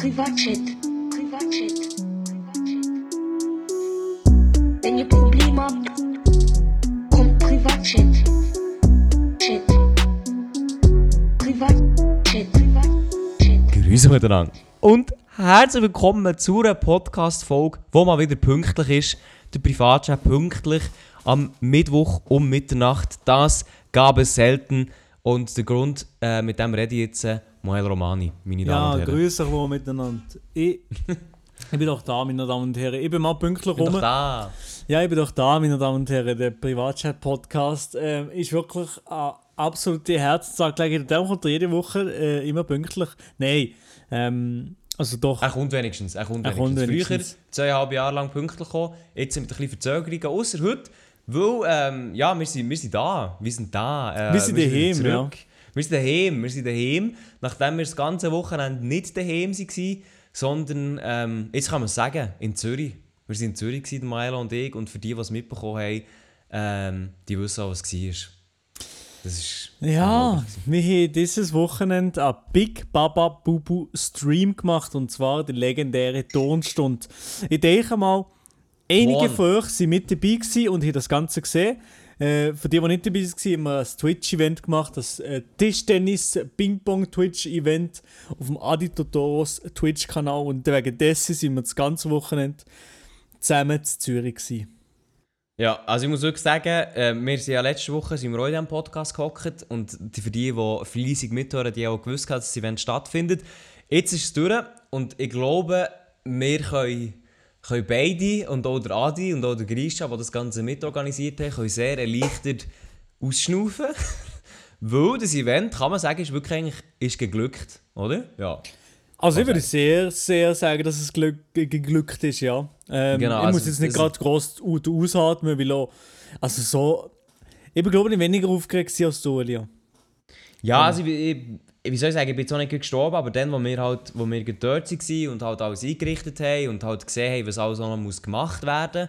Privatchat. Privatchat. Wenn ihr Probleme habt, kommt Privatchat. Chat. Privatchat. Privatchat. Grüße miteinander. Und herzlich willkommen zu einer Podcast-Folge, wo mal wieder pünktlich ist. Der Privatchat pünktlich am Mittwoch um Mitternacht. Das gab es selten. Und der Grund, äh, mit dem rede ich jetzt, äh, Moel Romani, meine Damen Ja, und Herren. grüß euch wohl miteinander. Ich, ich bin doch da, meine Damen und Herren. Ich bin mal pünktlich Ich bin doch rum. da. Ja, ich bin doch da, meine Damen und Herren. Der Privatchat-Podcast ähm, ist wirklich eine absolute Herzensangelegenheit. Der kommt jede Woche äh, immer pünktlich. Nein, ähm, also doch. Er kommt wenigstens. Er kommt Er wenigstens. kommt Früher, wenigstens. zweieinhalb Jahre lang pünktlich gekommen, jetzt mit ein bisschen Verzögerungen, außer heute, weil, ähm, ja, wir sind, wir sind da. Wir sind da. Äh, Wir sind daheim, zurück. Wir sind daheim, wir sind daheim. Nachdem wir das ganze Wochenende nicht daheim waren, sondern, ähm, jetzt kann man sagen, in Zürich. Wir waren in Zürich, gewesen, Milo und ich, und für die, die es mitbekommen haben, ähm, die wissen auch, was es war. Das ist... Ja, wir haben dieses Wochenende einen Big Baba Bubu Stream gemacht und zwar die legendäre Tonstunde. Ich denke mal, einige One. von euch waren mit dabei gewesen und haben das Ganze gesehen. Äh, für die, die nicht dabei waren, haben wir ein Twitch-Event gemacht, das äh, Tischtennis-Ping-Pong-Twitch-Event auf dem Adi Totoros Twitch-Kanal und wegen dessen sind wir das ganze Wochenende zusammen in Zürich gewesen. Ja, also ich muss wirklich sagen, äh, wir sind ja letzte Woche sind wir auch in diesem Podcast gehockt und die, für die, die fleissig mithören, die haben auch gewusst, dass das Event stattfindet. Jetzt ist es durch und ich glaube, wir können, können beide und auch der Adi und auch der Grisha, die das Ganze mitorganisiert haben, können sehr erleichtert ausschnaufen. Weil das Event, kann man sagen, ist wirklich eigentlich ist geglückt, oder? Ja. Also ich würde sehr, sehr sagen, dass es glück, ge- geglückt ist, ja. Ähm, Genau, ich also muss jetzt nicht gerade gross ausatmen, weil auch, also so, ich bin glaube ich weniger aufgeregt als du, Elia. Ja, also ich, ich, wie soll ich sagen, ich bin jetzt auch nicht gestorben, aber dann, wo wir halt, wo wir dort waren und halt alles eingerichtet haben und halt gesehen haben, was alles noch muss gemacht werden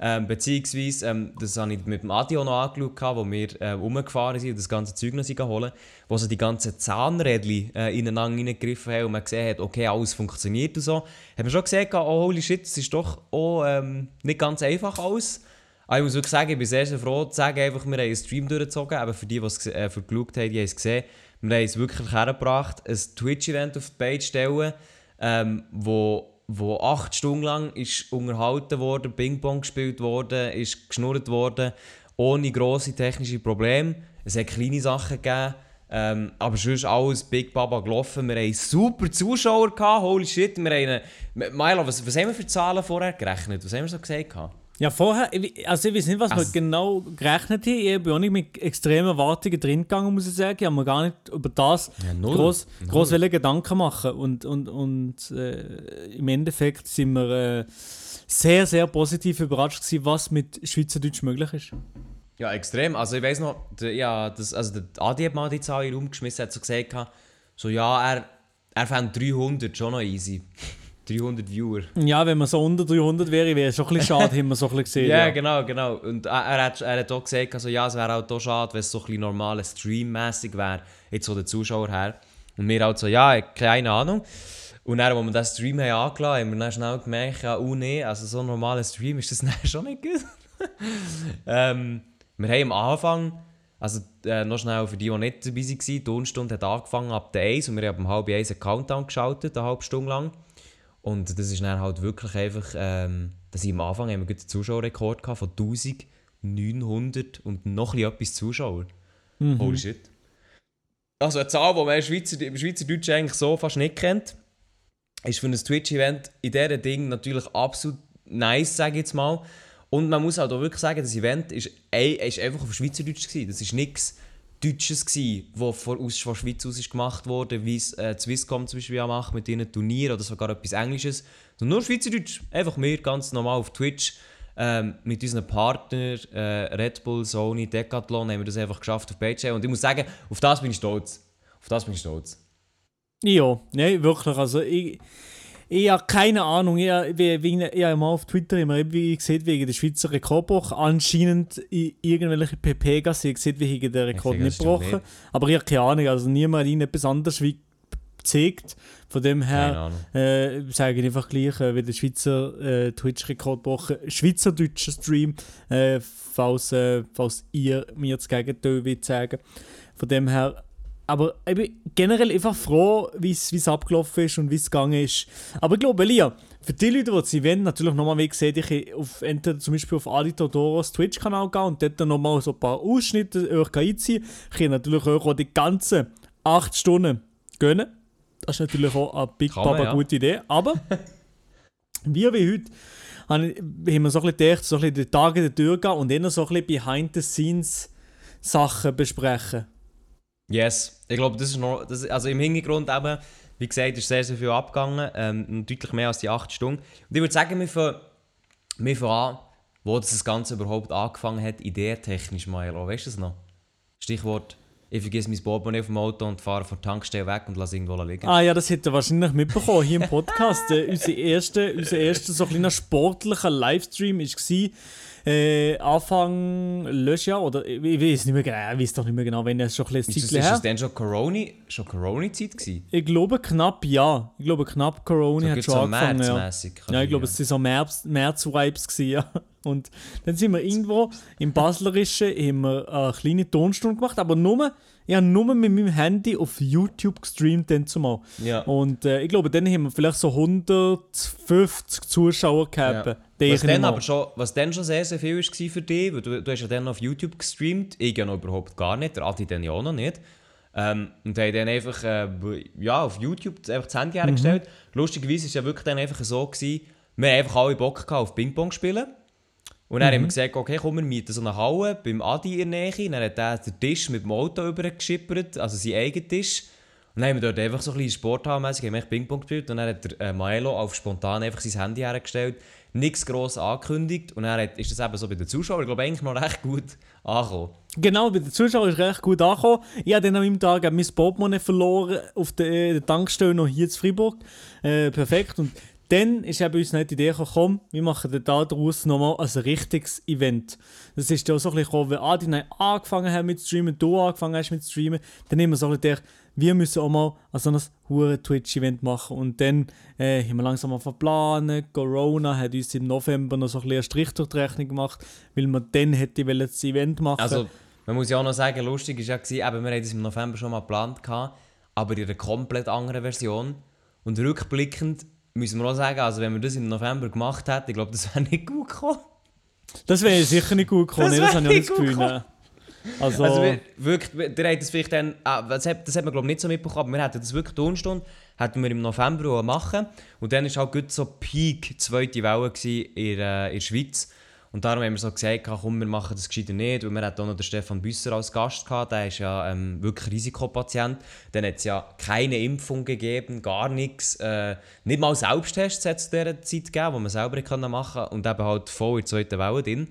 ähm, beziehungsweise, ähm, das habe ich mit dem Adi auch noch angeschaut, wo wir äh, rumgefahren sind und das ganze Zeug noch sind holen, wo sie die ganzen Zahnrädchen äh, ineinander reingegriffen haben und man gesehen hat, okay, alles funktioniert und so, hat man schon gesehen, oh holy shit, das ist doch auch ähm, nicht ganz einfach alles. Aber ich muss wirklich sagen, ich bin sehr, sehr froh zu sagen, einfach, wir haben einen Stream durchgezogen. Aber für die, die es äh, geschaut haben, die haben es gesehen. Wir haben es wirklich hergebracht, ein Twitch-Event auf die Page stellen, ähm, wo, wo acht Stunden lang ist unterhalten worden, Ping-Pong gespielt worden, ist geschnurrt worden, ohne grosse technische Probleme. Es hat kleine Sachen gegeben. Ähm, aber sonst alles Big Baba gelaufen. Wir haben super Zuschauer gehabt, holy shit. Wir haben Milo, was, was haben wir für Zahlen vorher gerechnet? Was haben wir so gesagt? gehabt? Ja, vorher, also ich weiß nicht, was wir Also- genau gerechnet haben. Ich bin auch nicht mit extremen Erwartungen drin gegangen, muss ich sagen. Ich habe mir gar nicht über das Ja, null. groß, Null. groß Gedanken machen. Und, und, und äh, im Endeffekt sind wir äh, sehr, sehr positiv überrascht gewesen, was mit Schweizerdeutsch möglich ist. Ja, extrem. Also ich weiß noch, der, ja, das, also der Adi hat mal die Zahl in den Raum geschmissen, hat so gesagt, so ja, er, er fand 300 schon noch easy. 300 Viewer. Ja, wenn man so unter 300 wäre, wäre es schon ein bisschen schade, haben wir so ein bisschen gesehen. Ja, ja. genau, genau. Und er, er, hat, er hat auch gesagt, also, ja, es wäre auch hier schade, wenn es so ein bisschen normal streammäßig wäre, jetzt so der Zuschauer her. Und wir halt so, ja, keine Ahnung. Und dann, als wir den Stream haben angelassen haben, haben wir dann schnell gemerkt, ja, oh nee, also so ein normaler Stream ist das dann schon nicht gut. ähm, wir haben am Anfang, also äh, noch schnell für die, die nicht dabei waren, die Tonstunde hat angefangen ab der 1 und wir haben um halb 1 einen Countdown geschaltet, eine halbe Stunde lang. Und das ist dann halt wirklich einfach, ähm, dass ich am Anfang haben wir einen Zuschauerrekord gehabt von 1900 und noch ein bisschen etwas Zuschauer. Holy shit. Also eine Zahl, die man im, Schweizer, im Schweizerdeutschen eigentlich so fast nicht kennt, ist für ein Twitch-Event in diesem Ding natürlich absolut nice, sage ich jetzt mal. Und man muss halt auch wirklich sagen, das Event ist, ist einfach auf Schweizerdeutsch gewesen. Das ist nichts Deutsches gewesen, das von, aus, der Schweiz aus gemacht wurde, wie es äh, Swisscom zum Beispiel auch macht mit ihren Turnieren oder sogar etwas Englisches. Sondern nur Schweizerdeutsch. Einfach wir ganz normal auf Twitch. Ähm, mit unseren Partnern äh, Red Bull, Sony, Decathlon haben wir das einfach geschafft auf Page. Und ich muss sagen, auf das bin ich stolz. Auf das bin ich stolz. Ja, nein, wirklich. Also ich, ich habe keine Ahnung. Ich, hab- wie, wie, ich habe mal auf Twitter immer gesehen, wegen der Schweizer Rekordbruch anscheinend in irgendwelche PPGs. Ich gesehen, wie ich den Rekord nicht gebrochen. Aber ich habe keine Ahnung. Also niemand hat ihnen etwas anderes wie gezeigt. Von dem her äh, sage ich einfach gleich, äh, wie der Schweizer äh, Twitch-Rekord gebrochen. Schweizerdeutscher Stream, äh, falls, äh, falls ihr mir das Gegenteil wollt sagen. Von dem her. Aber ich bin generell einfach froh, wie es abgelaufen ist und wie es gegangen ist. Aber ich glaube, Elia, für die Leute, die das Event natürlich nochmal wie gesehen, ich auf, entweder zum Beispiel auf Adi Todoros Twitch-Kanal gehen und dort dann nochmal so ein paar Ausschnitte euch einziehen. Ich kann natürlich euch auch die ganzen 8 Stunden gönnen. Das ist natürlich auch eine Big Kann Baba ja. gute Idee. Aber wir wie heute haben wir so ein bisschen gedacht, so ein bisschen die Tage der Tür gehen und eher so ein bisschen Behind-the-Scenes-Sachen besprechen. Yes, ich glaube, das ist noch, das, also im Hintergrund eben, wie gesagt, ist sehr, sehr viel abgegangen, ähm, deutlich mehr als die 8 Stunden. Und ich würde sagen, wir fangen, wir fangen an, wo das Ganze überhaupt angefangen hat, ideentechnisch, Milo, weißt du das noch? Stichwort, ich vergesse mein Portemonnaie auf dem Auto und fahre von der Tankstelle weg und lasse irgendwo liegen. Ah ja, das hätte ihr wahrscheinlich mitbekommen hier im Podcast. äh, unser erster unser erster so kleiner sportlicher Livestream war äh, Anfang Löschjahr oder ich, ich weiß nicht mehr genau, ich weiß doch nicht mehr genau, wenn es schon ein ist, bisschen Zeit ist her. das dann schon Corona, schon Corona-Zeit gewesen? Ich glaube knapp ja. Ich glaube knapp Corona So hat schon so angefangen. Ja. Ja, ich glaube, es waren so März- März-Vibes. gewesen, ja. Und dann sind wir irgendwo im Baslerischen, haben wir eine kleine Tonstunde gemacht, aber nur, ich habe nur mit meinem Handy auf YouTube gestreamt dann zumal. Ja. Und äh, ich glaube, dann haben wir vielleicht so 150 Zuschauer gehabt. Ja. Was dann, aber schon, was dann schon sehr, sehr viel war für dich, weil du, du hast ja dann auf YouTube gestreamt, ich ja noch überhaupt gar nicht, der Adi dann ja auch noch nicht. Ähm, und haben dann einfach äh, ja, auf YouTube einfach das Handy hergestellt. Lustigerweise war es ja wirklich dann einfach so, gewesen, wir haben einfach alle Bock auf Ping-Pong spielen. Und dann haben wir gesagt, okay, komm, wir mieten so eine Halle beim Adi in der Nähe. Dann hat er den Tisch mit dem Auto übergeschippert, also seinen eigenen Tisch. Und dann haben wir dort einfach so ein bisschen sporthalmässig Ping-Pong gespielt. Und dann hat der äh, Maelo auf spontan einfach sein Handy hergestellt, nichts gross angekündigt. Und dann hat, ist das eben so bei den Zuschauern, ich glaube, eigentlich noch recht gut angekommen. Genau, bei den Zuschauern ist recht gut angekommen. Ich habe dann an meinem Tag auch mein Portemonnaie verloren auf der, äh, der Tankstelle noch hier in Freiburg. Äh, perfekt. Und dann ist eben uns nicht die Idee gekommen, komm, wir machen dann da daraus nochmal ein richtiges Event. Das ist auch so ein bisschen gekommen, weil Adi angefangen hat mit Streamen, du angefangen hast mit Streamen, dann haben wir so ein bisschen gedacht, wir müssen auch mal so ein hure Twitch-Event machen. Und dann äh, haben wir langsam mal verplanen. Corona hat uns im November noch so ein bisschen Strich durch die Rechnung gemacht, weil man dann hätte das Event machen Also, man muss ja auch noch sagen, lustig war ja, eben, wir haben das im November schon mal geplant, aber in einer komplett anderen Version. Und rückblickend müssen wir auch sagen, also wenn wir das im November gemacht hätten, ich glaube, das wäre nicht gut gekommen. Das wäre sicher nicht gut gekommen, Das das habe ich auch nicht nicht das gut Gefühl. ne. Also, Also wir, wirklich, wir- der hat das vielleicht dann, ah, das hat, das hat man glaube ich nicht so mitbekommen, aber wir hätten das wirklich Tonstunde, hätten wir im November machen und dann war halt gut so Peak, zweite Welle in, äh, in der Schweiz und darum haben wir so gesagt, komm, wir machen das gescheiter nicht, weil wir hatten auch noch den Stefan Büsser als Gast gehabt, der ist ja ähm, wirklich Risikopatient, dann hat es ja keine Impfung gegeben, gar nichts, äh, nicht mal Selbsttests hat es in dieser Zeit gegeben, die man selber machen konnte und eben halt voll in der zweiten Welle drin.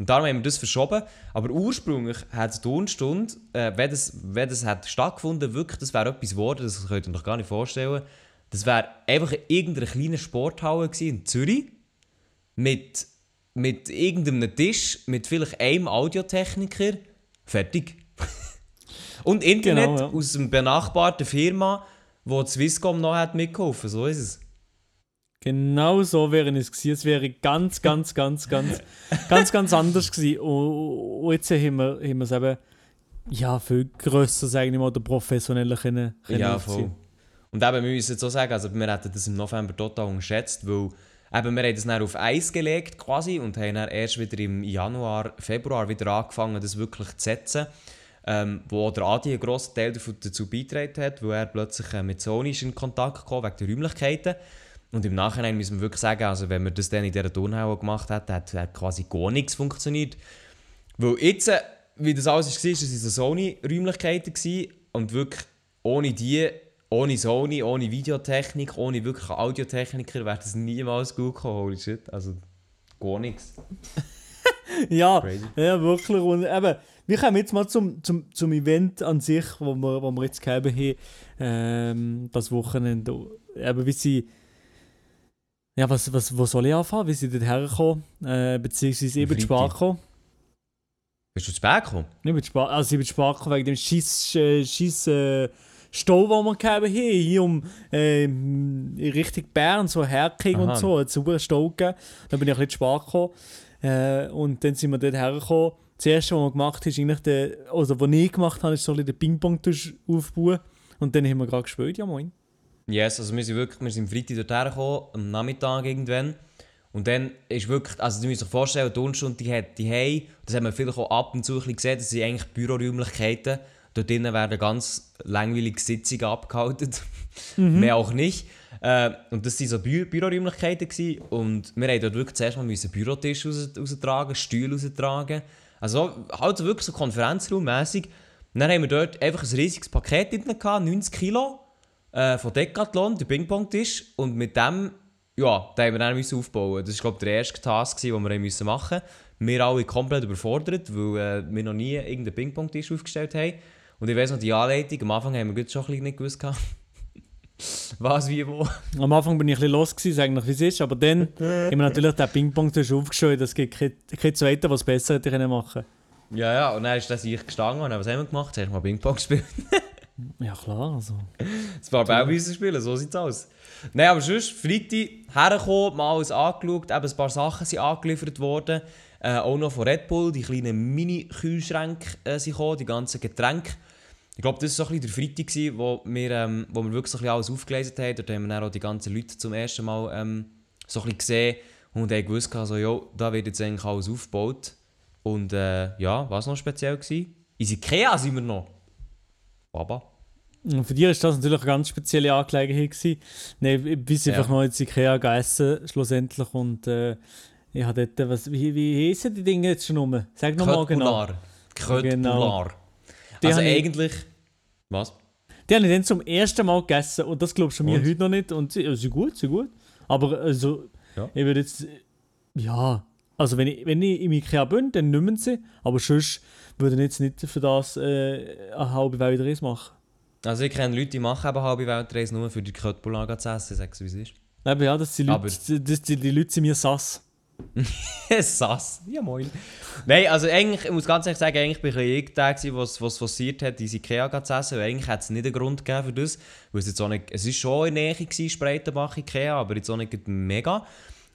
Und darum haben wir das verschoben. Aber ursprünglich hat die Turnstunde, äh, wenn, das, wenn das hat stattgefunden wirklich, das wäre etwas geworden, das könnt ihr euch gar nicht vorstellen. Das wäre einfach in irgendeiner kleinen Sporthalle in Zürich mit, mit irgendeinem Tisch, mit vielleicht einem Audiotechniker. Fertig. Und Internet Genau, ja. aus einer benachbarten Firma, wo die Swisscom noch hat mitgeholfen. So ist es. genau so wäre es gewesen. Es wäre ganz, ganz, ganz, ganz, ganz, ganz anders gewesen. Und, jetzt haben wir, haben wir es eben ja, viel grösser, sage ich mal, oder professioneller können, können Ja, aufziehen. voll. Und eben, wir müssen jetzt auch sagen, also wir hätten das im November total unterschätzt, weil eben, wir haben das dann auf Eis gelegt quasi und haben dann erst wieder im Januar, Februar wieder angefangen, das wirklich zu setzen. Ähm, wo der Adi einen grossen Teil dazu beigetragen hat, weil er plötzlich äh, mit Sony in Kontakt kam, wegen der Räumlichkeiten. Und im Nachhinein müssen wir wirklich sagen, also wenn wir das dann in dieser Turnhalle gemacht hätten, hat, hat quasi gar nichts funktioniert. Weil jetzt, äh, wie das alles war, waren so Sony-Räumlichkeiten und wirklich ohne die, ohne Sony, ohne Videotechnik, ohne wirklich Audiotechniker wäre das niemals gut gekommen, holy shit. Also gar nichts. Ja, Crazy. ja, wirklich. Und eben, wir kommen jetzt mal zum, zum, zum Event an sich, wo wir, wo wir jetzt gegeben haben, ähm, das Wochenende. Eben, wie sie. Ja, was, was, wo soll ich anfangen? Wie sie dort herkommen? Äh, beziehungsweise eben zu spät kommen. Bist du zu spät gekommen? Nicht mit Spar also ich bin zu spät gekommen wegen dem Schiss, äh, Schiss, äh, Stau, den wir gegeben haben, hier um in Richtung Bern, so Herking und so, hat einen Stau gegeben. Da bin ich ein bisschen spät gekommen. Äh, und dann sind wir dort hergekommen. Das erste, was wir gemacht haben, ist eigentlich der, also was ich gemacht habe, ist so ein bisschen den Ping-Pong-Tisch aufbauen. Und dann haben wir gerade gespielt, ja moin. Yes, also wir sind wirklich, wir sind am Freitag dorthin gekommen, am Nachmittag irgendwann. Und dann ist wirklich, also du musst dir vorstellen, die Turnstunde, die hat die haben, das haben wir vielleicht auch ab und zu ein bisschen gesehen, das sind eigentlich Büroräumlichkeiten. Dort drinnen werden ganz langweilige Sitzungen abgehalten. Mehr auch nicht. Äh, und das waren so Bü Büroräumlichkeiten. Gewesen. Und wir haben dort wirklich zuerst mal müssen Bürotisch raus raustragen, Stühle raustragen. Also halt so wirklich so konferenzraummässig. Und dann haben wir dort einfach ein riesiges Paket drin gehabt, 90 Kilo äh, von Decathlon, der Ping-Pong-Tisch. Und mit dem, ja, den haben wir dann müssen aufbauen. Das war, glaube ich, der erste Task, den wir müssen machen mussten. Wir alle komplett überfordert, weil äh, wir noch nie irgendeinen Ping-Pong-Tisch aufgestellt haben. Und ich weiss noch, die Anleitung, am Anfang haben wir gut schon ein bisschen nicht gewusst, was, wie, wo. Am Anfang bin ich ein bisschen los, gewesen, sag noch, wie es ist, aber dann haben wir natürlich den Ping-Pong-Tisch aufgestellt, es gibt kein, kein Zweiter, was besser hätte können machen Ja, ja, und dann ist das ich gestanden und dann, was haben wir gemacht? Zuerst mal Ping-Pong gespielt. Ja klar, also. Das war bei uns spielen, so sieht's aus. Nein, aber sonst, Freitag hergekommen, mal alles angeschaut, eben ein paar Sachen sind angeliefert worden. Äh, auch noch von Red Bull, die kleinen Mini-Kühlschränke äh, sind gekommen, die ganzen Getränke. Ich glaube, das war so ein bisschen der Freitag, gewesen, wo wir, ähm, wo wir wirklich so ein bisschen alles aufgelesen haben. Dort haben wir dann auch die ganzen Leute zum ersten Mal ähm, so ein bisschen gesehen und haben gewusst, also, ja, da wird jetzt eigentlich alles aufgebaut. Und äh, ja, was noch speziell war? In Ikea sind wir noch. Baba. Und für dich ist das natürlich eine ganz spezielle Angelegenheit gewesen. Nein, ich bin Ja. einfach noch Ikea gegessen, schlussendlich, und äh, ich habe dort, was, wie, wie heissen die Dinge jetzt schon rum? Sag nochmal genau. Köttbullar. Köttbullar. Die Also ich- eigentlich... Was? Die habe ich dann zum ersten Mal gegessen und das glaubst du mir Und? heute noch nicht. Und sie, also gut, sie gut. Aber also, Ja. ich würde jetzt, ja, also wenn ich, wenn ich im Ikea bin, dann nehmen sie, aber sonst würde ich jetzt nicht für das äh, eine halbe Weltreise machen. Also ich kenne Leute, die machen eben halbe Weltreise nur für die Köttbullar zu essen, sagst du, wie es ist. Eben, ja, das sind Leute, Aber- das, die, die Leute sind mir sass. Sass. Ja, moin. Nein, also eigentlich, ich muss ganz ehrlich sagen, eigentlich bin ich der, gewesen, was was forciert hat, diese Ikea zu essen. Weil eigentlich hat es nicht einen Grund gegeben für das. Weil es, jetzt auch nicht, es ist schon in der Nähe gewesen, Spreitenbach Ikea, aber jetzt auch nicht mega.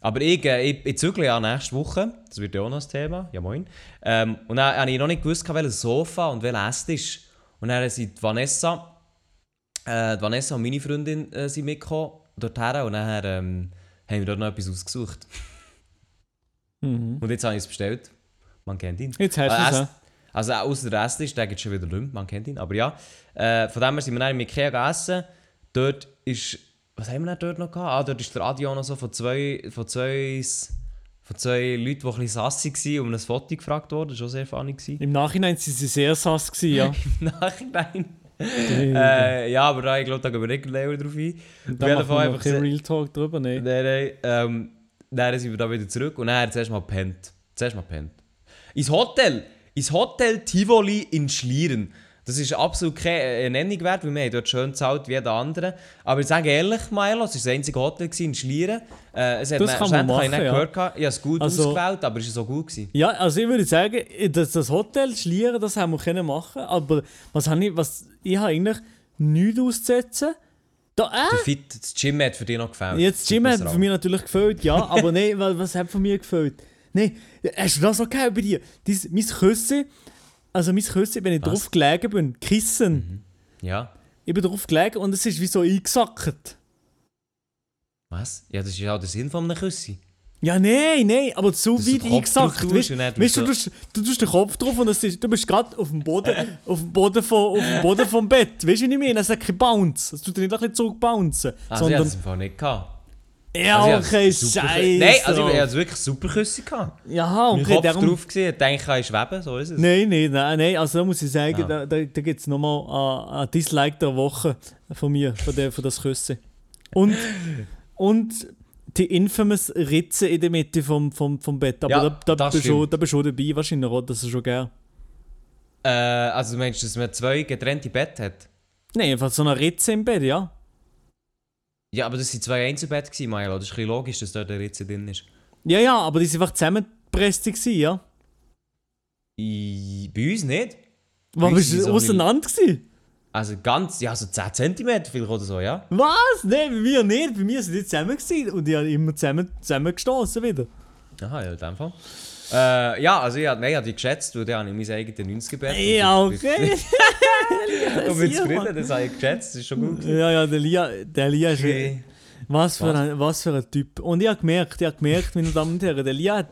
Aber ich, äh, ich, ich zügle ja nächste Woche, das wird ja auch noch das Thema, ja moin. Ähm, und dann habe ich noch nicht gewusst, welches Sofa und welcher Esstisch. Und dann sind Vanessa, äh, die Vanessa und meine Freundin äh, sind mitgekommen dorthin und dann ähm, haben wir dort noch etwas ausgesucht. Mhm. Und jetzt habe ich es bestellt. Man kennt ihn. Jetzt hast du Äh, es, Also außer der Rest ist, der es schon wieder nicht. Man kennt ihn. Aber ja, äh, von dem her sind wir dann im Ikea gegessen. Dort ist... Was haben wir denn dort noch gehabt? Ah, dort ist der Radio noch so von zwei... Von zwei, von zwei Leuten, die ein bisschen sassig waren, um ein Foto gefragt worden. Das war schon sehr funny. gewesen. Im Nachhinein sind sie sehr sass gewesen, ja. Im Nachhinein. Äh, ja, aber ich glaube, da gehen wir nicht näher drauf ein. da jeden Fall wir einfach kein Real Talk drüber, nein. Nein, nein. Ähm, dann sind wir da wieder zurück und dann hat er zuerst mal gepennt. Zuerst mal gepennt. Ins Hotel! Ins Hotel Tivoli in Schlieren. Das ist absolut keine äh, Nennung wert, weil wir haben dort schön gezahlt wie jeder andere. Aber ich sage ehrlich, Milo, es war das einzige Hotel in Schlieren. Äh, es hat Das mir- kann man habe ich machen, nicht ja. gehört, ich habe es gut Also- ausgewählt, aber es war so gut. Gewesen. Ja, also ich würde sagen, das, das Hotel Schlieren, das haben wir können machen, aber was habe ich, was, ich habe eigentlich nichts auszusetzen. Da, Der äh, Fit, das Gym hat für dich noch gefällt. jetzt Jim hat Super für mich natürlich gefällt, ja, aber nein, was, was hat von mir gefällt? Nein, hast du das auch gehabt bei dir? Dies, mein Küsse, also mein Küsse, wenn ich Was? drauf gelegen bin, Kissen, Ja. ich bin drauf gelegen und es ist wie so eingesackt. Was? Ja, das ist ja auch der Sinn von einem Küssi. Ja, nein, nein, aber so Dass du weit eingesackt. tust Weißt weißt du, du, tust du den Kopf drauf und ist, du bist gerade auf dem Boden, auf dem Boden, von, auf dem Boden vom Bett. Weißt du, wie ich meine? Es hat kein Bounce. Es tut dir nicht ein bisschen zurückbouncen. Also ich hatte sondern, das im Fall nicht. Gehabt. Ja, Also, ich okay, Scheiße. Nein, also ich hatte wirklich super Küsse. Gehabt. Ja, Mein okay, Kopf darum... drauf gesehen, gedacht, ich kann schweben, so ist es. Nein, nein, nein, nein, also da muss ich sagen, Ah. da, da, da gibt es nochmal ein, ein Dislike der Woche von mir, von, der, von das Küssen. Und, und die infamous Ritze in der Mitte vom, vom, vom Bett. Aber Ja, da, da, bist du, stimmt. da bist du auch dabei wahrscheinlich, oder? Das ist schon gern. Äh, also du meinst, dass man zwei getrennte Bett hat? Nein, einfach so eine Ritze im Bett, ja. Ja, aber das waren zwei Einzelbette, gewesen, Milo. Das ist ein bisschen logisch, dass dort eine Ritze drin ist. Ja, ja, aber die sind einfach zusammengepresst, gewesen, ja. I, bei uns nicht. Was bist du so auseinander gewesen? Also ganz, ja, so 10 cm vielleicht oder so, ja. Was? Nein, bei mir nicht. Bei mir sind die zusammen gewesen und die haben immer zusammen, zusammen gestoßen wieder. Aha, ja, in dem Fall. Äh, ja, also ich, nein, ich habe die geschätzt, weil ich habe mein eigenes 90er-Bett. Ja, okay. Und bin zufrieden, das habe ich geschätzt, das ist schon gut. ja, ja, der Lia, der Lia ist... Okay. Was für, Was? ein, was für ein Typ. Und ich habe gemerkt, ich habe gemerkt, meine Damen und Herren, der Lia,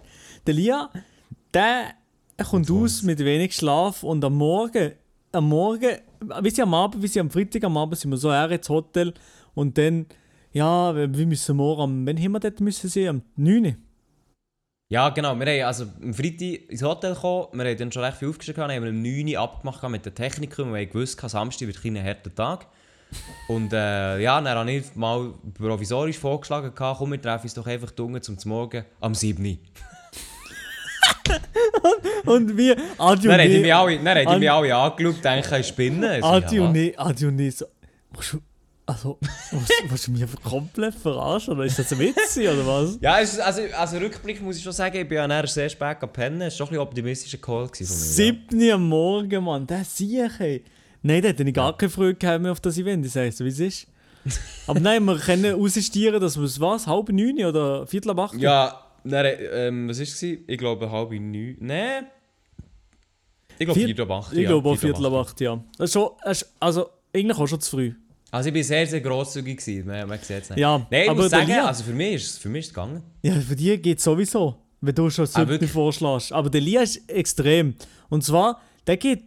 der Lia, der kommt aus mit wenig Schlaf und am Morgen, am Morgen, wie sie am Abend, wie sie am Freitag am Abend sind wir so her ins Hotel und dann, ja, wir wir müssen morgen, am, wann haben wir dort müssen sehen? Am 9. Ja, genau. Wir haben also am Freitag ins Hotel gekommen, wir haben dann schon recht viel aufgeschrieben, haben wir um 9 Uhr abgemacht mit den Technikern, wir gewusst haben, Samstag wird ein harter Tag. Und äh, ja, dann habe ich mal provisorisch vorgeschlagen, komm, wir treffen uns doch einfach dunkel zum Morgen am 7 Uhr. Und wir, Adi Dann und haben die ich, mich alle, dann haben die An- mich alle angeschaut, denken, ich spinne. Und Adi und ich so, musst du, also, musst du mich einfach komplett verarschen oder ist das ein Witz oder was? Ja, ist, also, also Rückblick muss ich schon sagen, ich bin ja nachher sehr spät gepennt. Es war schon ein bisschen optimistischer Call von mir. 7 am Morgen, Mann, das sehe ich, ey. Nein, da hätte ich gar keine Freude gehabt mehr auf das Event, ich sage so, wie es ist. Aber nein, wir können ausstieren, dass wir es was, halb neun oder viertel ab acht? Ja, dann, ähm, was war es? Ich glaube halb neun. Nein. Ich glaube Vier- vier ab acht. Ich ja, glaube auch viertel ab acht, ja. Das ist schon, also, eigentlich auch schon zu früh. Also ich bin sehr, sehr grosszügig gewesen. Man, man sieht es nicht. Ja, Nein, ich aber muss sagen, Lia- also für mich ist es für mich ist es gegangen. Ja, für dich geht es sowieso, wenn du schon Ah, siebte wirklich? vorschlägst. Aber der Lia ist extrem. Und zwar, der geht,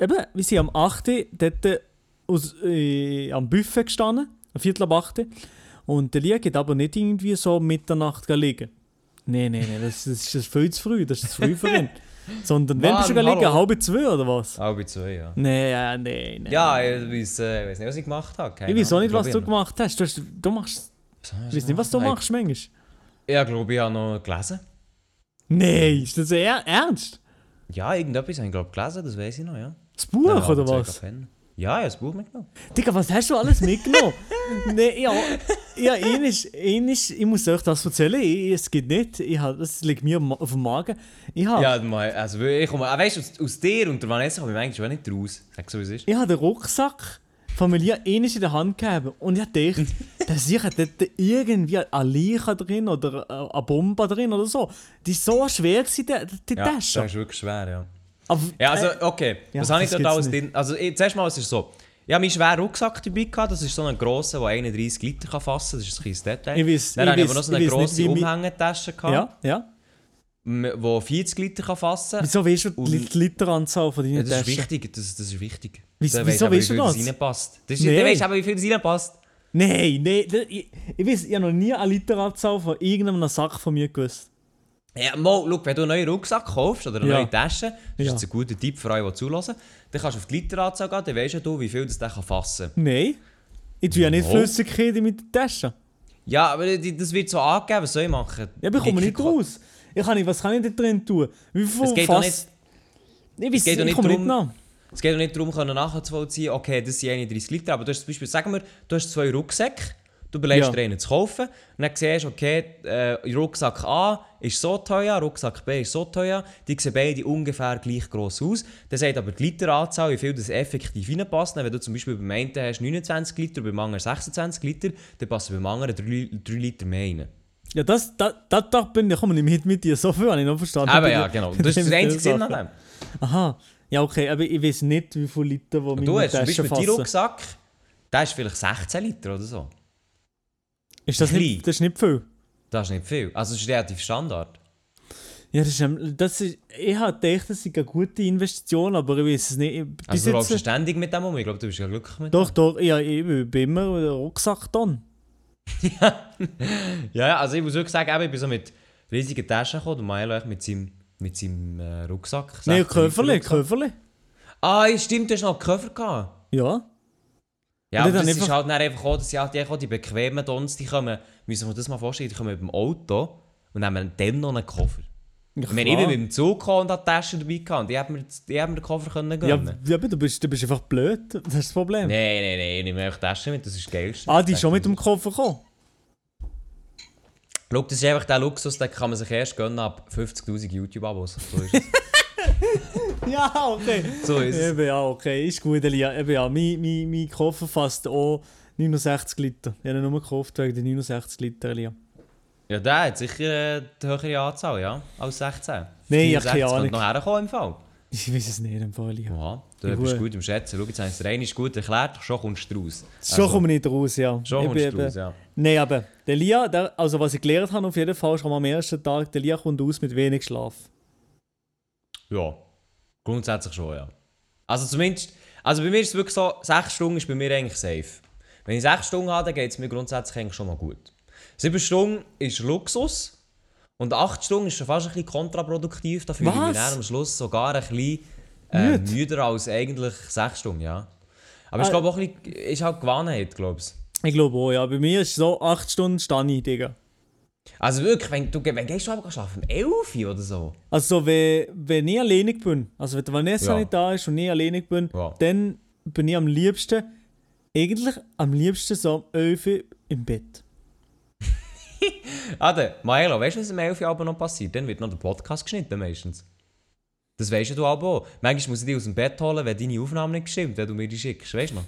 eben, wir sind am 8. dort aus, äh, am Buffet gestanden, am Viertel ab 8. Und der Lia geht aber nicht irgendwie so um Mitternacht liegen. Nein, nein, nein, das, das ist viel zu früh, das ist zu früh für ihn. Sondern, wenn bist du gehen liegen? Halb zwei oder was? Halb zwei, ja. Nein, ja, nein, nein. Ja, ich weiß, äh, ich weiß nicht, was ich gemacht habe. Keine Ich weiß auch nicht, was Ich du gemacht hast. Du, hast, du machst. ich Ich weiß nicht, was du Ich- machst manchmal. Ja, ich glaube, ich habe noch gelesen. Nein, ist das er ernst? Ja, irgendetwas habe ich glaube gelesen, das weiß ich noch, ja. Das Buch oder was? Ja, ich habe das Buch mitgenommen. Digga, was hast du alles mitgenommen? Nein, ja, ja, einisch, einisch, ich muss euch das erzählen, ich, es geht nicht, ich hab, das liegt mir auf dem Magen. Ich habe Ja, also ich komme, ah, weißt du, aus, aus dir und der Vanessa komme ich eigentlich schon nicht raus. Sag so, wie es ist. ich hab den Rucksack von mir einisch in der Hand gegeben und ich dachte, da sicher dort irgendwie ein Leica drin oder äh, eine Bombe drin oder so. Die ist so schwer gewesen, die, die Ja, das Tasche. ist wirklich schwer, ja. Aber, Ja, also, äh, okay. ja, was habe ich das gibt's alles nicht. drin? Also, ich, zuerst mal, es ist so. Ich habe meinen schweren Rucksack dabei gehabt. Das ist so ein grosser, der 31 Liter kann fassen kann. Das ist ein kleines Detail. Ich weiss- Dann ich habe ich weiss- aber noch so eine weiss nicht, grosse mi- Umhängetasche gehabt, ja, ja. die 40 Liter kann fassen Wieso weißt du die Literanzahl von deinen Ja, das ist Taschen? wichtig. Das, das ist wichtig. Wieso- Dann wieso weißt du wie viel das? reinpasst. Das ist, Nee. Dann weisst du aber, wie viel reinpasst. Nein, nein, das- ich, ich weiß, ich habe noch nie eine Literanzahl von irgendeinem Sack von mir gewusst. Ja, mal, schau, wenn du einen neuen Rucksack kaufst oder eine Ja. neue Tasche, das Ja. ist ein guter Tipp für alle, die zulassen, dann kannst du auf die Literanzahl gehen, dann weisst ja du, wie viel das der kann fassen Nein. Ich tue ja nicht. Flüssigkeit in meine Tasche. Ja, aber das wird so angegeben, was soll ich machen? Ja, aber ich komme Ich- nicht raus. Ich kann nicht, was kann ich da drin tun? Wie viel Es geht doch Fass- Ich weiß, geht doch ich nicht komme nicht nach. Es geht doch nicht darum, nachzuvollziehen, okay, das sind 31 Liter, aber du hast zum Beispiel, sagen wir, du hast zwei Rucksäcke, du überlegst Ja. dir einen zu kaufen und dann siehst du, okay, äh, Rucksack A ist so teuer, Rucksack B ist so teuer, die sehen beide ungefähr gleich gross aus. Dann sagt aber die Literanzahl, wie viel das effektiv reinpasst. Wenn du zum Beispiel beim einen hast 29 Liter, beim anderen 26 Liter, dann passen beim anderen 3, 3 Liter mehr rein. Ja, das, das, das, das bin ich, komme nicht mit, mit dir. So viel habe ich noch verstanden. Aber ja, genau. Das ist der einzige Sinn an dem. Aha. Ja, okay, aber ich weiß nicht, wie viele Liter, Und meine du hast zum Beispiel deinen. Rucksack, der ist vielleicht 16 Liter oder so. Ist das, klein. nicht, das ist nicht viel. Das ist nicht viel. Also das ist relativ Standard. Ja, das ist, das ist, ich habe gedacht, das ist eine gute Investition, aber ich weiß es nicht. Bis Also du läufst jetzt, ständig mit dem um. Ich glaube, du bist ja glücklich mit doch, doch, ja, ich bin immer den Rucksack dann. dem. Ja, also ich muss wirklich sagen, ich bin so mit riesigen Taschen gekommen. Der Milo mit seinem, mit seinem äh, Rucksack. Nein, 16 Köfferle, Liter Rucksack. Köfferle. Ah, stimmt, du hast noch einen Koffer gehabt. Ja. Ja, aber das ist einfach- halt dann einfach auch, dass sie halt die, die bequemen Dons, die kommen, müssen wir das mal vorstellen, die kommen mit dem Auto und nehmen dann noch einen Koffer. Ich meine, ich bin mit dem Zug gekommen und hatte Taschen dabei gehabt und die haben mir, die haben mir den Koffer können Ja, gönnen. ja, aber du bist, du bist einfach blöd. Das ist das Problem. Nein, nein, nein, ich nehme einfach Taschen mit, das ist das Geilste. Ah, die ist schon mit dem Koffer gekommen. Schau, das ist einfach der Luxus, den kann man sich erst gönnen ab 50'000 YouTube-Abos. So ist es. Ja, okay. So ist es. Eben, ja, okay. Ist gut, Elia. Eben, ja, mein, mein, mein Koffer fasst auch 69 Liter. Ich habe ihn nur gekauft wegen den 69 Liter, Elia. Ja, der hat sicher äh, die höhere Anzahl, ja, als 16. Nee, ich hab 64 keine Ahnung. noch herkommen im Fall. Ich weiß es nicht, im Fall. Ja, du Ja, bist gut. im Schätzen. Schau, jetzt haben sie der eine ist gut erklärt, schon kommst du raus. Schon komme ich nicht raus, ja. Schon kommst du raus, ja. Nein, aber der Lia, der, also was ich gelernt habe auf jeden Fall schon am ersten Tag, der Lia kommt aus mit wenig Schlaf. Ja, grundsätzlich schon, ja. Also zumindest, also bei mir ist es wirklich so, 6 Stunden ist bei mir eigentlich safe. Wenn ich 6 Stunden habe, dann geht es mir grundsätzlich eigentlich schon mal gut. 7 Stunden ist Luxus und 8 Stunden ist schon fast ein bisschen kontraproduktiv. Da fühle ich mich am Schluss sogar ein bisschen äh, Müde? müder als eigentlich 6 Stunden, ja. Aber ich Ah. glaube auch ein bisschen, ist halt Gewohnheit, glaube ich. Ich glaube auch, ja. Bei mir ist es so 8 Stunden ich, Digga. Also wirklich, wenn du, wenn gehst du aber schlafen? Um 11 Uhr oder so? Also wenn, wenn ich alleinig bin, also wenn Vanessa Ja. nicht da ist und ich alleinig bin, Ja. dann bin ich am liebsten, eigentlich am liebsten so um 11 Uhr im Bett. Ade, Maelo, weißt du, was am 11 Uhr aber noch passiert? Dann wird noch der Podcast geschnitten meistens. Das weißt du aber auch. Manchmal muss ich dich aus dem Bett holen, wenn deine Aufnahme nicht gestimmt, wenn du mir die schickst. Weißt du noch?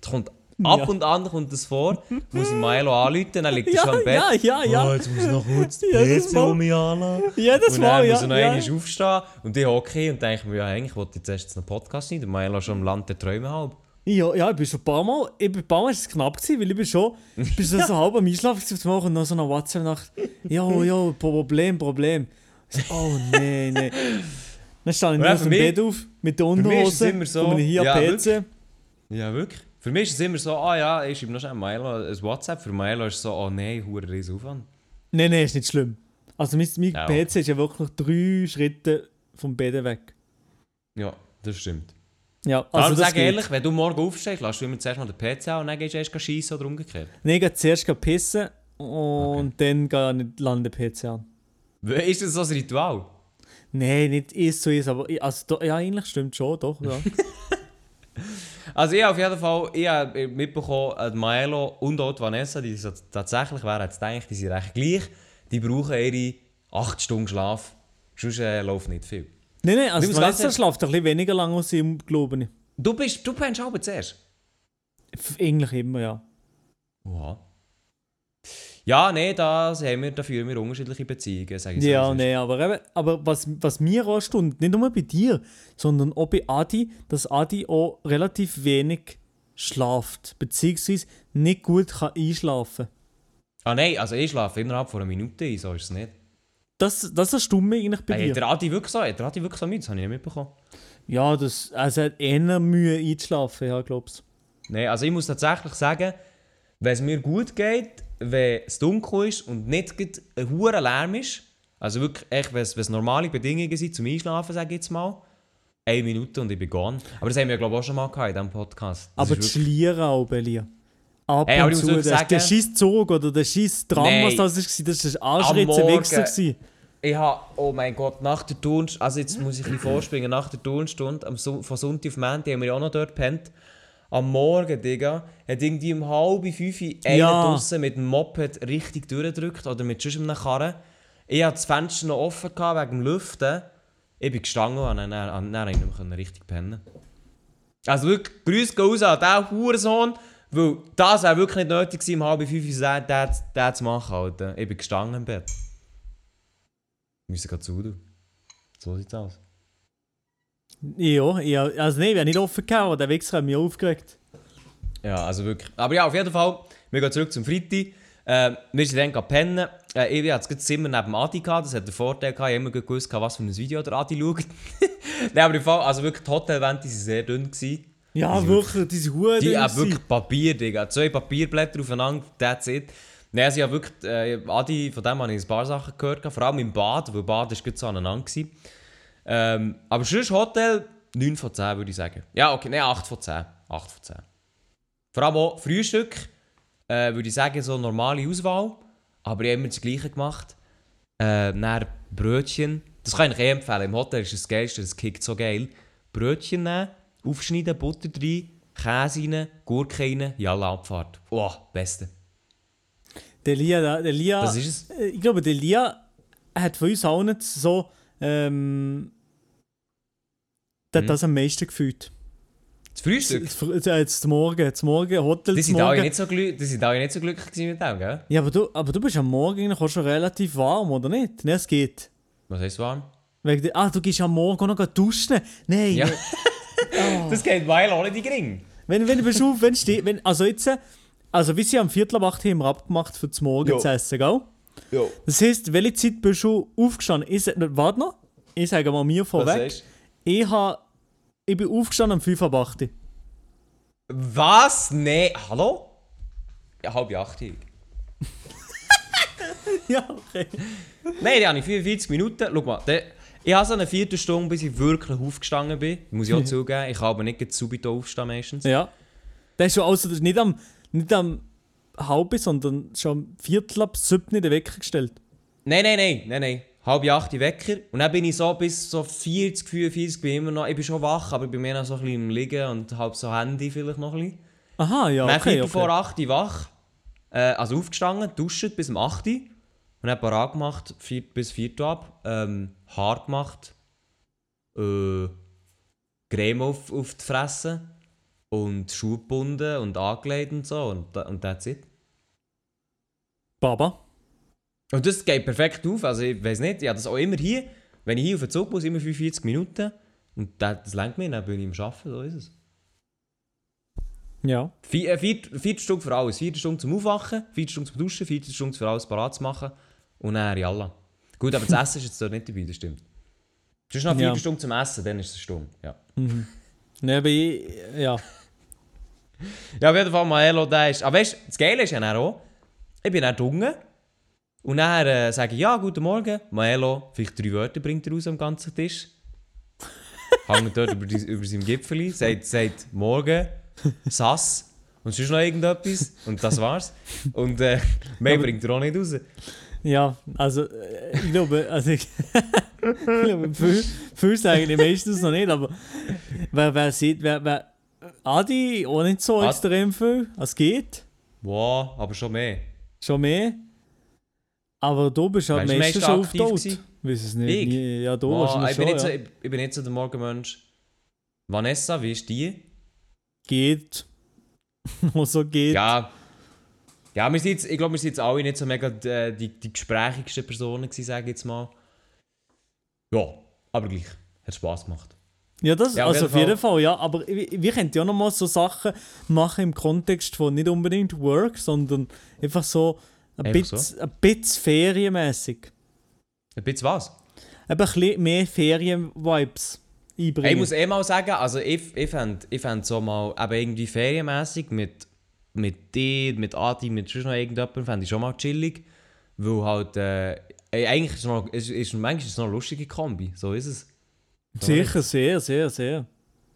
Das kommt ab Ja. und an kommt das vor, muss ich Maelo anrufen, dann liegt er Ja, schon im Bett. ja, ja, ja. Oh, jetzt muss ich noch kurz die PC um mich anlassen. Jedes Und Mal, dann ja. muss er noch ja. einmal aufstehen und ich hocke und denke mir, ja, eigentlich wollte ich jetzt erst einen Podcast nicht. Der Maelo schon im Land der Träume halb. Ja, ja, ich bin schon ein paar Mal, ich bin ein paar Mal ist es knapp gewesen, weil ich bin schon, ich bin so, so halb am Einschlafen auf einmal kommt noch so eine WhatsApp-Nacht, ja, ja, Problem, Problem. Ich so, oh nee, nee. Dann stehe ich Und nur dann aus dem Bett auf, mit der Unterhose, so- komme ich hier Ja, am wirklich. PC. Ja, wirklich. Für mich ist es immer so, ah ja, ich schreibe noch schnell Maelo ein WhatsApp. Für Maelo ist es so, oh nein, hure riesen Aufwand. Nein, nein, ist nicht schlimm. Also mein, mein Ja, PC ist ja wirklich drei Schritte vom Bett weg. Ja, das stimmt. Ja, Also also das sag geht. ehrlich, wenn du morgen aufstehst, lass du immer zuerst mal den PC an und dann gehst du erst schiessen oder umgekehrt. Nein, ich gehe zuerst pissen und dann gehe ich nicht lande den PC an. Ist das so ein Ritual? Nein, nicht ist so ist, aber also, ja, eigentlich stimmt schon, doch, ja. Also ich auf jeden Fall, ich habe mitbekommen, äh, die Maelo und auch die Vanessa, die so tatsächlich wären jetzt gedacht, die sind recht gleich, die brauchen ihre 8 Stunden Schlaf. Sonst äh, läuft nicht viel. Nein, nein, also Vanessa schläft ein bisschen weniger lang als ich, glaube ich. Du bist, du pennst aber zuerst. Eigentlich immer, ja. Oha. Ja, nee, das haben wir, da führen wir unterschiedliche Beziehungen, sage ich so, Ja, ist. nein, aber, eben, aber was, was mir anstund, nicht nur bei dir, sondern auch bei Adi, dass Adi auch relativ wenig schlaft, beziehungsweise nicht gut kann einschlafen Ah nein, also ich schlafe innerhalb von einer Minute ein, so ist es nicht. Das, das erstaunt mich eigentlich bei Hey, dir. hat der Adi wirklich so? Hat der Adi wirklich so Mühe? Das habe ich nicht mitbekommen. Ja, das, also er hat eher Mühe einzuschlafen, ja, glaubst Nein, also ich muss tatsächlich sagen, wenn es mir gut geht, wenn es dunkel ist und nicht ein hoher Lärm ist, also wirklich, echt, wenn es, wenn es normale Bedingungen sind zum Einschlafen, sage ich jetzt mal, eine Minute und ich bin gone. Aber das haben wir, glaube ich, auch schon mal gehabt in diesem Podcast. Das Aber das wirklich- Schlieren auch, Belia. Ab Hey, aber und zu, der, sagen- der scheiß Zug oder der scheiß Tram, Nein. was das war, das war ein Anschritt, Am ein Wichser. Morgen. gewesen. Ich habe, oh mein Gott, nach der Turnstunde, also jetzt muss ich ein vorspringen, nach der Turnstunde, am von Sonntag auf Montag haben wir auch noch dort gepennt. Am Morgen, Digga, hat irgendwie um halb fünf einer Ja. draussen mit dem Moped richtig durchgedrückt oder mit sonst einem Karren. Ich hatte das Fenster noch offen gehabt wegen dem Lüften. Ich bin gestanden und dann, dann, dann nicht mehr richtig pennen. Also wirklich, Grüße gehen raus an diesen Hurensohn, weil das wäre wirklich nicht nötig gewesen, um halb fünf Uhr das, das zu machen, Alter. Ich bin gestanden im Bett. Wir müssen gerade zu, du. So sieht's aus. Ja, ja, also nein, wir haben nicht offen gehabt, aber der Wichser hat mich aufgeregt. Ja, also wirklich. Aber ja, auf jeden Fall, wir gehen zurück zum Freitag. Äh, wir sind dann pennen. Äh, ich hatte das Zimmer neben Adi gehabt, das hat den Vorteil gehabt, ich habe immer gewusst, was für ein Video der Adi schaut. Nein, aber im Fall, also wirklich, die Hotelwände waren sehr dünn. Gewesen. Ja, Die wirklich, diese Huren. Die haben wirklich Papier, Digga. Zwei Papierblätter aufeinander, that's it. Nein, also ich habe wirklich, äh, Adi, von dem habe ich ein paar Sachen gehört, vor allem im Bad, weil Bad war gut so aneinander. Gewesen. Ähm, aber sonst Hotel 9 von 10 würde ich sagen. Ja, okay, nein, 8 von 10. 8 von 10. Vor allem auch Frühstück, äh, würde ich sagen, so normale Auswahl. Aber ich habe immer das Gleiche gemacht. Äh, dann Brötchen. Das kann ich eh empfehlen. Im Hotel ist das Geilste, das kickt so geil. Brötchen nehmen, aufschneiden, Butter rein, Käse rein, Gurke rein, Jalla Abfahrt. Oh, beste. Der Lia, der, der Lia, Das ist es. äh, ich glaube, der Lia hat von uns auch nicht so, ähm, Der hat Mhm. das am meisten gefühlt. Das Frühstück? Jetzt jetzt- jetzt zum Morgen, zum Morgen, Hotel alle Morgen. nicht so, die sind alle nicht so glücklich mit dem, gell? Ja, aber du, aber du bist am Morgen auch schon relativ warm, oder nicht? Nein, es geht. Was heißt warm? Wegen der, ah, du gehst am Morgen auch noch duschen. Nein, Ja. Oh. Das geht weil auch in die Gring. wenn, wenn du bist auf, wenn steh, wenn, also jetzt, also wie sie am Viertel ab acht haben wir abgemacht für das Morgen Jo. zu essen, gell? Jo. Das heisst, welche Zeit bist du aufgestanden? Ich, warte noch, ich sage mal mir Was vorweg. Ich, ha, ich bin aufgestanden am 5 ab 8. du? Was? Nee. Hallo? Ja, halb acht. ja, okay. Nein, da habe ich 45 Minuten. Schau mal, der, ich habe so eine Viertelstunde, bis ich wirklich aufgestanden bin. Muss ich auch zugeben. Ich kann aber nicht subito aufstehen meistens. Ja. Das ist schon, also das ist nicht am, nicht am halb, sondern schon am Viertel ab sieben in den Wecker gestellt. Nein, nein, nein, nein, nein. Halb acht Wecker. Und dann bin ich so bis so 40, 45 bin ich immer noch. Ich bin schon wach, aber ich bin mehr noch so ein bisschen im Liegen und halb so Handy vielleicht noch ein bisschen. Aha, ja, Dann okay, Viertel okay. vor 8 Uhr wach. Äh, also aufgestanden, duscht bis um 8 Uhr. Und dann parat gemacht, vier, bis 4 Uhr ab. Ähm, Haar gemacht. Äh, Creme auf, auf die Fresse. Und Schuhe gebunden und angelegt und so. Und, und that's it. Baba. Und das geht perfekt auf. Also ich weiß nicht, ich habe das auch immer hier. Wenn ich hier auf den Zug muss, immer 45 Minuten. Und das, das lenkt mir, dann bin ich am Arbeiten, so ist es. Ja. Vier, äh, vier, vier Stunden für alles. Vier Stunden zum Aufwachen, vier Stunden zum Duschen, vier Stunden für alles parat zu machen. Und dann Jalla. Gut, aber das Essen ist jetzt dort nicht dabei, das stimmt. Es ist noch vier Ja. Stunden zum Essen, dann ist es Stunde. Ja, Ne, aber ich, ja. ja auf jeden Fall, Maelo, der ist... Aber weißt du, das Geile ist ja auch, ich bin dann dunge und dann äh, sage ich, ja, guten Morgen. Maelo, vielleicht drei Wörter bringt er raus am ganzen Tisch. Hängt dort über, die, über seinem Gipfel, sagt, sagt Morgen, Sass und sonst noch irgendetwas und das war's. Und äh, mehr Aber- bringt er auch nicht raus. Ja, also äh, ich glaube, also ich, ich glaube, viel sagen die meistens noch nicht, aber wer, wer sieht, wer, wer, Adi auch nicht so Ad- extrem viel, es geht, Wow, aber schon mehr. schon mehr. Aber du bist halt Weißt du, meistens meist schon gewesen? Weiß es nicht. Ich? Ja, du Wow, wahrscheinlich ich, bin schon, nicht so, ja. ich, ich bin nicht so der Morgenmensch. Vanessa, wie ist die? Geht. Wo so geht. Ja. Ja, wir sind jetzt, ich glaube, wir sind jetzt alle nicht so mega die, die, die gesprächigsten Personen gewesen, sage ich jetzt mal. Ja, aber gleich. Hat Spass gemacht. Ja, das, Ja, auf also jeden auf jeden Fall, ja. Aber wir, wir könnten ja noch mal so Sachen machen im Kontext von nicht unbedingt Work, sondern einfach so ein bisschen, ein bisschen ferienmäßig. Ein bisschen was? Eben ein bisschen mehr Ferien-Vibes einbringen. Ich muss eh mal sagen, also ich, ich fände ich fänd so mal eben irgendwie ferienmässig mit, mit dir, mit Adi, mit sonst noch irgendjemandem, fände ich schon mal chillig. Weil halt, äh, eigentlich ist es noch, ist, ist, manchmal ist es noch eine lustige Kombi, so ist es. Sicher, sehr, sehr, sehr.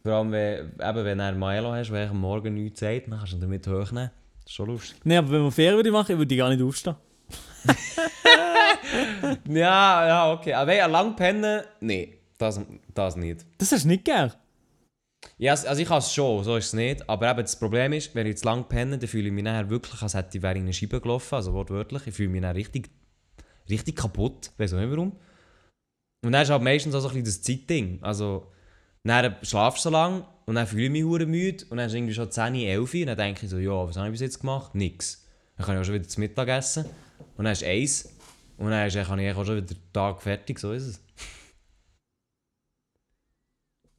Vor allem, wenn, eben, wenn du einen Milo hast, der am Morgen nichts sagt, dann kannst du ihn damit hochnehmen. Das ist schon lustig. Nein, aber wenn wir Ferien würde machen, würde ich gar nicht aufstehen. Ja, ja, okay. Aber wenn lang pennen, nee, das, das nicht. Das hast du nicht gern. Ja, also ich kann es schon, so ist es nicht. Aber eben das Problem ist, wenn ich zu lang penne, dann fühle ich mich nachher wirklich, als hätte ich wäre in eine Scheibe gelaufen, also wortwörtlich. Ich fühle mich dann richtig, richtig kaputt, weiß auch nicht warum. Und dann ist halt meistens auch so ein bisschen das Zeitding. Also, dann schlafst du so lang und dann fühle ich mich hure müde und dann ist irgendwie schon 10, 11 und dann denke ich so, ja, was habe ich bis jetzt gemacht? Nix. Dann kann ich auch schon wieder zu Mittag essen und dann ist eins und dann ist, kann ich auch schon wieder den Tag fertig, so ist es.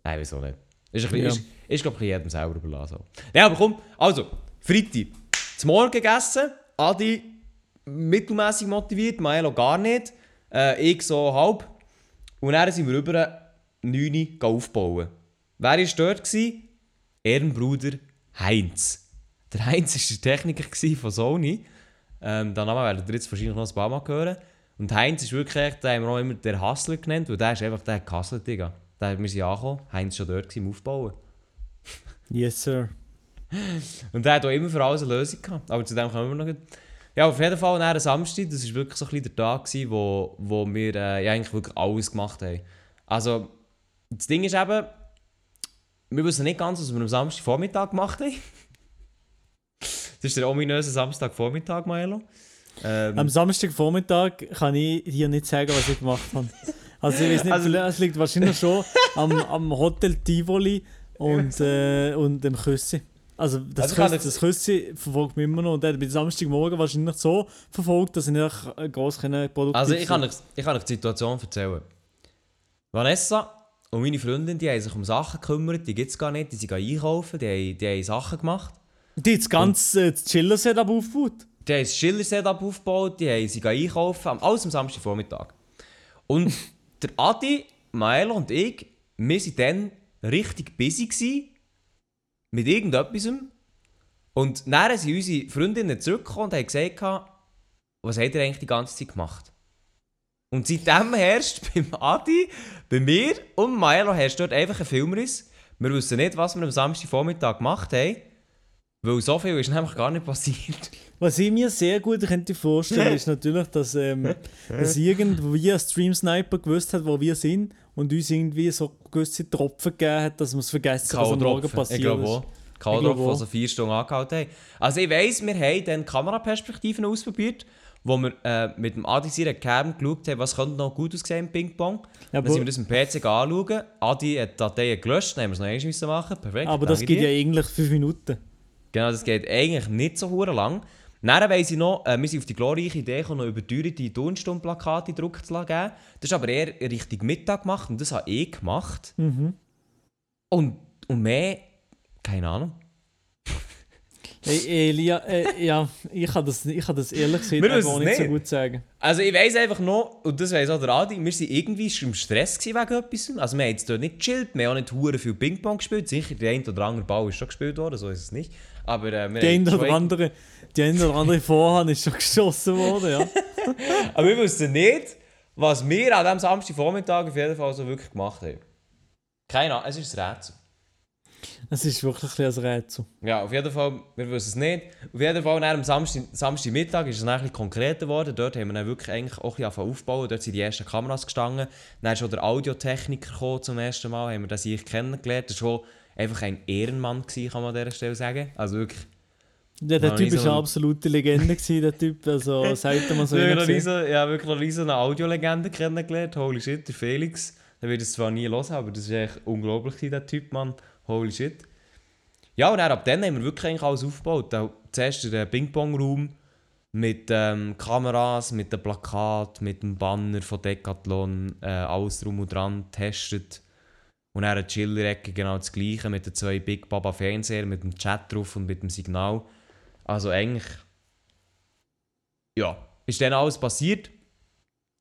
Nein, wieso nicht? Ist, bisschen, Ja. ist, ist glaube ich, jedem selber überlassen. Ja, aber komm, also, Freitag. Zum Morgen gegessen, Adi mittelmäßig motiviert, Maelo gar nicht, äh, ich so halb. Und dann sind wir über 9 Uhr aufbauen. Wer war dort? Gewesen? Ehrenbruder Heinz. Der Heinz war der Techniker von Sony. Ähm, den Namen werdet ihr jetzt wahrscheinlich noch ein paar Mal hören. Und Heinz ist wirklich, den haben wir auch immer der Hustler genannt, weil der ist einfach der gehustelt, Digga. Der, wir sind angekommen, Heinz war schon dort gewesen, im Aufbauen. Yes, sir. Und der hat auch immer für alles eine Lösung gehabt. Aber zu dem kommen wir noch. gleich. Ja, auf jeden Fall nach Samstag, das war wirklich so ein bisschen der Tag, gewesen, wo, wo wir äh, ja, eigentlich wirklich alles gemacht haben. Also, das Ding ist eben, wir wissen nicht ganz, was wir am Samstagvormittag gemacht haben. das ist der ominöse Samstagvormittag, Maelo. Ähm, Am Samstagvormittag kann ich dir nicht sagen, was ich gemacht habe. Also ich weiß nicht, Also- es liegt wahrscheinlich schon am, am Hotel Tivoli und, äh, und dem Küssi. Also das, Also Küssi, das Küssi verfolgt mich immer noch und der hat mich Samstagmorgen wahrscheinlich so verfolgt, dass ich nicht gross produktiv Also ich kann, euch, ich kann euch die Situation erzählen. Vanessa und meine Freundin, die haben sich um Sachen gekümmert, die gibt es gar nicht, die sind einkaufen, die haben, die haben Sachen gemacht. Die hat das ganze äh, Chiller-Setup aufgebaut. Die haben ein Schiller-Setup aufgebaut, die haben, sie einkaufen, am- alles am Samstagvormittag. Und der Adi, Maelo und ich, wir waren dann richtig busy gewesen, mit irgendetwas. Und dann sind unsere Freundinnen zurückgekommen und haben gesagt, was habt ihr eigentlich die ganze Zeit gemacht? Und seitdem herrscht beim Adi, bei mir und Maelo herrscht dort einfach ein Filmriss. Wir wissen nicht, was wir am Samstagvormittag gemacht haben, weil so viel ist nämlich gar nicht passiert. Was ich mir sehr gut könnte vorstellen, ist natürlich, dass, ähm, dass irgendwie ein Stream-Sniper gewusst hat, wo wir sind und uns irgendwie so gewisse Tropfen gegeben hat, dass wir es vergessen, was am Morgen passiert Ich glaube ist. auch. die so vier Stunden angehalten haben. Also ich weiss, wir haben dann Kameraperspektiven ausprobiert, wo wir äh, mit dem Adi seiner Cam geschaut haben, was könnte noch gut aussehen im Ping-Pong. Ja, dann sind wir das im PC anschauen. Adi hat die Dateien gelöscht, dann haben wir es noch einmal müssen machen. Perfekt. aber das geht dir. ja eigentlich fünf Minuten. Genau, das geht eigentlich nicht so hure lang. Dann weiss ich noch, äh, wir sind auf die glorreiche Idee gekommen, noch überteuerte Turnstundenplakate gedruckt zu lassen. Das ist aber eher Richtung Mittag gemacht und das habe ich gemacht. Mhm. Und, und mehr, keine Ahnung. Ey, Elia, äh, ja, ich kann das, ich kann das ehrlich gesagt auch es nicht so nicht. gut sagen. Also ich weiss einfach noch, und das weiss auch der Adi, wir waren irgendwie im Stress wegen etwas. Also wir haben jetzt dort nicht gechillt, wir haben auch nicht hure viel Ping-Pong gespielt. Sicher, der ein oder andere Ball ist schon gespielt worden, so ist es nicht. Aber äh, wir Die haben eine oder schon- andere, die eine oder andere Vorhand ist schon geschossen worden, ja. Aber wir wussten nicht, was wir an diesem Samstagvormittag auf jeden Fall so wirklich gemacht haben. Keine Ahnung, es ist ein Rätsel. Es ist wirklich ein Rätsel. Ja, auf jeden Fall, wir wissen es nicht. Auf jeden Fall, nach am Samstag, Samstagmittag ist es dann ein bisschen konkreter geworden. Dort haben wir dann wirklich eigentlich auch ein bisschen aufbauen. Dort sind die ersten Kameras gestanden. Dann ist schon der Audiotechniker gekommen zum ersten Mal. Haben wir das ich kennengelernt. Das war schon einfach ein Ehrenmann, gewesen, kann man an dieser Stelle sagen. Also wirklich, Ja, der Typ war so- eine absolute Legende, gewesen, der Typ. Also, seit man so ich habe wirklich noch nie so eine Audiolegende kennengelernt. Holy shit, der Felix. Der wird es zwar nie hören, aber das war echt unglaublich, der Typ, Mann. Holy shit. Ja, und dann, ab dann haben wir wirklich eigentlich alles aufgebaut. Zuerst der Ping-Pong-Raum mit ähm, Kameras, mit dem Plakat, mit dem Banner von Decathlon, äh, alles drum und dran getestet. Und dann eine Chiller-Ecke, genau das gleiche, mit den zwei Big Baba Fernseher, mit dem Chat drauf und mit dem Signal. Also eigentlich, ja, ist dann alles passiert.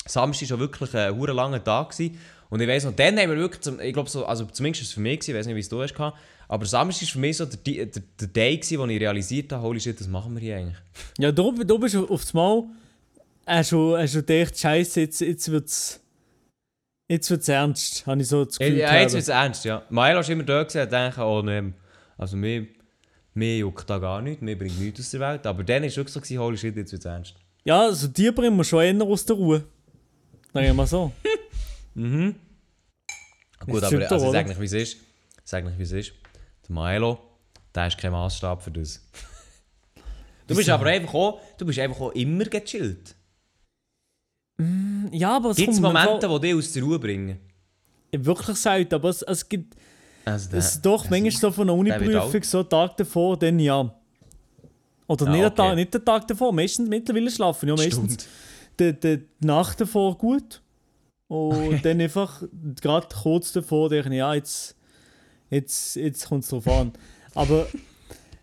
Samstag war schon wirklich ein langer Tag. Gewesen. Und ich weiss noch, dann haben wir wirklich, zum, ich glaube, so, also zumindest ist es für mich, ich weiß nicht, wie es du hast, aber Samstag war für mich so der, der, der Day, gewesen, wo ich realisiert habe, holy shit, was machen wir hier eigentlich? Ja, du, du bist auf das Mal. Hast du, hast du gedacht, Scheiße, jetzt, jetzt wird's. Jetzt wird's ernst, habe ich so das Gefühl. Ja, jetzt wird es ernst, ja. Milo war immer da gewesen, und dachte, oh nein, also mir, mir juckt da gar nichts, mir bringt nichts aus der Welt. Aber dann war es wirklich so, gewesen, holy shit, jetzt wird es ernst. ja, also die bringen wir schon eher aus der Ruhe. Sagen wir mal so. Mhm. Gut, aber also, sag nicht, wie es ist. Sag nicht, wie es ist. Der Milo, der ist kein Maßstab für das. Du bist aber einfach auch, du bist einfach auch immer gechillt. Ja, aber es Gibt Momente, die dich aus der Ruhe bringen? vor- wirklich selten, aber es, es gibt Also der, es doch manchmal so von einer Uni-Prüfung, so einen Tag davor, dann ja. Oder Ah, nicht, den okay. Tag, nicht den Tag davor, meistens mittlerweile schlafen, ja, meistens die, die Nacht davor gut. Und dann einfach gerade kurz davor denke ich, ja, jetzt, jetzt, jetzt kommt es drauf an. Aber,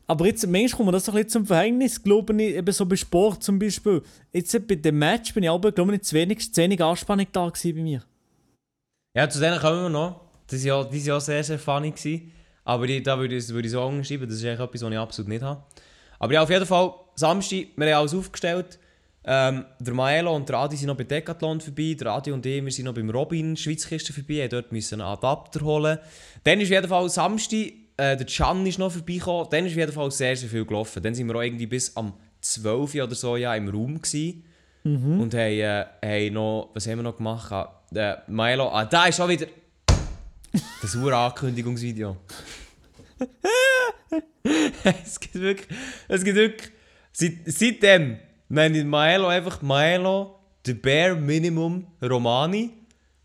aber jetzt, manchmal kommt mir das so ein bisschen zum Verhängnis, glaube ich, eben so bei Sport zum Beispiel. Jetzt bei dem Match bin ich aber, glaube ich, zu wenig, zu wenig Anspannung da gewesen bei mir. Ja, zu denen kommen wir noch. Das war ja, die sind ja sehr, sehr funny. Gewesen. Aber die, da würde ich, würde ich so anschreiben, das ist eigentlich etwas, was ich absolut nicht habe. Aber ja, auf jeden Fall, Samstag, wir haben alles aufgestellt. Ähm, der Maelo und der Adi sind noch bei Decathlon vorbei. Der Adi und ich, wir sind noch beim Robin Schweizkiste vorbei, haben dort müssen einen Adapter holen. Dann ist auf jeden Fall Samstag, äh, der Can ist noch vorbeigekommen. Dann ist auf jeden Fall sehr, sehr viel gelaufen. Dann sind wir auch irgendwie bis am 12 Uhr oder so ja, im Raum gewesen. Und haben, äh, haben noch, was haben wir noch gemacht? Ah, Der Maelo, ah, da ist schon wieder das Urankündigungsvideo. es gibt wirklich, es gibt wirklich, seit, seitdem nenne ich Maelo einfach Maelo, the bare minimum Romani.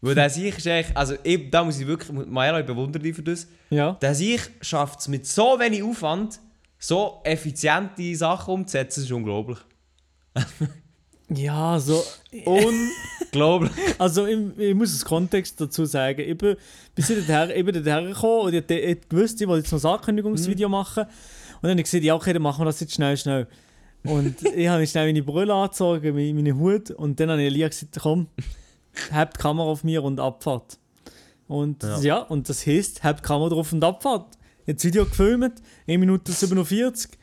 Weil der sich ist echt, also ich, da muss ich wirklich, Maelo, ich bewundere dich für das. Ja. Der sich schafft es mit so wenig Aufwand, so effiziente Sachen umzusetzen, das ist unglaublich. Ja, so. Unglaublich. Also, ich, ich muss das Kontext dazu sagen. Ich bin bis ich dorthin, ich bin dorthin gekommen und ich ich hab gewusst, ich wollte jetzt noch ein Ankündigungsvideo machen. Und dann habe ich gesagt, ja, okay, dann machen wir das jetzt schnell, schnell. Und ich habe schnell meine Brille angezogen, meine, meine Hut. Und dann habe ich Elia gesagt, komm, habt die Kamera auf mir und Abfahrt. Und ja, Ja. und das heisst, habt die Kamera drauf und Abfahrt. Ich habe das Video gefilmt, 1 Minute 47.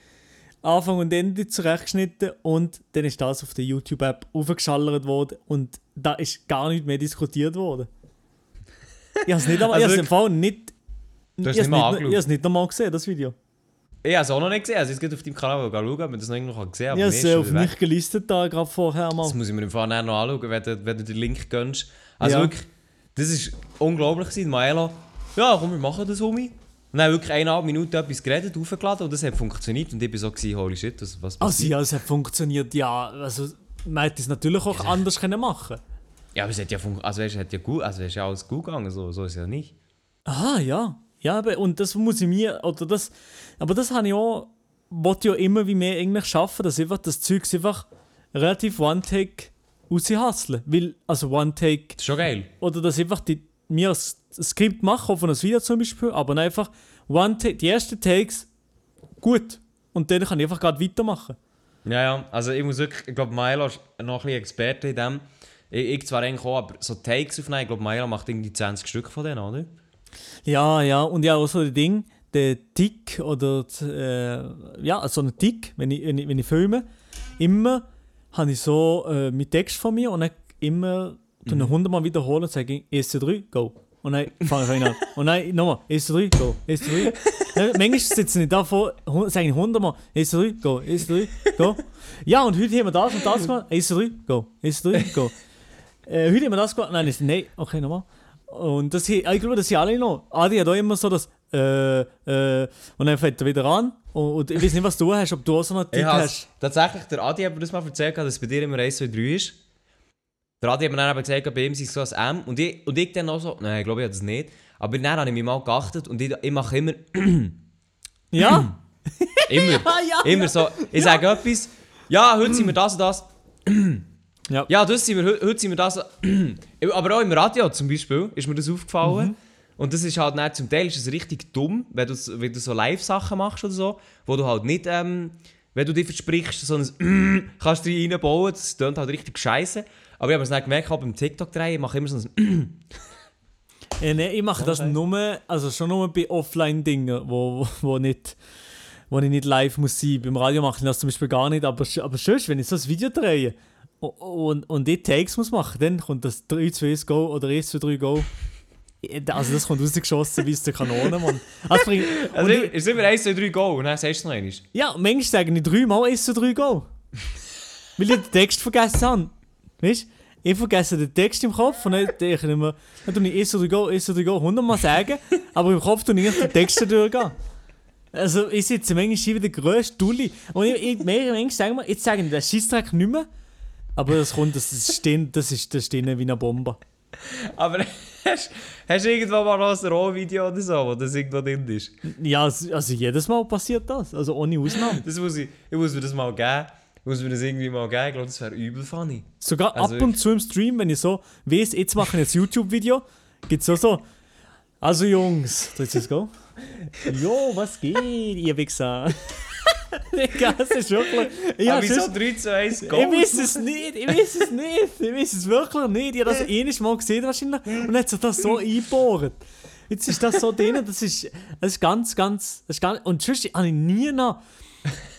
Anfang und Ende zurechtgeschnitten und dann ist das auf der YouTube-App aufgeschallert worden und da ist gar nicht mehr diskutiert worden. Ich habe es nicht Also ich hab's im Fall nicht, ich nicht ich nicht nochmal gesehen, das Video. Ich habe es auch noch nicht gesehen. Also, jetzt geht auf deinem Kanal schauen, ob man das noch irgendwo gesehen kann. Ich aber habe es auf mich gelistet da gerade vorher mal. Das muss ich mir im Fall nachher noch anschauen, wenn du, wenn du den Link gönnst. Also Ja. wirklich, das ist unglaublich gewesen. Maelo, ja komm, wir machen das, Homie. Und dann haben wirklich eineinhalb Minuten etwas geredet, aufgeladen und das hat funktioniert. Und ich war so, gewesen, holy shit, was, was Also passiert? ja, es hat funktioniert, ja. Also man hätte es natürlich auch anders können machen Ja, aber es hat ja, fun- also, weißt, es hat ja gut, also es ist ja alles gut gegangen, so, so ist es ja nicht. Aha, ja. Ja, aber, und das muss ich mir, oder das, aber das habe ich auch, wollte ja immer wie mehr eigentlich schaffen, dass einfach das Zeug einfach relativ One-Take raushasseln. Weil, also One-Take, Das ist schon geil. oder dass einfach die, mir ein Skript machen, von einem Video zum Beispiel, aber dann einfach One-Take, die ersten Takes, gut. Und dann kann ich einfach gerade weitermachen. Ja, ja, also ich muss wirklich, ich glaube, Maelo ist noch ein bisschen Experte in dem. Ich, ich zwar eigentlich auch, aber so Takes aufnehmen, ich glaube, Maelo macht irgendwie 20 Stück von denen, oder? Ja, ja, und ja, auch so das Ding, der Tick oder äh, ja, so ein Tick, wenn ich, wenn ich, wenn ich filme, immer habe ich so äh, mit Text von mir und dann immer mhm. Hundertmal wiederholen und sage, ESC3, go. Und dann fange ich an. Und dann nochmal, ESC3, go, ESC3. Dann, manchmal sitzen ich da vor, hu- sage ich hundertmal, ESC3, go, ESC3, go. Ja, und heute haben wir das und das gemacht, ESC3, go, ESC3, go. Äh, heute haben wir das gemacht, nein, nein, okay, nochmal. Und das hier, ich glaube, das sind alle noch. Adi hat auch immer so das äh, äh, und dann fängt er wieder an. Und, und ich weiß nicht, was du hast, ob du auch so einen has, hast. tatsächlich, der Adi hat mir das mal erzählt, dass es bei dir immer 1, 2, 3 ist. Der Adi hat mir dann aber gesagt, bei ihm sei es so ein M. Und ich, und ich dann auch so, nein, ich glaube, ich habe das nicht. Aber dann habe ich mich mal geachtet und ich, ich mache immer, Ja? immer, ja, immer so, ich sage etwas, ja, heute sind wir das und das. Ja. Ja, das sind wir, heu- heute sind wir das. aber auch im Radio zum Beispiel ist mir das aufgefallen. Mhm. Und das ist halt nicht, zum Teil ist es richtig dumm, wenn du, wenn du so Live-Sachen machst oder so, wo du halt nicht, ähm, wenn du dir versprichst, so ein kannst du reinbauen, das klingt halt richtig scheiße. Aber ich habe es nicht gemerkt, auch beim TikTok-Drehen, ich mache immer so ein Äh, nee, ich mache das Okay. nur, also schon nur bei Offline-Dingen, wo, wo, wo, nicht, wo ich nicht live muss sein. Beim Radio mache ich das zum Beispiel gar nicht, aber, aber sonst, wenn ich so ein Video drehe und, und, ich Takes muss machen, dann kommt das 3, 2, 1, Go oder 1, 2, 3, Go. Also das kommt rausgeschossen wie aus der Kanone, Mann. Also, bring- Also, und ich, es ist immer 1, 2, 3 Go und dann sagst du noch einmal. ja, manchmal sage ich dreimal 1, 2, 3, Go. Weil ich den Text vergessen habe. Weißt du? Ich vergesse den Text im Kopf und dann denke ich immer, dann tue ich 1, 2, 3, Go, 1, 2, 3, Go hundertmal sagen, aber im Kopf tue ich nicht den Text durchgehen. Also ich sitze manchmal schon wieder der grösste Dulli. Und ich, ich, mehr- manchmal sagen wir, jetzt sagen wir den Scheissdreck nicht mehr, aber das kommt, das ist stehen, das ist, das stehen wie eine Bombe. Aber hast, hast du irgendwann mal noch ein Rohvideo oder so, wo das irgendwo drin ist? Ja, also also jedes Mal passiert das, also ohne Ausnahme. Das muss ich, ich muss mir das mal geben. Ich muss mir das irgendwie mal geben. Ich glaube, das wäre übel funny. Sogar Also ab und zu im Stream, wenn ich so weiß, jetzt mache ich ein YouTube-Video, gibt es auch so. Also Jungs, soll ich jetzt go? Jo, was geht, ihr Wichser? Digga, das ist wirklich. Ich, Ja, hab wieso sonst- 3 zu 1 ich Go? weiß es nicht, ich weiß es nicht, ich weiß es wirklich nicht. Ich habe das einiges Mal gesehen wahrscheinlich und hat sich das so eingebohrt. Jetzt ist das so drin, das ist, das ist ganz, ganz, das ist ganz, und sonst habe ich nie noch,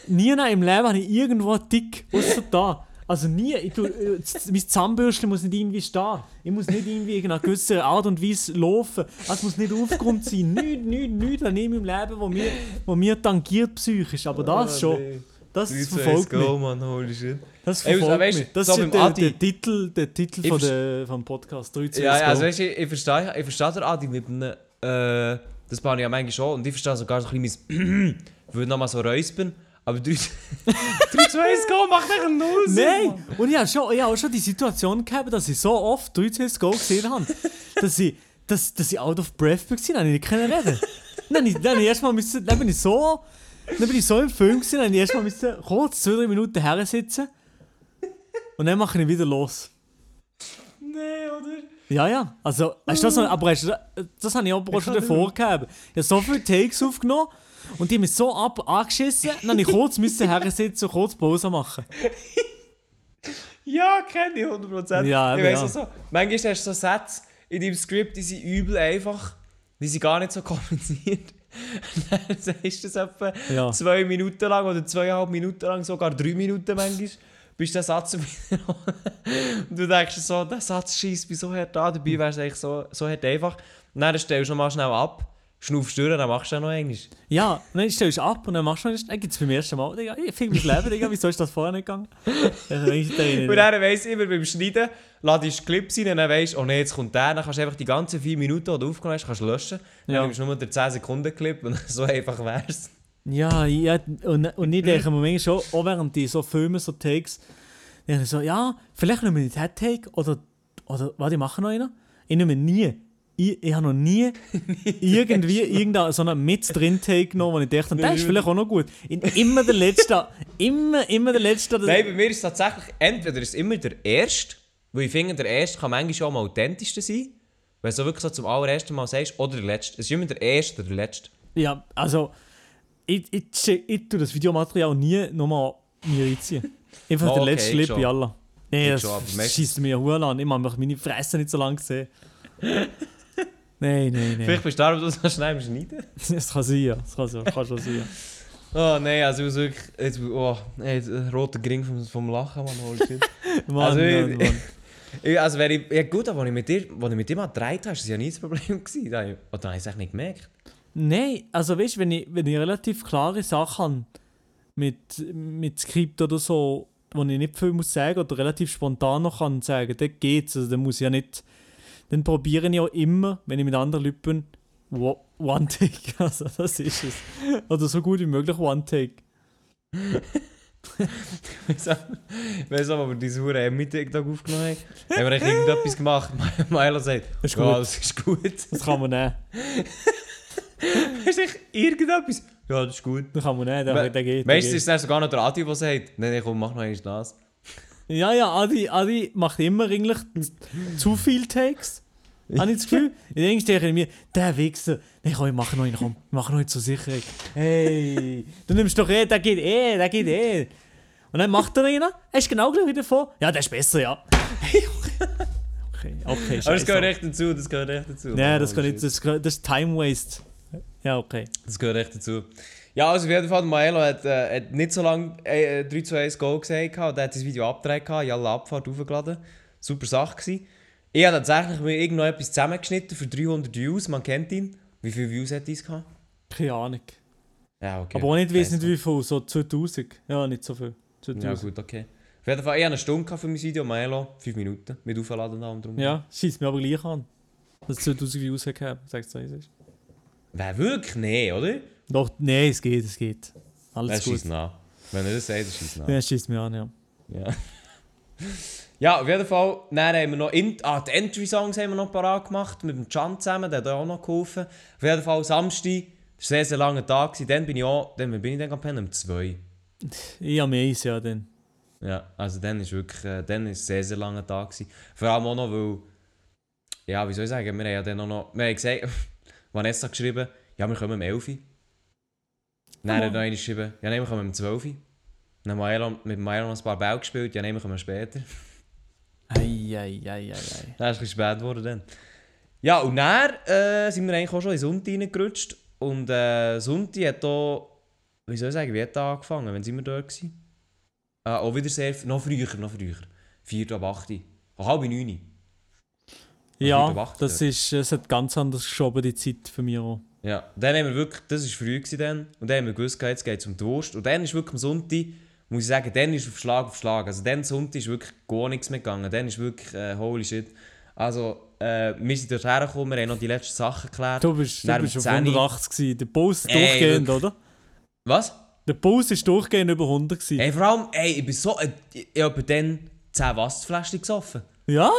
nie noch im Leben habe ich irgendwo dick, außer da. Also nie, ich tu, äh, mein Zahnbürstchen muss nicht irgendwie stehen. Ich muss nicht irgendwie in einer gewissen Art und Weise laufen. Es muss nicht Aufgrund sein. Nichts, nichts, nichts an im Leben, wo mir, wo mir tangiert psychisch. Aber das schon. Das 3 zu 1 verfolgt mich. Go, Mann, holy shit. Das Ey, verfolgt weißt du, mich. Das so ist der, der Titel, der Titel von der, vom Podcast 3 2 Ja, ja, also weißt du, ich, ich verstehe ich verstehe den Adi mit einem, äh, das mache ich ja manchmal schon, und ich verstehe sogar so ein bisschen mein, ich würde nochmal so räuspern, Aber 3 2 1 Go macht echt null Sinn, Nein! Und ich habe schon, ich habe auch schon die Situation gehabt, dass ich so oft 3 CS Go gesehen habe, dass ich, dass, dass ich out of breath war, dann habe ich nicht können reden. Dann, ich- dann, habe ich erst mal müssen, dann bin ich so, dann bin ich so im Film gewesen, dann habe ich erst mal müssen kurz 2-3 Minuten her sitzen und dann mache ich wieder los. Nee, oder? Ja, ja. Also, hast du das noch, aber hast du, das habe ich aber auch schon davor gehabt. Ich habe so viele Takes aufgenommen und die haben mich so ab angeschissen, dann ich kurz müssen hersitzen und kurz Pause machen. Ja, kenne ich 100%. Ja, ich weiss ja. so. Manchmal hast du so Sätze in deinem Skript, die sind übel einfach. Die sind gar nicht so kompliziert. Dann sagst du das etwa Ja. zwei Minuten lang oder zweieinhalb Minuten lang, sogar drei Minuten manchmal. Bist der Satz Und du denkst so, der Satz schießt mich so hart an, dabei wäre es eigentlich so, so hart einfach. Und dann stellst du noch mal schnell ab, schnaufst durch, dann machst du dann noch einmal. Ja, dann stellst du ab und dann machst du dann gibt es beim ersten Mal. Digga, ich finde mein Leben, Digga, wieso ist das vorher nicht gegangen? Und dann weiss ich immer beim Schneiden, ladest du Clips rein und dann weisst oh nee, jetzt kommt der, dann kannst du einfach die ganzen 4 Minuten, die du aufgenommen hast, kannst du löschen. Dann Ja. nimmst du nur den 10 Sekunden Clip und so einfach wär's. Ja, ja und, und ich denke mir manchmal schon, auch während die so Filme, so Takes, denke ich so, ja, vielleicht nehmen wir nicht den Take oder, oder warte, ich mache noch einen. Ich nehme nie, ich, ich habe noch nie irgendwie irgendeinen so einen mit drin Take genommen, wo ich dachte, der ist vielleicht auch noch gut. In, immer der Letzte, immer, immer der Letzte. der- Nein, bei mir ist es tatsächlich, entweder ist es immer der Erste, weil ich finde, der Erste kann manchmal schon am authentischsten sein, wenn du so wirklich so zum allerersten Mal sagst, oder der Letzte. Es ist immer der Erste oder der Letzte. Ja, also, ich, ich, ich, ich tue das Videomaterial nie nochmal mir reinziehen. Einfach Oh, der okay, letzte bei Allah. Nee, das schießt mir Huren an. Ich habe meine Fresse nicht so lange gesehen. Nein, nein, nein. Vielleicht bist du darum, du so schnell Schneiden. Das kann sein, ja. Das kann, so, kann schon sein. Oh nein, also ich muss wirklich, jetzt, oh, ey, der rote Gring vom, vom Lachen, man, holy shit. Mann, Also, Mann, Mann. Ich, also wenn ich, ja gut, aber ich mit dir, als ich mit dir mal gedreht war das ja nie das Problem. Gewesen. Da, habe ich- oder habe ich es echt nicht gemerkt. Nein, also weißt du, wenn ich, wenn ich relativ klare Sachen habe, mit, mit Skript oder so, wo ich nicht viel muss sagen oder relativ spontan noch kann sagen, dann geht's. Also dann muss ich ja nicht. Dann probiere ich auch immer, wenn ich mit anderen Leuten bin, One Take. Also das ist es. Oder so gut wie möglich One Take. Weißt du, als wir diese Hure Mittag aufgenommen haben, haben wir echt irgendetwas gemacht. Milo sagt, ist ja, gut. das ist gut. Das kann man nehmen. Hast du irgendetwas? Ja, das ist gut. Das kann man nehmen, der, der geht. Meistens ist es sogar noch der Adi, der sagt, nein, komm, mach noch einmal das. Ja, ja, Adi, Adi macht immer eigentlich zu viel Takes. Habe ich das Gefühl? Ich denke, denke ich mir, der Wichser, nein, komm, ich mache noch einen, komm, ich mache noch einen zur Sicherheit. Hey, du nimmst doch eh, der geht eh, der geht eh. Und dann macht er einen, er ist genau gleich wieder vor. Ja, der ist besser, ja. Hey, okay, okay, Aber das scheiße. gehört echt dazu, das gehört echt dazu. Nein, das shit. nicht, das, gehört- das ist Time Waste. Ja, okay. Das gehört echt dazu. Ja, also auf jeden Fall, Maelo hat, äh, hat nicht so lange äh, 3 zu 1 Goal gesagt gehabt, und er hat das Video abgedreht, gehabt, in alle Abfahrt aufgeladen. Super Sache gewesen. Ich habe tatsächlich mir irgendwo etwas zusammengeschnitten für 300 Views, man kennt ihn. Wie viele Views hat dies gehabt? Keine Ahnung. Ja, okay. Aber auch nicht, weiß nicht wie viel, so 2000. Ja, nicht so viel. 2000. Ja gut, okay. Auf jeden Fall, ich habe eine Stunde gehabt für mein Video, Maelo, 5 Minuten, mit Aufladen und drum. Ja, schießt mir aber gleich an. Dass 2000 Views hat, sagst du, es ist. Wäre wirklich? Nee, oder? Doch, nee, es geht, es geht. Alles gut. schießt. Wenn er das sagt, dann schießt nach. Ja, schießt mir an, ja. Ja. ja, auf jeden Fall. Dann haben wir noch in ah, die Entry-Songs haben wir noch parat gemacht mit dem Can zusammen, der hat auch noch geholfen. Auf jeden Fall Samstag, das war ein sehr, sehr langer Tag. gewesen. Dann bin ich auch, dann bin ich dann gepennt, um 2. Ich mehr eins, ja, dann. Ja, also dann ist wirklich, äh, dann ist ein sehr, sehr langer Tag gewesen. Vor allem auch noch, weil, ja, wie soll ich sagen, wir haben ja dann auch noch, wir haben gesagt, Vanessa geschrieben, ja, wir kommen um 11 Uhr. Dann hat er noch einer geschrieben, ja, nein, wir um 12 Uhr. Dann haben wir mit Milo noch ein paar Bälle gespielt, ja, nein, wir später. Eieieiei. Das ist ein bisschen spät geworden dann. Ja, und dann äh, sind wir eigentlich auch schon in Sunti reingerutscht. Und äh, Sunti hat da, wie soll ich sagen, wie hat da angefangen? Wann sind wir dort gewesen? Äh, auch wieder sehr, noch früher, noch früher. 4 ab 8. Oh, halb 9. wieder Ja, das ist, es hat ganz anders geschoben, die Zeit für mich auch. Ja, dann haben wir wirklich, das war früh dann, und dann haben wir gewusst, jetzt geht es um die Wurst. Und dann ist wirklich am Sonntag, muss ich sagen, dann ist auf Schlag auf Schlag. Also dann Sonntag ist wirklich gar nichts mehr gegangen. Dann ist wirklich, äh, holy shit. Also, äh, wir sind dort hergekommen, wir haben noch die letzten Sachen geklärt. Du bist, du bist auf 10 Uhr. 180 gewesen. Der Post Ey, durchgehend, oder? Was? Der Puls war durchgehend über 100. Gewesen. Ey, vor allem, ey, ich bin so... äh, Ich, habe dann 10 Wasserfläschchen gesoffen. Ja?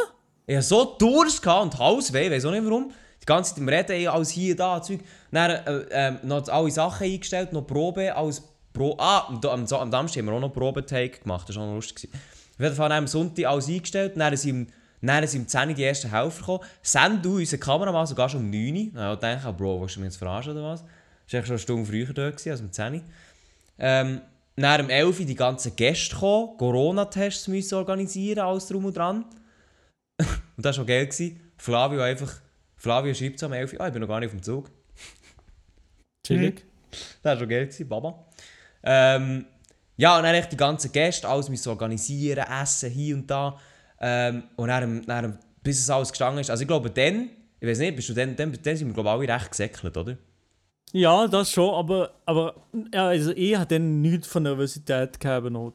Ich hatte so Durst gehabt und Halsweh, ich weiß auch nicht warum. Die ganze Zeit im Reden, alles hier, da, Zeug. Dann äh, ähm, noch alle Sachen eingestellt, noch Probe, als Pro... Ah, am, am, am Samstag haben wir auch noch Probetake gemacht, das war auch noch lustig. Auf jeden Fall am Sonntag alles eingestellt, dann sind dann sind im 10 Uhr die ersten Helfer gekommen. Sendu, unser Kameramann, sogar schon um 9 Uhr. Dann dachte ich, Bro, willst du mich jetzt verarschen oder was? Das war schon eine Stunde früher da, gewesen, als um 10 Uhr. Ähm, dann um 11 Uhr die ganzen Gäste gekommen, Corona-Tests müssen organisieren, alles drum und dran. Und das war schon geil. Gewesen. Flavio einfach... Flavio schreibt so um 11 Uhr, ah, ich bin noch gar nicht auf dem Zug. Chillig. Das war schon geil, gewesen, Baba. Ähm, ja, und dann echt die ganzen Gäste, alles müssen organisieren, essen, hier und da. Ähm, und dann, dann, bis es alles gestanden ist. Also ich glaube, dann, ich weiß nicht, bist du dann, dann, dann sind wir glaube ich alle recht gesäckelt, oder? Ja, das schon, aber, aber ja, also ich hatte dann nichts von Nervosität gehabt. Noch,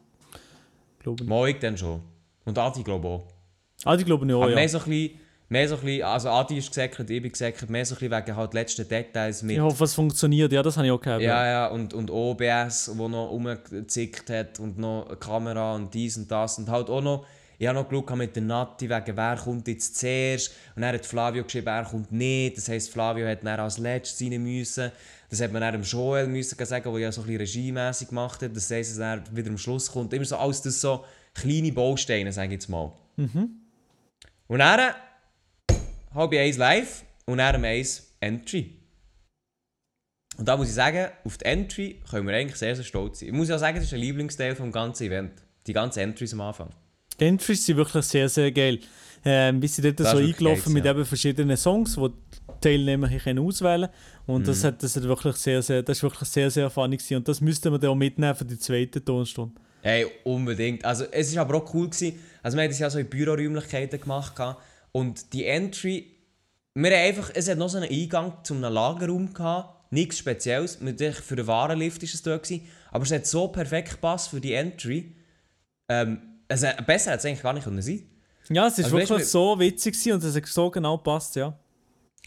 glaube ich. Ich dann schon. Und Adi glaube ich auch. Ich glaube Aber auch, mehr ja. so ein bisschen, mehr so ein bisschen, also Adi ist gesäckelt, ich bin gesäckelt, mehr so ein bisschen wegen halt letzten Details mit... Ich hoffe, es funktioniert. Ja, das habe ich auch gehabt. Ja, ja, und, und OBS, wo noch rumgezickt hat und noch eine Kamera und dies und das und halt auch noch, ich habe noch geschaut mit der Nati, wegen wer kommt jetzt zuerst und dann hat Flavio geschrieben, er kommt nicht, das heisst Flavio hat dann als letztes rein müssen, das hat man dann dem Joel müssen sagen, der ja so ein bisschen regiemässig gemacht hat, das heisst, dass er wieder am Schluss kommt, immer so alles das so kleine Bausteine, sage ich jetzt mal. Und dann habe ich eins live und dann eins Entry. Und da muss ich sagen, auf die Entry können wir eigentlich sehr, sehr stolz sein. Ich muss ja sagen, das ist ein Lieblingsteil vom ganzen Event. Die ganzen Entries am Anfang. Die Entries sind wirklich sehr, sehr geil. Ähm, wir sind dort Das so eingelaufen geil, mit ja. eben verschiedenen Songs, die die Teilnehmer hier können auswählen Und Mhm. das, hat, das, hat wirklich sehr, sehr, das ist wirklich sehr, sehr funny gewesen. Und das müssten wir dann auch mitnehmen für die zweite Tonstunde. Hey, unbedingt. Also, es war aber auch cool. Gewesen. Also, wir haben das ja so in Büroräumlichkeiten gemacht. gehabt. Und die Entry, wir haben einfach, es hat noch so einen Eingang zu einem Lagerraum gehabt. Nichts Spezielles. Für den Warenlift war es dort. Gewesen. Aber es hat so perfekt gepasst für die Entry. Ähm, also, besser hätte es eigentlich gar nicht können sein Ja, es ist Also, wirklich weißt so witzig und es hat so genau gepasst, ja.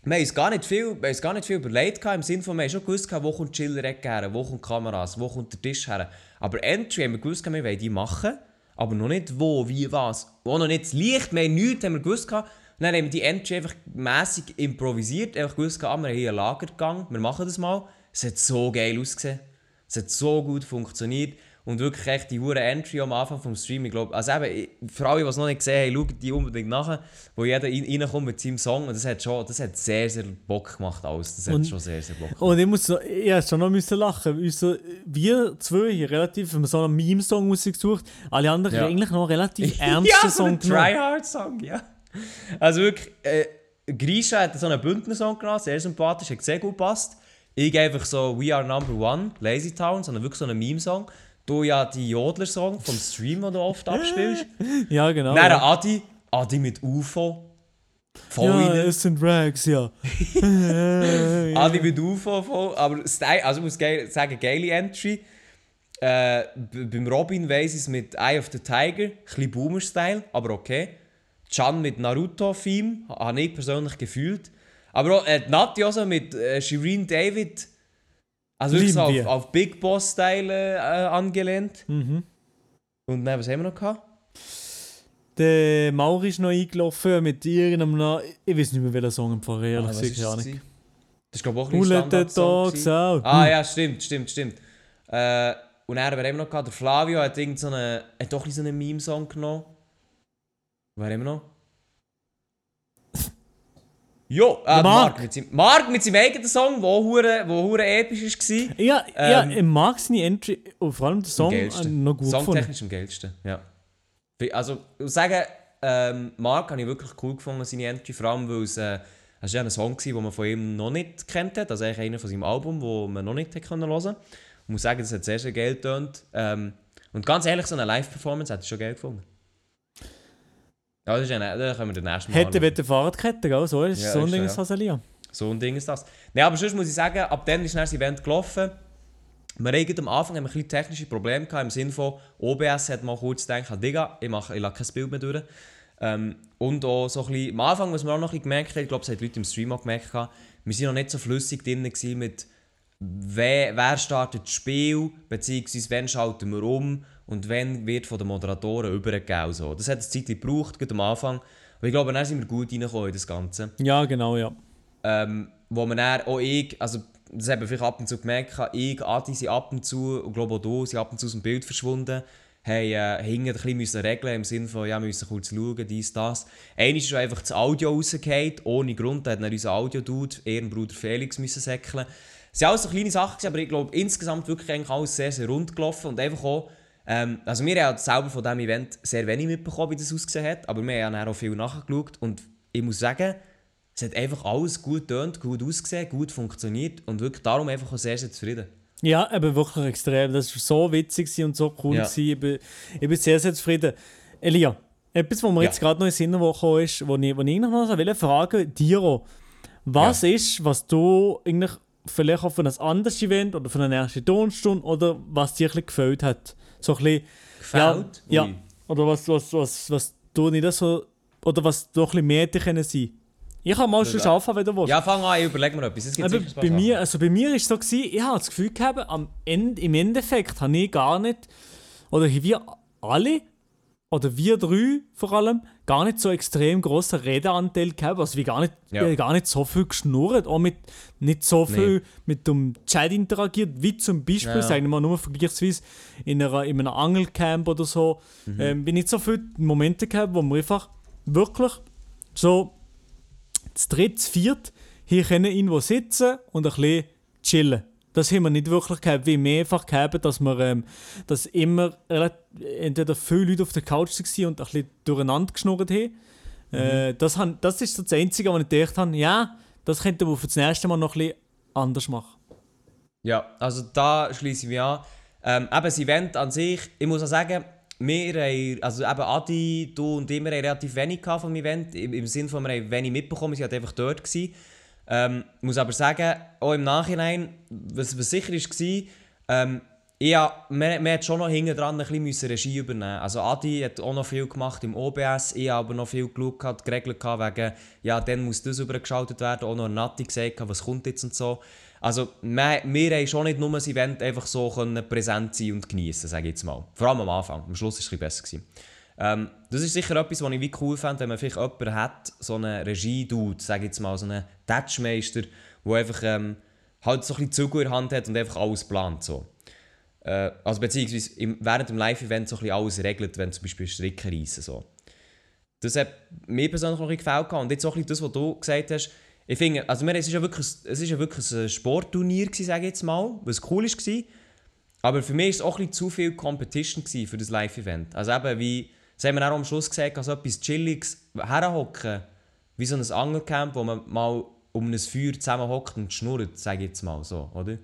Wir haben uns gar nicht viel, wir gar nicht viel überlegt, gehabt, im Sinne von, wir haben schon gewusst, wo kommt die Chillerecke her, wo kommt die Kameras, wo kommt der Tisch her. Aber Entry haben wir gewusst, wir wollen die machen, aber noch nicht wo, wie, was. Wo noch nicht das Licht, wir haben nichts, haben wir gewusst. dann haben wir die Entry einfach mässig improvisiert, einfach gewusst, gehabt, ah, wir haben hier einen Lagergang, wir machen das mal. Es hat so geil ausgesehen. Es hat so gut funktioniert. Und wirklich echt die hure Entry am Anfang vom Stream, ich glaube, also eben, für alle, die es noch nicht gesehen haben, schaut die unbedingt nach, wo jeder rein- reinkommt mit seinem Song und das hat schon, das hat sehr, sehr Bock gemacht alles. Das hat Und- schon sehr, sehr Bock gemacht. Und ich muss so, ich musste schon noch müssen lachen. Unser, wir zwei hier relativ, man so einen Meme-Song gesucht, alle anderen Ja. haben eigentlich noch relativ ernsten ja, so Song. Tryhard-Song, ja. Also wirklich, äh, Grisha hat so einen Bündner-Song genommen, sehr sympathisch, hat sehr gut gepasst. Ich einfach so We Are Number One, Lazy Town, sondern wirklich so einen Meme-Song. Du ja die Jodler-Song vom Stream, den du oft abspielst. Ja, genau. Dann ja. Adi, Adi mit UFO. Voll ja, rein. es sind Rags, ja. Adi mit UFO, voll. Aber Style, also ich muss geil, sagen, geile Entry. Äh, beim Robin weiss ich es mit Eye of the Tiger, ein bisschen Boomer-Style, aber okay. Chan mit Naruto-Theme, ha- habe ich persönlich gefühlt. Aber auch äh, Nati auch so mit äh, Shireen David, also wirklich so auf, auf Big Boss-Style äh, angelehnt. Mhm. Und dann, was haben wir noch gehabt? Der Mauri ist noch eingelaufen mit irgendeinem, ich weiß nicht mehr, welcher Song im Fall, ehrlich Ah, gesagt, keine das? Das ist glaube ich auch ein Who bisschen let the Standardsong dogs out? Ah ja, stimmt, stimmt, stimmt. Äh, und dann haben wir noch gehabt, der Flavio hat irgend so eine, hat doch ein so einen Meme-Song genommen. Wer haben wir noch? Jo, äh, Mark. Mark. mit seinem, Mark mit seinem eigenen Song, der hure, wo hure episch war. Ja, ja, Ähm, ich mag seine Entry, und vor allem der Song, äh, noch gut gefunden. Songtechnisch am geilsten, ja. Also, ich muss sagen, ähm, Mark habe ich wirklich cool gefunden, seine Entry, vor allem weil es, äh, es ja ein Song war, den man von ihm noch nicht kennt hat, also eigentlich einer von seinem Album, wo man noch nicht hat hören Ich muss sagen, das hat sehr, sehr geil getönt. Ähm, und ganz ehrlich, so eine Live-Performance hätte ich schon geil gefunden. Ja, das ist eine, da können wir den nächsten Mal Hätte anschauen. wette Fahrradkette, gell? So ist Ja, so ein Ding, ja. ist Hasalia. So ein Ding ist das. Nein, aber sonst muss ich sagen, ab dann ist das Event gelaufen. Wir hatten am Anfang haben wir ein bisschen technische Probleme gehabt, im Sinne von OBS hat mal kurz gedacht, Digga, ich, mache, ich lasse kein Bild mehr durch. Ähm, und auch so ein bisschen, am Anfang, was wir auch noch ein bisschen gemerkt haben, ich glaube, das haben die Leute im Stream auch gemerkt, gehabt, wir waren noch nicht so flüssig drin mit wer, wer startet das Spiel, beziehungsweise wann schalten wir um und wann wird von den Moderatoren übergegeben. So. Das hat eine Zeit gebraucht, gerade am Anfang. Aber ich glaube, dann sind wir gut reingekommen in das Ganze. Ja, genau, ja. Ähm, wo man dann auch ich, also das haben wir vielleicht ab und zu gemerkt, ich, Adi sind ab und zu, und glaube auch du, sind ab und zu aus dem Bild verschwunden. Haben äh, hinten ein bisschen müssen regeln im Sinne von, ja, wir müssen kurz schauen, dies, das. Einmal ist einfach das Audio rausgefallen, ohne Grund. Da hat dann unser Audio-Dude, Ehrenbruder Felix, müssen säckeln. Es sind alles so kleine Sachen, aber ich glaube, insgesamt wirklich eigentlich alles sehr, sehr rund gelaufen. Und einfach auch, ähm, also wir haben selber von diesem Event sehr wenig mitbekommen, wie das ausgesehen hat, aber wir haben auch viel nachgeschaut. Und ich muss sagen, es hat einfach alles gut getönt, gut ausgesehen, gut funktioniert und wirklich darum einfach auch sehr, sehr zufrieden. Ja, eben wirklich extrem. Das war so witzig und so cool. Ja. Ich, bin, ich bin sehr, sehr zufrieden. Elia, etwas, was mir Ja. jetzt gerade noch in den Sinn gekommen ist, wo ich, wo ich noch mal fragen Diro, was ist, was du eigentlich vielleicht auch für ein anderes Event oder für eine erste Tonstunde oder was dir ein bisschen gefällt hat? So ein bisschen, Gefällt? Ja, ja. Oder was, was, was, was du nicht so, oder was du ein bisschen mehr hätte können sein. Ich kann mal schon anfangen, wenn du willst. Ja, fang an, ich überleg mir etwas. Es gibt Aber bei mir, also bei mir ist es so gewesen, ich habe das Gefühl gehabt, am Ende, im Endeffekt habe ich gar nicht, oder wir alle, oder wir drei vor allem, gar nicht so extrem grossen Redeanteil gehabt. Also wir gar nicht, Ja. haben gar nicht so viel geschnurrt, auch mit nicht so viel mit dem Chat interagiert, wie zum Beispiel, ja. sagen wir mal nur vergleichsweise in, einer, in einem Angelcamp oder so, Mhm. ähm, bin nicht so viele Momente gehabt, wo wir einfach wirklich so zu dritt, zu viert hier können irgendwo sitzen und ein bisschen chillen. Das haben wir nicht wirklich gehabt, wie wir einfach gehabt, dass wir ähm, dass immer entweder viele Leute auf der Couch waren und ein bisschen durcheinander geschnurrt haben. Äh, das, han, das ist so das Einzige, was ich gedacht habe, ja, das könnten wir für das nächste Mal noch ein bisschen anders machen. Ja, also da schließe ich mich an. Ähm, eben das Event an sich, ich muss auch sagen, wir haben, also eben Adi, du und ich, wir haben relativ wenig vom Event, im, im Sinne von, wir haben wenig mitbekommen, wir waren halt einfach dort. Gewesen. Ähm, muss aber sagen, auch im Nachhinein, was, was sicher war, ähm, ja, man, man hat schon noch hinten dran ein bisschen Regie übernehmen. Also Adi hat auch noch viel gemacht im OBS, ich habe aber noch viel geschaut, geregelt wegen, ja, dann muss das übergeschaltet werden, auch noch Nati gesagt, was kommt jetzt und so. Also wir, wir haben schon nicht nur das Event einfach so präsent sein und genießen, sage ich jetzt mal. Vor allem am Anfang, am Schluss war es ein bisschen besser. Gewesen. Ähm, das ist sicher etwas, was ich wie cool fände, wenn man vielleicht jemanden hat, so einen Regie-Dude, sage jetzt mal, so einen Touchmeister, der einfach ähm, halt so ein bisschen Zug in der Hand hat und einfach alles plant. So. Äh, also beziehungsweise im, während dem Live-Event so ein bisschen alles regelt, wenn zum Beispiel Stricke reissen. So. Das hat mir persönlich noch gehabt. Und jetzt so ein bisschen das, was du gesagt hast, ich finde, also es ist ja wirklich, ja wirklich ein Sportturnier gewesen, sage ich jetzt mal, was cool war. Aber für mich war es auch ein bisschen zu viel Competition für das Live-Event. Also eben, wie, das haben wir auch am Schluss gesagt, also etwas Chilliges herhocken, wie so ein Angelcamp, wo man mal um ein Feuer zusammenhockt und schnurrt, sage ich jetzt mal so, oder?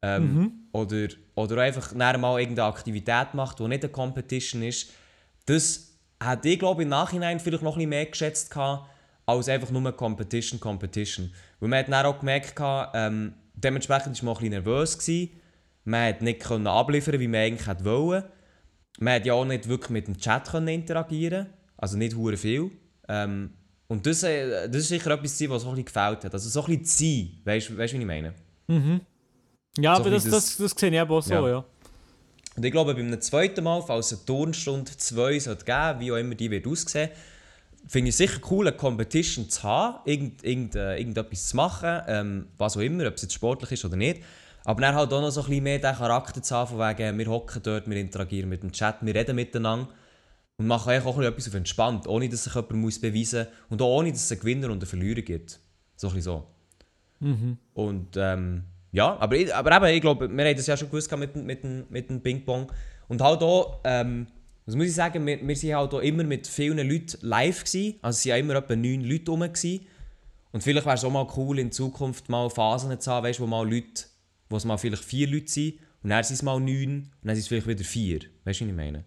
Ähm, oder, oder einfach mal irgendeine Aktivität macht, die nicht eine Competition ist. Das hätte ich, glaube ich, im Nachhinein vielleicht noch ein bisschen mehr geschätzt gehabt, als einfach nur Competition, Competition. Weil man hat dann auch gemerkt, gehabt, ähm, dementsprechend war man auch ein bisschen nervös. Gewesen. Man hat nicht können abliefern, wie man eigentlich wollen. Man hat ja auch nicht wirklich mit dem Chat können interagieren also nicht hure viel. Ähm, und das, äh, das ist sicher etwas, was so ein bisschen gefällt hat. Also so ein bisschen zu sein, weißt du, wie ich meine? Ja, So aber das, das- das, das, sehe ich eben auch so, Ja. ja. Und ich glaube, beim zweiten Mal, falls es eine Turnstunde 2 sollte geben wie auch immer die wird aussehen, finde ich es sicher cool, eine Competition zu haben, irgend, irgend, äh, irgendetwas zu machen, ähm, was auch immer, ob es jetzt sportlich ist oder nicht. Aber dann halt auch noch so ein bisschen mehr den Charakter zu haben, von wegen, wir hocken dort, wir interagieren mit dem Chat, wir reden miteinander und machen eigentlich auch ein bisschen etwas auf entspannt, ohne dass sich jemand muss beweisen muss und auch ohne, dass es einen Gewinner und einen Verlierer gibt. So ein bisschen so. Und ähm, ja, aber, ich- aber eben, ich glaube, wir haben das ja schon gewusst mit, dem- mit, dem- mit dem Ping-Pong. Und halt auch, ähm, was muss ich sagen, wir, wir sind halt auch immer mit vielen Leuten live gewesen. Also es waren ja immer etwa neun Leute rum. Gewesen. Und vielleicht wäre es auch mal cool, in Zukunft mal Phasen zu haben, weißt, wo mal Leute, wo es mal vielleicht vier Leute sind und dann sind es mal neun und dann sind es vielleicht wieder vier. Weißt du, was ich meine?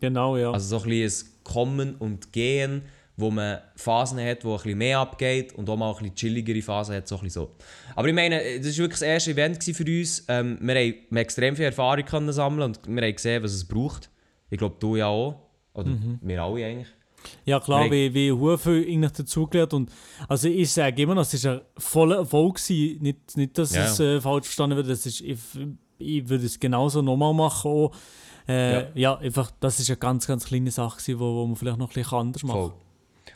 Genau, ja. Also so ein bisschen ein Kommen und Gehen, wo man Phasen hat, wo ein bisschen mehr abgeht und auch mal ein bisschen chilligere Phasen hat, so ein bisschen so. Aber ich meine, das war wirklich das erste Event für uns. Ähm, wir, haben, extrem viel Erfahrung können sammeln und wir haben gesehen, was es braucht. Ich glaube, du ja auch. Oder wir alle eigentlich. Ja klar, wie, wie viel eigentlich dazugelernt und also ich sage immer noch, es ist ein voller Erfolg gewesen. Nicht, nicht dass Ja, es äh, falsch verstanden wird, das ist, ich, ich würde es genauso nochmal machen auch. Äh, Ja. ja. einfach, das ist eine ganz, ganz kleine Sache gewesen, wo, wo man vielleicht noch ein bisschen anders macht. Voll.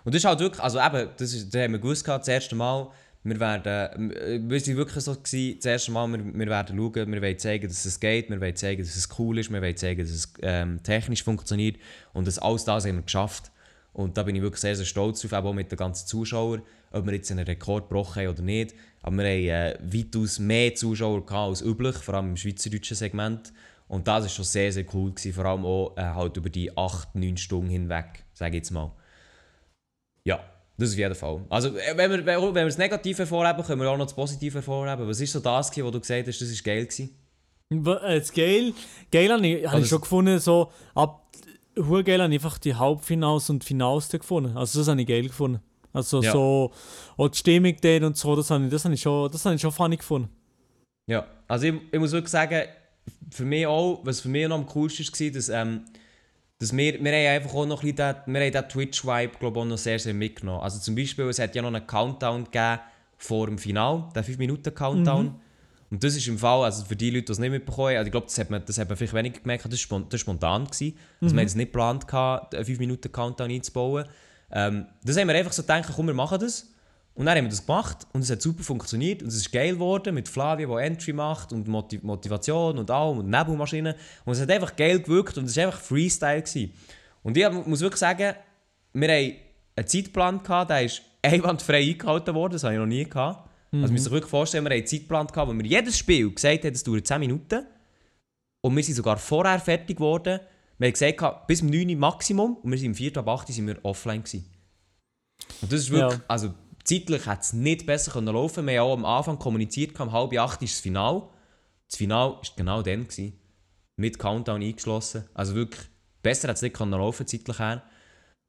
Und das ist halt wirklich, also eben, das, ist, das haben wir gewusst, gehabt, das erste Mal, wir werden, äh, wir sind wirklich so gewesen, das erste Mal, wir, wir werden schauen, wir wollen zeigen, dass es geht, wir wollen zeigen, dass es cool ist, wir wollen zeigen, dass es ähm, technisch funktioniert und das alles das haben wir geschafft. Und da bin ich wirklich sehr, sehr stolz drauf, auch mit den ganzen Zuschauern, ob wir jetzt einen Rekord gebrochen haben oder nicht. Aber wir haben äh, weitaus mehr Zuschauer gehabt als üblich, vor allem im schweizerdeutschen Segment. Und das war schon sehr, sehr cool, gewesen, vor allem auch äh, halt über die 8, 9 Stunden hinweg, sage ich jetzt mal. Ja, das auf jeden Fall. Also, äh, wenn wir, wenn wir das Negative hervorheben, können wir auch noch das Positive hervorheben. Was ist so das, gewesen, wo du gesagt hast, das war geil? Gewesen? Äh, Das Geil, geil habe ich, hab ich schon gefunden, so ab geil habe einfach die Halbfinals und Finals gefunden. Also das habe ich geil gefunden. Also Ja. so, auch die Stimmung dort und so, das habe ich, das habe ich, schon, das habe ich schon funny gefunden. Ja, also ich, ich muss wirklich sagen, für mich auch, was für mich noch am coolsten war, dass, ähm, dass wir, wir haben einfach auch noch ein bisschen den, wir haben den Twitch-Vibe, glaube ich, noch sehr, sehr mitgenommen. Also zum Beispiel, es hat ja noch einen Countdown gegeben vor dem Final, den 5-Minuten-Countdown. Und das ist im Fall, also für die Leute, die es nicht mitbekommen haben, also ich glaube, das hat man, das hat man vielleicht weniger gemerkt, das war spon das war spontan. Gewesen. Also wir haben es nicht geplant, gehabt, einen 5-Minuten-Countdown einzubauen. Ähm, das haben wir einfach so gedacht, komm, wir machen das. Und dann haben wir das gemacht und es hat super funktioniert und es ist geil geworden mit Flavia, die Entry macht und Motiv Motivation und allem und Nebelmaschinen. Und es hat einfach geil gewirkt und es war einfach Freestyle. Gewesen. Und ich muss wirklich sagen, wir haben einen Zeitplan gehabt, der ist einwandfrei eingehalten worden, das habe ich noch nie gehabt. Also man muss sich wirklich vorstellen, wir haben einen Zeitplan gehabt, wo wir jedes Spiel gesagt haben, es dauert 10 Minuten. Und wir sind sogar vorher fertig geworden. Wir haben gesagt, bis um 9 Uhr Maximum und wir sind um 4 ab 8 Uhr sind wir offline gewesen. Und das ist wirklich, Ja. also zeitlich hätte es nicht besser können laufen Wir haben auch am Anfang kommuniziert, um halb acht ist das Final. Das Final war genau dann. Gewesen, mit Countdown eingeschlossen. Also wirklich, besser hätte es nicht können laufen zeitlich her.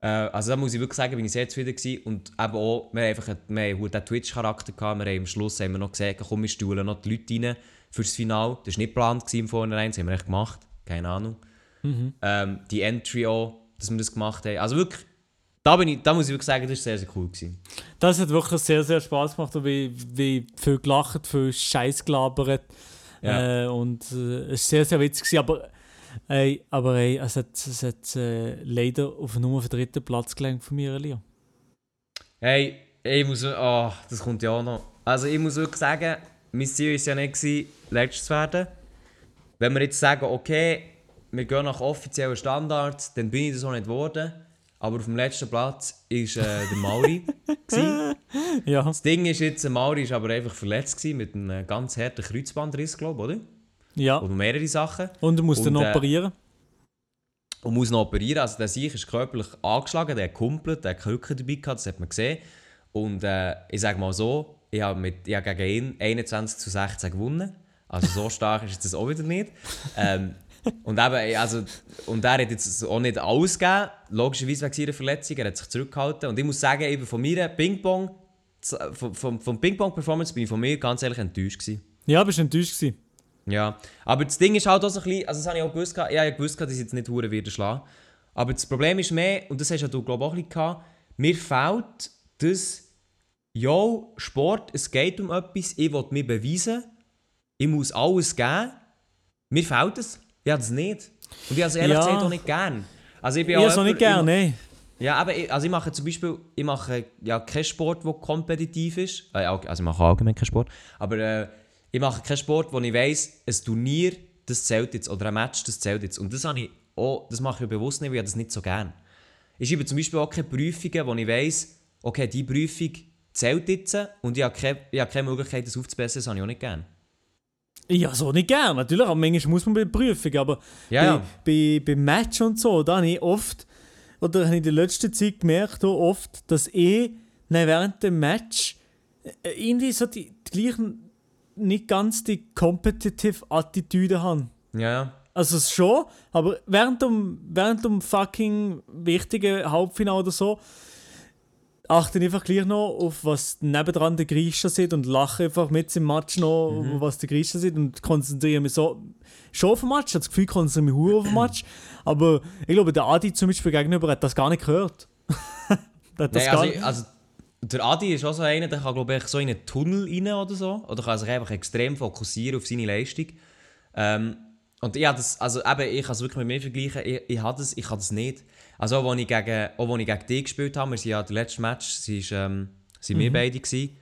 Äh, also da muss ich wirklich sagen, bin ich sehr zufrieden gewesen. Und eben auch, wir haben einfach wir haben den Twitch-Charakter gehabt. Wir haben am Schluss haben wir noch gesagt, komm, wir stuhlen noch die Leute rein fürs Final. Das war nicht geplant im Vornherein, das haben wir echt gemacht. Keine Ahnung. Ähm, die Entry auch, dass wir das gemacht haben. Also wirklich, da, bin ich, da muss ich wirklich sagen, das war sehr, sehr cool. Gewesen. Das hat wirklich sehr, sehr Spaß gemacht, und wie, wie viel gelacht, viel Scheiß gelabert. Ja. Äh, und äh, es war sehr, sehr witzig. gewesen, Aber, ey, aber ey, es hat, es hat äh, leider auf nur den dritten Platz gelangt von mir, Elia. Hey, ich muss. Oh, das kommt ja auch noch. Also, ich muss wirklich sagen, mein Ziel war ja nicht, gewesen, letztes zu werden. Wenn wir jetzt sagen, okay, wir gehen nach offiziellen Standards, dann bin ich das auch nicht geworden. Aber auf dem letzten Platz war äh, der Mauri. Ja, das Ding ist jetzt, der Mauri war aber einfach verletzt gewesen, mit einem ganz harten Kreuzbandriss, glaube ich, oder? Ja. Oder mehrere Sachen. Und du musst Und, dann äh, operieren. und muss noch operieren. Also der Sieg ist körperlich angeschlagen, der hat kumpelt, der hat Krücken dabei gehabt, das hat man gesehen. Und äh, ich sage mal so, ich habe, mit, ich habe gegen ihn 21 zu 16 gewonnen. Also so stark ist das auch wieder nicht. Ähm, und eben, also, und er hat jetzt auch nicht alles gegeben, logischerweise wegen seiner Verletzung, er hat sich zurückgehalten. Und ich muss sagen, eben von mir Ping-Pong, vom, vom, vom Ping-Pong-Performance bin ich von mir ganz ehrlich enttäuscht gewesen. Ja, bist du enttäuscht gewesen. Ja, aber das Ding ist halt auch so ein bisschen, also das habe ich auch gewusst, ich habe ja gewusst, dass ich jetzt nicht hure wieder schlagen. Aber das Problem ist mehr, und das hast ja du glaube ich auch ein bisschen gehabt, mir fehlt das, ja, Sport, es geht um etwas, ich will mir beweisen, ich muss alles geben, mir fehlt es, ich habe es nicht. Und ich habe es ehrlich Ja. gesagt auch nicht gern. Also ich bin Ich auch jemand- nicht gerne, ey. ja, aber ich, also ich mache zum Beispiel, ich mache ja keinen Sport, der kompetitiv ist. Äh, also ich mache allgemein keinen Sport. Aber äh, ich mache keinen Sport, wo ich weiss, ein Turnier, das zählt jetzt, oder ein Match, das zählt jetzt. Und das, habe ich auch, das mache ich bewusst nicht, weil ich das nicht so gerne. Ich schreibe zum Beispiel auch keine Prüfungen, wo ich weiss, okay, die Prüfung zählt jetzt und ich habe keine, ich habe keine Möglichkeit, das aufzubessern, das habe ich auch nicht gerne. Ja, so nicht gern. Natürlich, aber manchmal muss man bei Prüfung. Aber Ja, ja. bei, bei, bei Match und so, da habe ich oft, oder habe ich in der letzten Zeit gemerkt, oft, dass ich während dem Match äh, irgendwie so die, die gleichen, nicht ganz die competitive Attitüde habe. Ja, ja. Also schon, aber während dem, während dem fucking wichtigen Halbfinale oder so, achte ich einfach gleich noch auf, was nebendran der Griecher sieht und lache einfach mit im Match noch, was der Griecher sieht und konzentriere mich so schon auf den Match. Ich habe das Gefühl, ich konzentriere mich auf den Match. Aber ich glaube, der Adi zum Beispiel gegenüber hat das gar nicht gehört. Das, das Nein, also, gar- ich- also, der Adi ist auch so einer, der kann glaube ich so in einen Tunnel rein oder so. Oder kann sich einfach extrem fokussieren auf seine Leistung. Ähm, und ich das, also eben, ich kann es wirklich mit mir vergleichen, ich, ich habe das, ich kann das nicht. Also auch als ich gegen, auch als ich gegen dich gespielt habe, wir sind ja der letzte Match, sie ist, ähm, sind wir beide gewesen.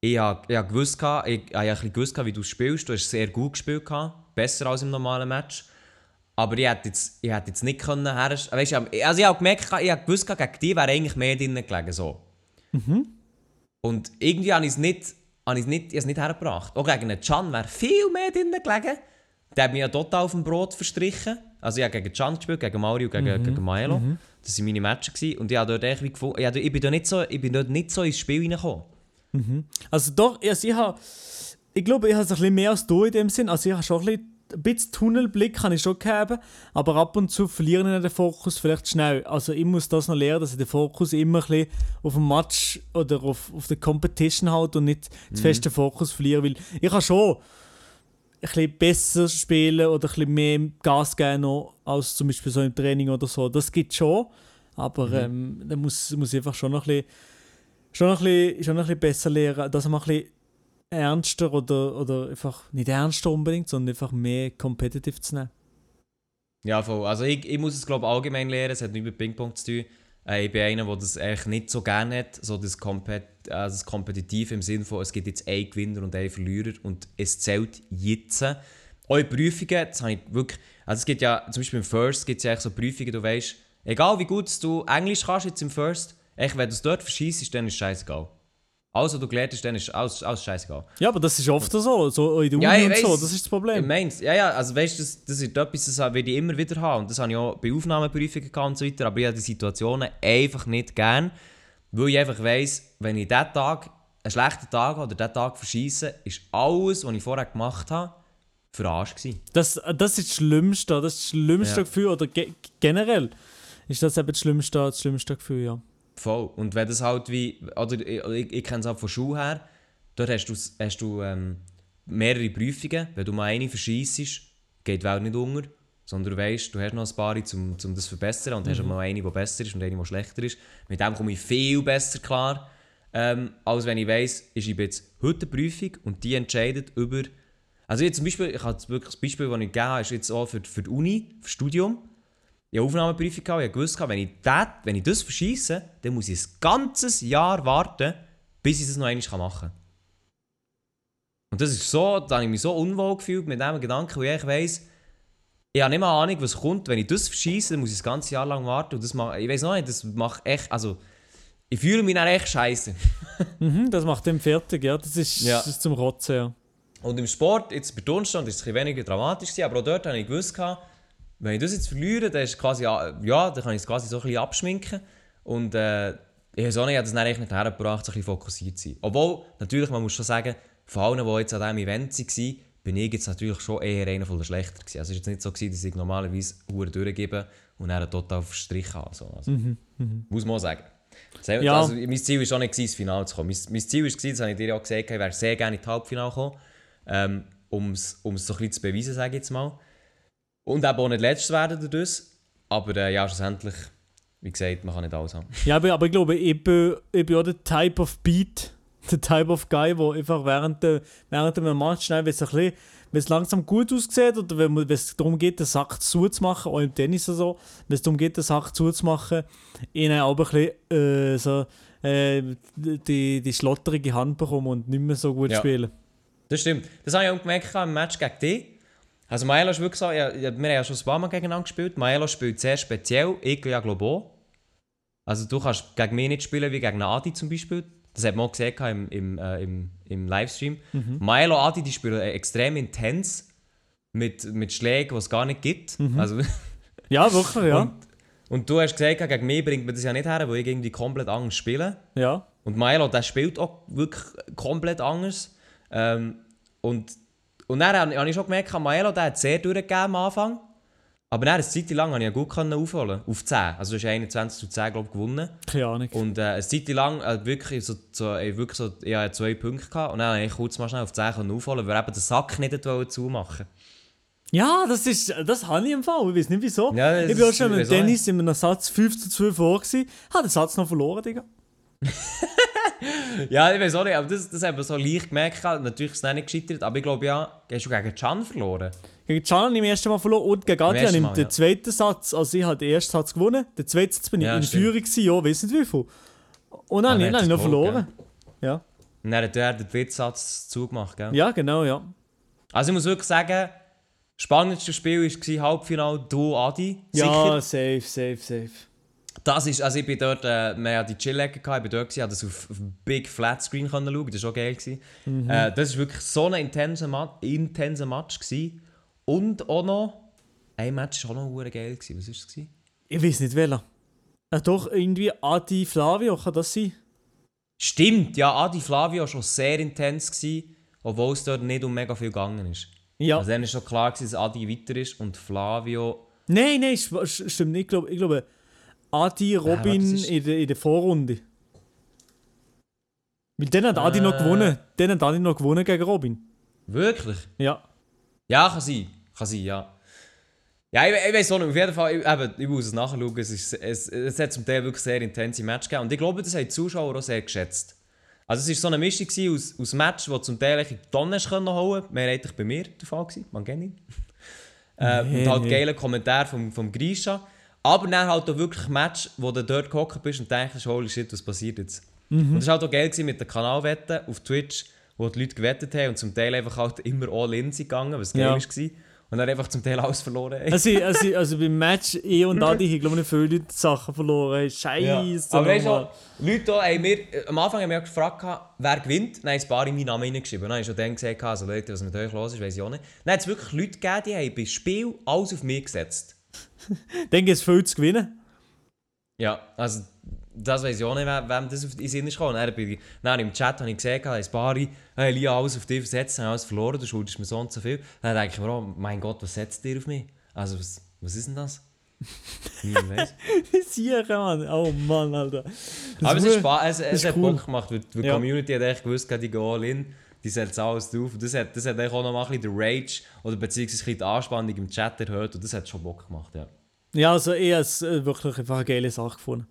Ich habe, ich habe gewusst, ich, ich habe ein gewusst, wie du spielst. Du hast sehr gut gespielt, besser als im normalen Match. Aber ich hätte jetzt, ich hätte jetzt nicht können. Weißt du, ich habe- also ich habe gemerkt, ich habe gewusst, gegen dich wäre eigentlich mehr drin gelegen. So. Und irgendwie habe ich es nicht, habe ich nicht, ich nicht hergebracht. Auch gegen einen Can wäre viel mehr drin gelegen. Der hat mich ja total auf dem Brot verstrichen. Also ich habe gegen Can gespielt, gegen Mario, gegen, gegen Maelo. Das waren meine Matches. Und ich habe dort echt wie gefunden, ich, ich, bin dort nicht so, ich bin dort nicht so ins Spiel reingekommen. Also doch, also ich habe, ich glaube, ich habe es ein bisschen mehr als du in dem Sinn. Also ich habe schon ein bisschen, ein bisschen Tunnelblick kann ich schon haben, aber ab und zu verliere ich den Fokus vielleicht schnell. Also ich muss das noch lernen, dass ich den Fokus immer ein bisschen auf dem Match oder auf, auf der Competition halt und nicht zu fest den Fokus verliere, weil ich kann schon ein bisschen besser spielen oder ein bisschen mehr Gas geben noch, als zum Beispiel so im Training oder so. Das gibt schon, aber ähm, da muss, muss ich einfach schon noch ein bisschen schon noch ein bisschen, schon noch ein bisschen besser lernen, dass man ein bisschen ernster oder, oder einfach nicht ernster unbedingt, sondern einfach mehr competitive zu nehmen. Ja, voll. Also ich, ich muss es glaube allgemein lernen, es hat nichts mit Ping-Pong zu tun. Äh, ich bin einer, der das eigentlich nicht so gerne hat, so das, Kompet äh, das Kompetitiv im Sinne von, es gibt jetzt einen Gewinner und einen Verlierer und es zählt jetzt. In Prüfungen, das habe ich wirklich, also es gibt ja, zum Beispiel im First gibt es ja eigentlich so Prüfungen, du weißt, egal wie gut du Englisch kannst jetzt im First, echt, wenn du es dort verschießt, dann ist es scheißegal. Also du gelernt hast, dann ist alles, alles scheißegal. Ja, aber das ist oft so, so in der Uni Ja, ich und so, weiss. das ist das Ich Problem. mein's, ja, ja, also weißt du, das, das ist etwas, das werde ich immer wieder haben. Und das habe ich auch bei Aufnahmeprüfungen gehabt und so weiter. Aber ich habe die Situationen einfach nicht gern, weil ich einfach weiss, wenn ich diesen Tag, einen schlechten Tag habe oder diesen Tag verschieße, ist alles, was ich vorher gemacht habe, für Arsch gewesen. Das, das ist das Schlimmste, das ist das schlimmste Ja. Gefühl, oder ge generell ist das eben das schlimmste, das schlimmste Gefühl, ja. Voll. Und wenn das halt wie, oder ich, ich, kenne es halt von Schule her, dort hast du, hast du ähm, mehrere Prüfungen. Wenn du mal eine verschießt, geht die Welt nicht unter, sondern du weißt, du hast noch ein paar, um, um das zu verbessern und hast mal eine, die besser ist und eine, die schlechter ist. Mit dem komme ich viel besser klar, ähm, als wenn ich weiss, ich schreibe jetzt heute eine Prüfung und die entscheidet über... Also jetzt zum Beispiel, ich habe wirklich das Beispiel, das ich gegeben habe, ist jetzt auch für, für die Uni, für das Studium. Ich habe Aufnahmeprüfung gehabt, ich gewusst, wenn ich, das, wenn ich das verschieße, dann muss ich ein ganzes Jahr warten, bis ich das noch einmal machen kann. Und das ist so, da habe ich mich so unwohl gefühlt mit dem Gedanken, weil ich weiss, ich habe nicht mal Ahnung, was kommt. Wenn ich das verschieße, dann muss ich das ganze Jahr lang warten. Und das macht, ich weiß noch nicht, das macht echt, also ich fühle mich dann echt scheiße. Mhm, das macht den fertig, ja. Das ist, Ja. das ist zum Rotzen, ja. Und im Sport, jetzt bei Turnstand, ist es ein weniger dramatisch aber auch dort habe ich gewusst, gehabt, wenn ich das jetzt verliere, dann ist quasi, ja, dann kann ich es quasi so ein bisschen abschminken. Und äh, ich weiß auch nicht, ich habe das dann nicht hergebracht, so ein bisschen fokussiert zu sein. Obwohl, natürlich, man muss schon sagen, von allen, die jetzt an diesem Event waren, bin ich jetzt natürlich schon eher einer von den Schlechter gewesen. Also es war jetzt nicht so, gewesen, dass ich normalerweise Huren durchgebe und dann total auf den Strich habe. So. Also, Muss man auch sagen. Das, Ja. also, mein Ziel war auch nicht, gewesen, ins Finale zu kommen. Mein, mein Ziel war, das habe ich dir auch gesagt, ich wäre sehr gerne in die Halbfinale gekommen, ähm, um es so ein bisschen zu beweisen, sage ich jetzt mal. Und eben auch nicht letztes werden dadurch. Aber äh, ja, schlussendlich, wie gesagt, man kann nicht alles haben. Ja, aber, aber ich glaube, ich bin, ich bin auch der Type of Beat, der Type of Guy, der einfach während, der, während einem Match schnell, wenn es, ein bisschen, wenn es langsam gut aussieht oder wenn es darum geht, den Sack zuzumachen, auch im Tennis oder so, wenn es darum geht, den Sack zuzumachen, ihnen auch ein bisschen äh, so, äh, die, die schlotterige Hand bekommen und nicht mehr so gut Ja. spielen. Das stimmt. Das habe ich auch gemerkt im Match gegen dich. Also Maelo ist wirklich so, ja, wir haben ja schon ein paar Mal gegeneinander gespielt. Maelo spielt sehr speziell, ich ja glaube auch. Also du kannst gegen mich nicht spielen wie gegen Adi zum Beispiel. Das hat man auch gesehen im, im, äh, im, im Livestream. Maelo Adi, die spielen äh, extrem intens mit, mit Schlägen, die es gar nicht gibt. Also, Ja, wirklich, ja. und, und du hast gesagt, gegen mich bringt man das ja nicht her, weil ich irgendwie komplett anders spiele. ja. Und Milo, der spielt auch wirklich komplett anders. Ähm, und, und dann habe ich schon gemerkt, Milo, der hat sehr durchgegeben am Anfang. Aber dann, eine Zeit lang, konnte ich ihn gut aufholen Auf 10. Also du hast 21 zu 10, glaube ich, gewonnen. Keine Ahnung. Und äh, eine Zeit lang äh, wirklich so, so, äh, wirklich so ich hatte zwei Punkte gehabt. Und dann konnte ich kurz mal schnell auf 10 können aufholen, weil eben den Sack nicht wollte zumachen Ja, das ist, das habe ich im Fall. Ich weiß nicht wieso. Ja, ich bin auch schon mit? Dennis in einem Satz 5 zu 2 vor. Habe den Satz noch verloren, Digga. Ja, ich weiß auch nicht, aber das, das haben wir so leicht gemerkt. Natürlich ist es nicht gescheitert, aber ich glaube ja, hast du gegen Can verloren? Gegen Can habe ich im ersten Mal verloren und gegen ich Mal, den ja. zweiten Satz, also ich habe den ersten Satz gewonnen, den zweiten Satz bin ich Ja, in stimmt. Führung gewesen, ja, weiss nicht wie viel. Und dann, Ah, habe ich- dann habe ich noch verloren. Ja. Und dann hat er den dritten Satz zugemacht, gell? ja, genau, ja. Also ich muss wirklich sagen, das spannendste Spiel war Halbfinale du, Adi. Ja, safe, safe, safe. Das ist, also ich bin dort, äh, wir hatten die Chill-Ecke, ich bin dort, gewesen, habe das auf, auf Big Flat Screen können schauen, das war auch geil. Gewesen. Äh, das war wirklich so ein intenser, Ma intenser Match. Gewesen. Und auch noch, ein Match war auch noch geil. Gewesen. Was war es? Gewesen? Ich weiß nicht welcher. Äh, doch, irgendwie Adi Flavio, kann das sein? Stimmt, ja, Adi Flavio war schon sehr intens, gewesen, obwohl es dort nicht um mega viel gegangen ist. Ja. Also dann war schon klar, gewesen, dass Adi weiter ist und Flavio... Nein, nein, st- st- stimmt nicht. Ich glaube, ich glaube Adi, Robin ist- in, der, in der Vorrunde. Weil dann hat Adi noch Äh. gewonnen. Dann hat Adi noch gewonnen gegen Robin. Wirklich? Ja. Ja, kann sein. Kann sein, ja. Ja, ich, ich weiß auch nicht. Auf jeden Fall, ich, eben, ich muss es nachschauen. Es, ist, es, es hat zum Teil wirklich sehr intense Match gegeben. Und ich glaube, das haben die Zuschauer auch sehr geschätzt. Also es war so eine Mischung aus, aus Match, wo zum Teil die Tonne holen konnte. Mehrheitlich bei mir der Fall gewesen. Man kennt ihn. äh, Nee, und halt nee. geile Kommentar vom, vom Grisha. Aber dann halt auch wirklich Match, wo du dort gehockt bist und denkst, holy shit, was passiert jetzt? Mhm. Und es war halt auch geil mit den Kanalwetten auf Twitch, wo die Leute gewettet haben und zum Teil einfach halt immer all in sind gegangen, was geil Ja. war. Und dann einfach zum Teil alles verloren. Also, also, also beim Match eh und Adi haben, glaube ich, viele Leute Sachen verloren. Scheiße. Aber weißt du. Leute haben mir, äh, am Anfang haben wir gefragt, wer gewinnt. Dann haben ein paar in meinen Namen reingeschrieben. Dann habe ich schon dann gesagt, also Leute, was mit euch los ist, weiß ich auch nicht. Dann hat es wirklich Leute gegeben, die haben beim Spiel alles auf mich gesetzt. Dann gibt es viel zu gewinnen. Ja, also das weiß ich auch nicht, wem das auf die Sinn ist gekommen. Dann, dann im Chat habe ich gesehen, ein paar, hey, Lia, alles auf dich versetzt, haben alles verloren, du schuldest mir so und so viel. Dann denke ich mir, oh mein Gott, was setzt ihr auf mich? Also, was, was ist denn das? Niemand weiß. Sicher, Mann. Oh Mann, Alter. Das Aber es, ist es, es ist hat cool. Bock gemacht, weil die Ja. Community hat echt gewusst, die gehen all in, die setzt alles drauf. Und das hat, das hat auch noch mal ein bisschen den Rage oder beziehungsweise ein bisschen die Anspannung im Chat erhöht und das hat schon Bock gemacht, ja. Ja, also ich habe es äh, wirklich einfach eine geile Sache gefunden.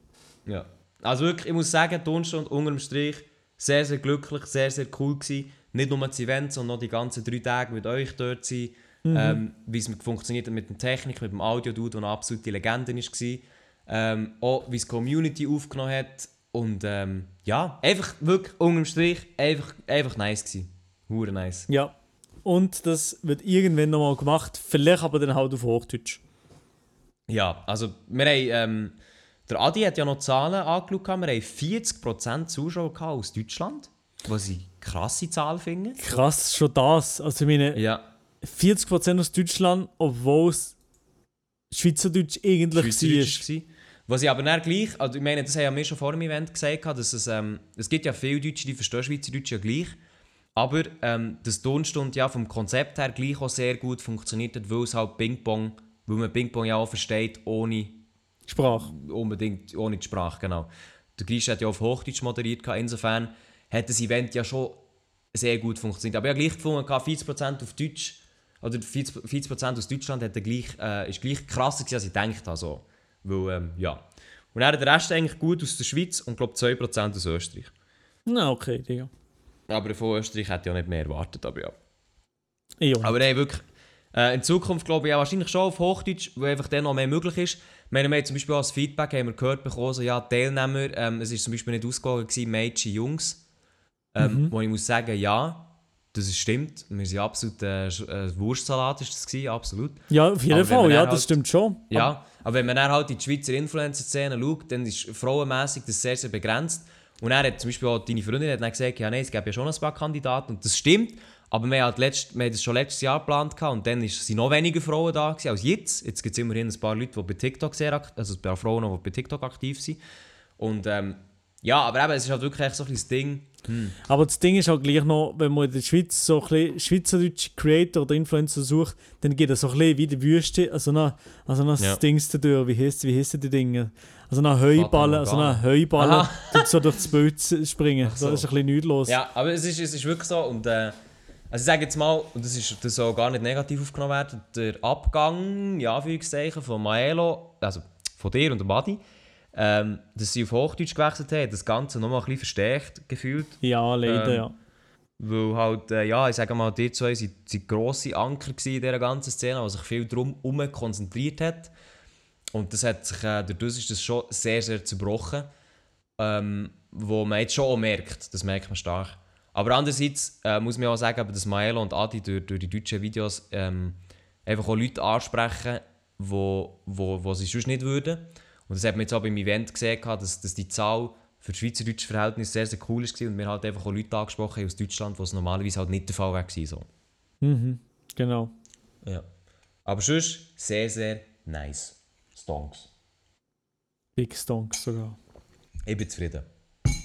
Ja. Also wirklich, ich muss sagen, die Stunde unter dem Strich sehr, sehr glücklich, sehr, sehr cool gewesen. Nicht nur das Event, sondern auch die ganzen drei Tage mit euch dort sein. Ähm, wie es funktioniert hat mit der Technik, mit dem Audio-Dude, der eine absolute Legende war. Ähm, auch wie es die Community aufgenommen hat. Und ähm, ja, einfach wirklich unter dem Strich einfach, einfach nice gewesen. Hure nice. Ja. Und das wird irgendwann nochmal gemacht, vielleicht aber dann halt auf Hochdeutsch. Ja, also wir haben, ähm, der Adi hat ja noch Zahlen angeschaut, wir haben 40% Zuschauer aus Deutschland, was ich krasse Zahl finde. Krass, schon das. Also ich meine, Ja, 40% aus Deutschland, obwohl es Schweizerdeutsch eigentlich Schweizerdeutsch war. war. Was ich aber dann gleich, also ich meine, das haben ja wir schon vor dem Event gesagt, dass es, ähm, es gibt ja viele Deutsche, die verstehen Schweizerdeutsch ja gleich, aber ähm, das Tonstunde ja vom Konzept her gleich auch sehr gut funktioniert hat, weil es halt Ping-Pong, weil man Ping-Pong ja auch versteht, ohne Sprache. unbedingt ohne die Sprache, genau. Der Grisch hat ja auf Hochdeutsch moderiert, insofern hat das Event ja schon sehr gut funktioniert. Aber ich habe gleich gefunden, gehabt, 40% auf Deutsch, oder 40%, 40 aus Deutschland hat gleich, äh, ist gleich krasser gewesen, als ich gedacht habe. So. Weil, ähm, ja. Und dann der Rest eigentlich gut aus der Schweiz und glaube 2% aus Österreich. Na, okay, Digga. Aber von Österreich hätte ich ja nicht mehr erwartet, aber ja. Ja. Aber nein, wirklich. Äh, in Zukunft glaube ich ja wahrscheinlich schon auf Hochdeutsch, weil einfach dann noch mehr möglich ist. Wir haben zum Beispiel als Feedback haben wir gehört bekommen, so, ja, Teilnehmer, ähm, es ist zum Beispiel nicht ausgegangen gewesen, Mädchen, Jungs. Ähm, Wo ich muss sagen, ja, das ist stimmt. Wir sind absolut, äh, äh, Wurstsalat ist das gewesen, absolut. ja, auf jeden Fall, ja, dann das halt- stimmt schon. Ja, aber wenn man dann halt in die Schweizer Influencer-Szene schaut, dann ist frauenmässig das sehr, sehr begrenzt. Und er hat zum Beispiel auch deine Freundin hat dann gesagt, ja, nein, es gäbe ja schon ein paar Kandidaten. Und das stimmt. Aber wir haben, halt letzt, wir haben das schon letztes Jahr geplant gehabt, und dann sind noch weniger Frauen da gewesen als jetzt. Jetzt gibt es immerhin ein paar Leute, die bei TikTok sehr aktiv also ein paar Frauen, die bei TikTok aktiv sind. Und ähm, ja, aber eben, es ist halt wirklich so ein bisschen das Ding. Aber das Ding ist auch gleich noch, wenn man in der Schweiz so ein bisschen schweizerdeutsche Creator oder Influencer sucht, dann geht es so ein bisschen wie die Wüste, also nach, also nach Ja. das Dings da durch, wie heißt wie heissen die Dinge? Also nach Heuballen, also nach Heuballen, so durch das Bild springen. So. so. ist ein bisschen nichts los. Ja, aber es ist, es ist wirklich so. Und äh, Also ich sage jetzt mal, und das, ist, das soll gar nicht negativ aufgenommen werden, der Abgang, ja, von Maelo, also von dir und dem Badi, ähm, dass sie auf Hochdeutsch gewechselt haben, das Ganze nochmal ein bisschen verstärkt gefühlt. Ja, leider, Ähm, ja. Weil halt, äh, ja, ich sage mal, die zwei sind, sind grosse Anker in dieser ganzen Szene, die sich viel darum herum konzentriert hat. Und das hat sich, äh, dadurch ist das schon sehr, sehr zerbrochen. Ähm, wo man jetzt schon auch merkt, das merkt man stark. Aber andererseits äh, muss man auch sagen, dass Maelo und Adi durch, durch die deutschen Videos ähm, einfach auch Leute ansprechen, wo, wo, wo sie sonst nicht würden. Und das hat man jetzt auch beim Event gesehen, dass, dass die Zahl für das schweizerdeutsche Verhältnis sehr, sehr cool war und wir halt einfach auch Leute angesprochen haben aus Deutschland, wo es normalerweise halt nicht der Fall war. So. Mhm, genau. Ja. Aber sonst sehr, sehr nice. Stonks. Big Stonks sogar. Ich bin zufrieden.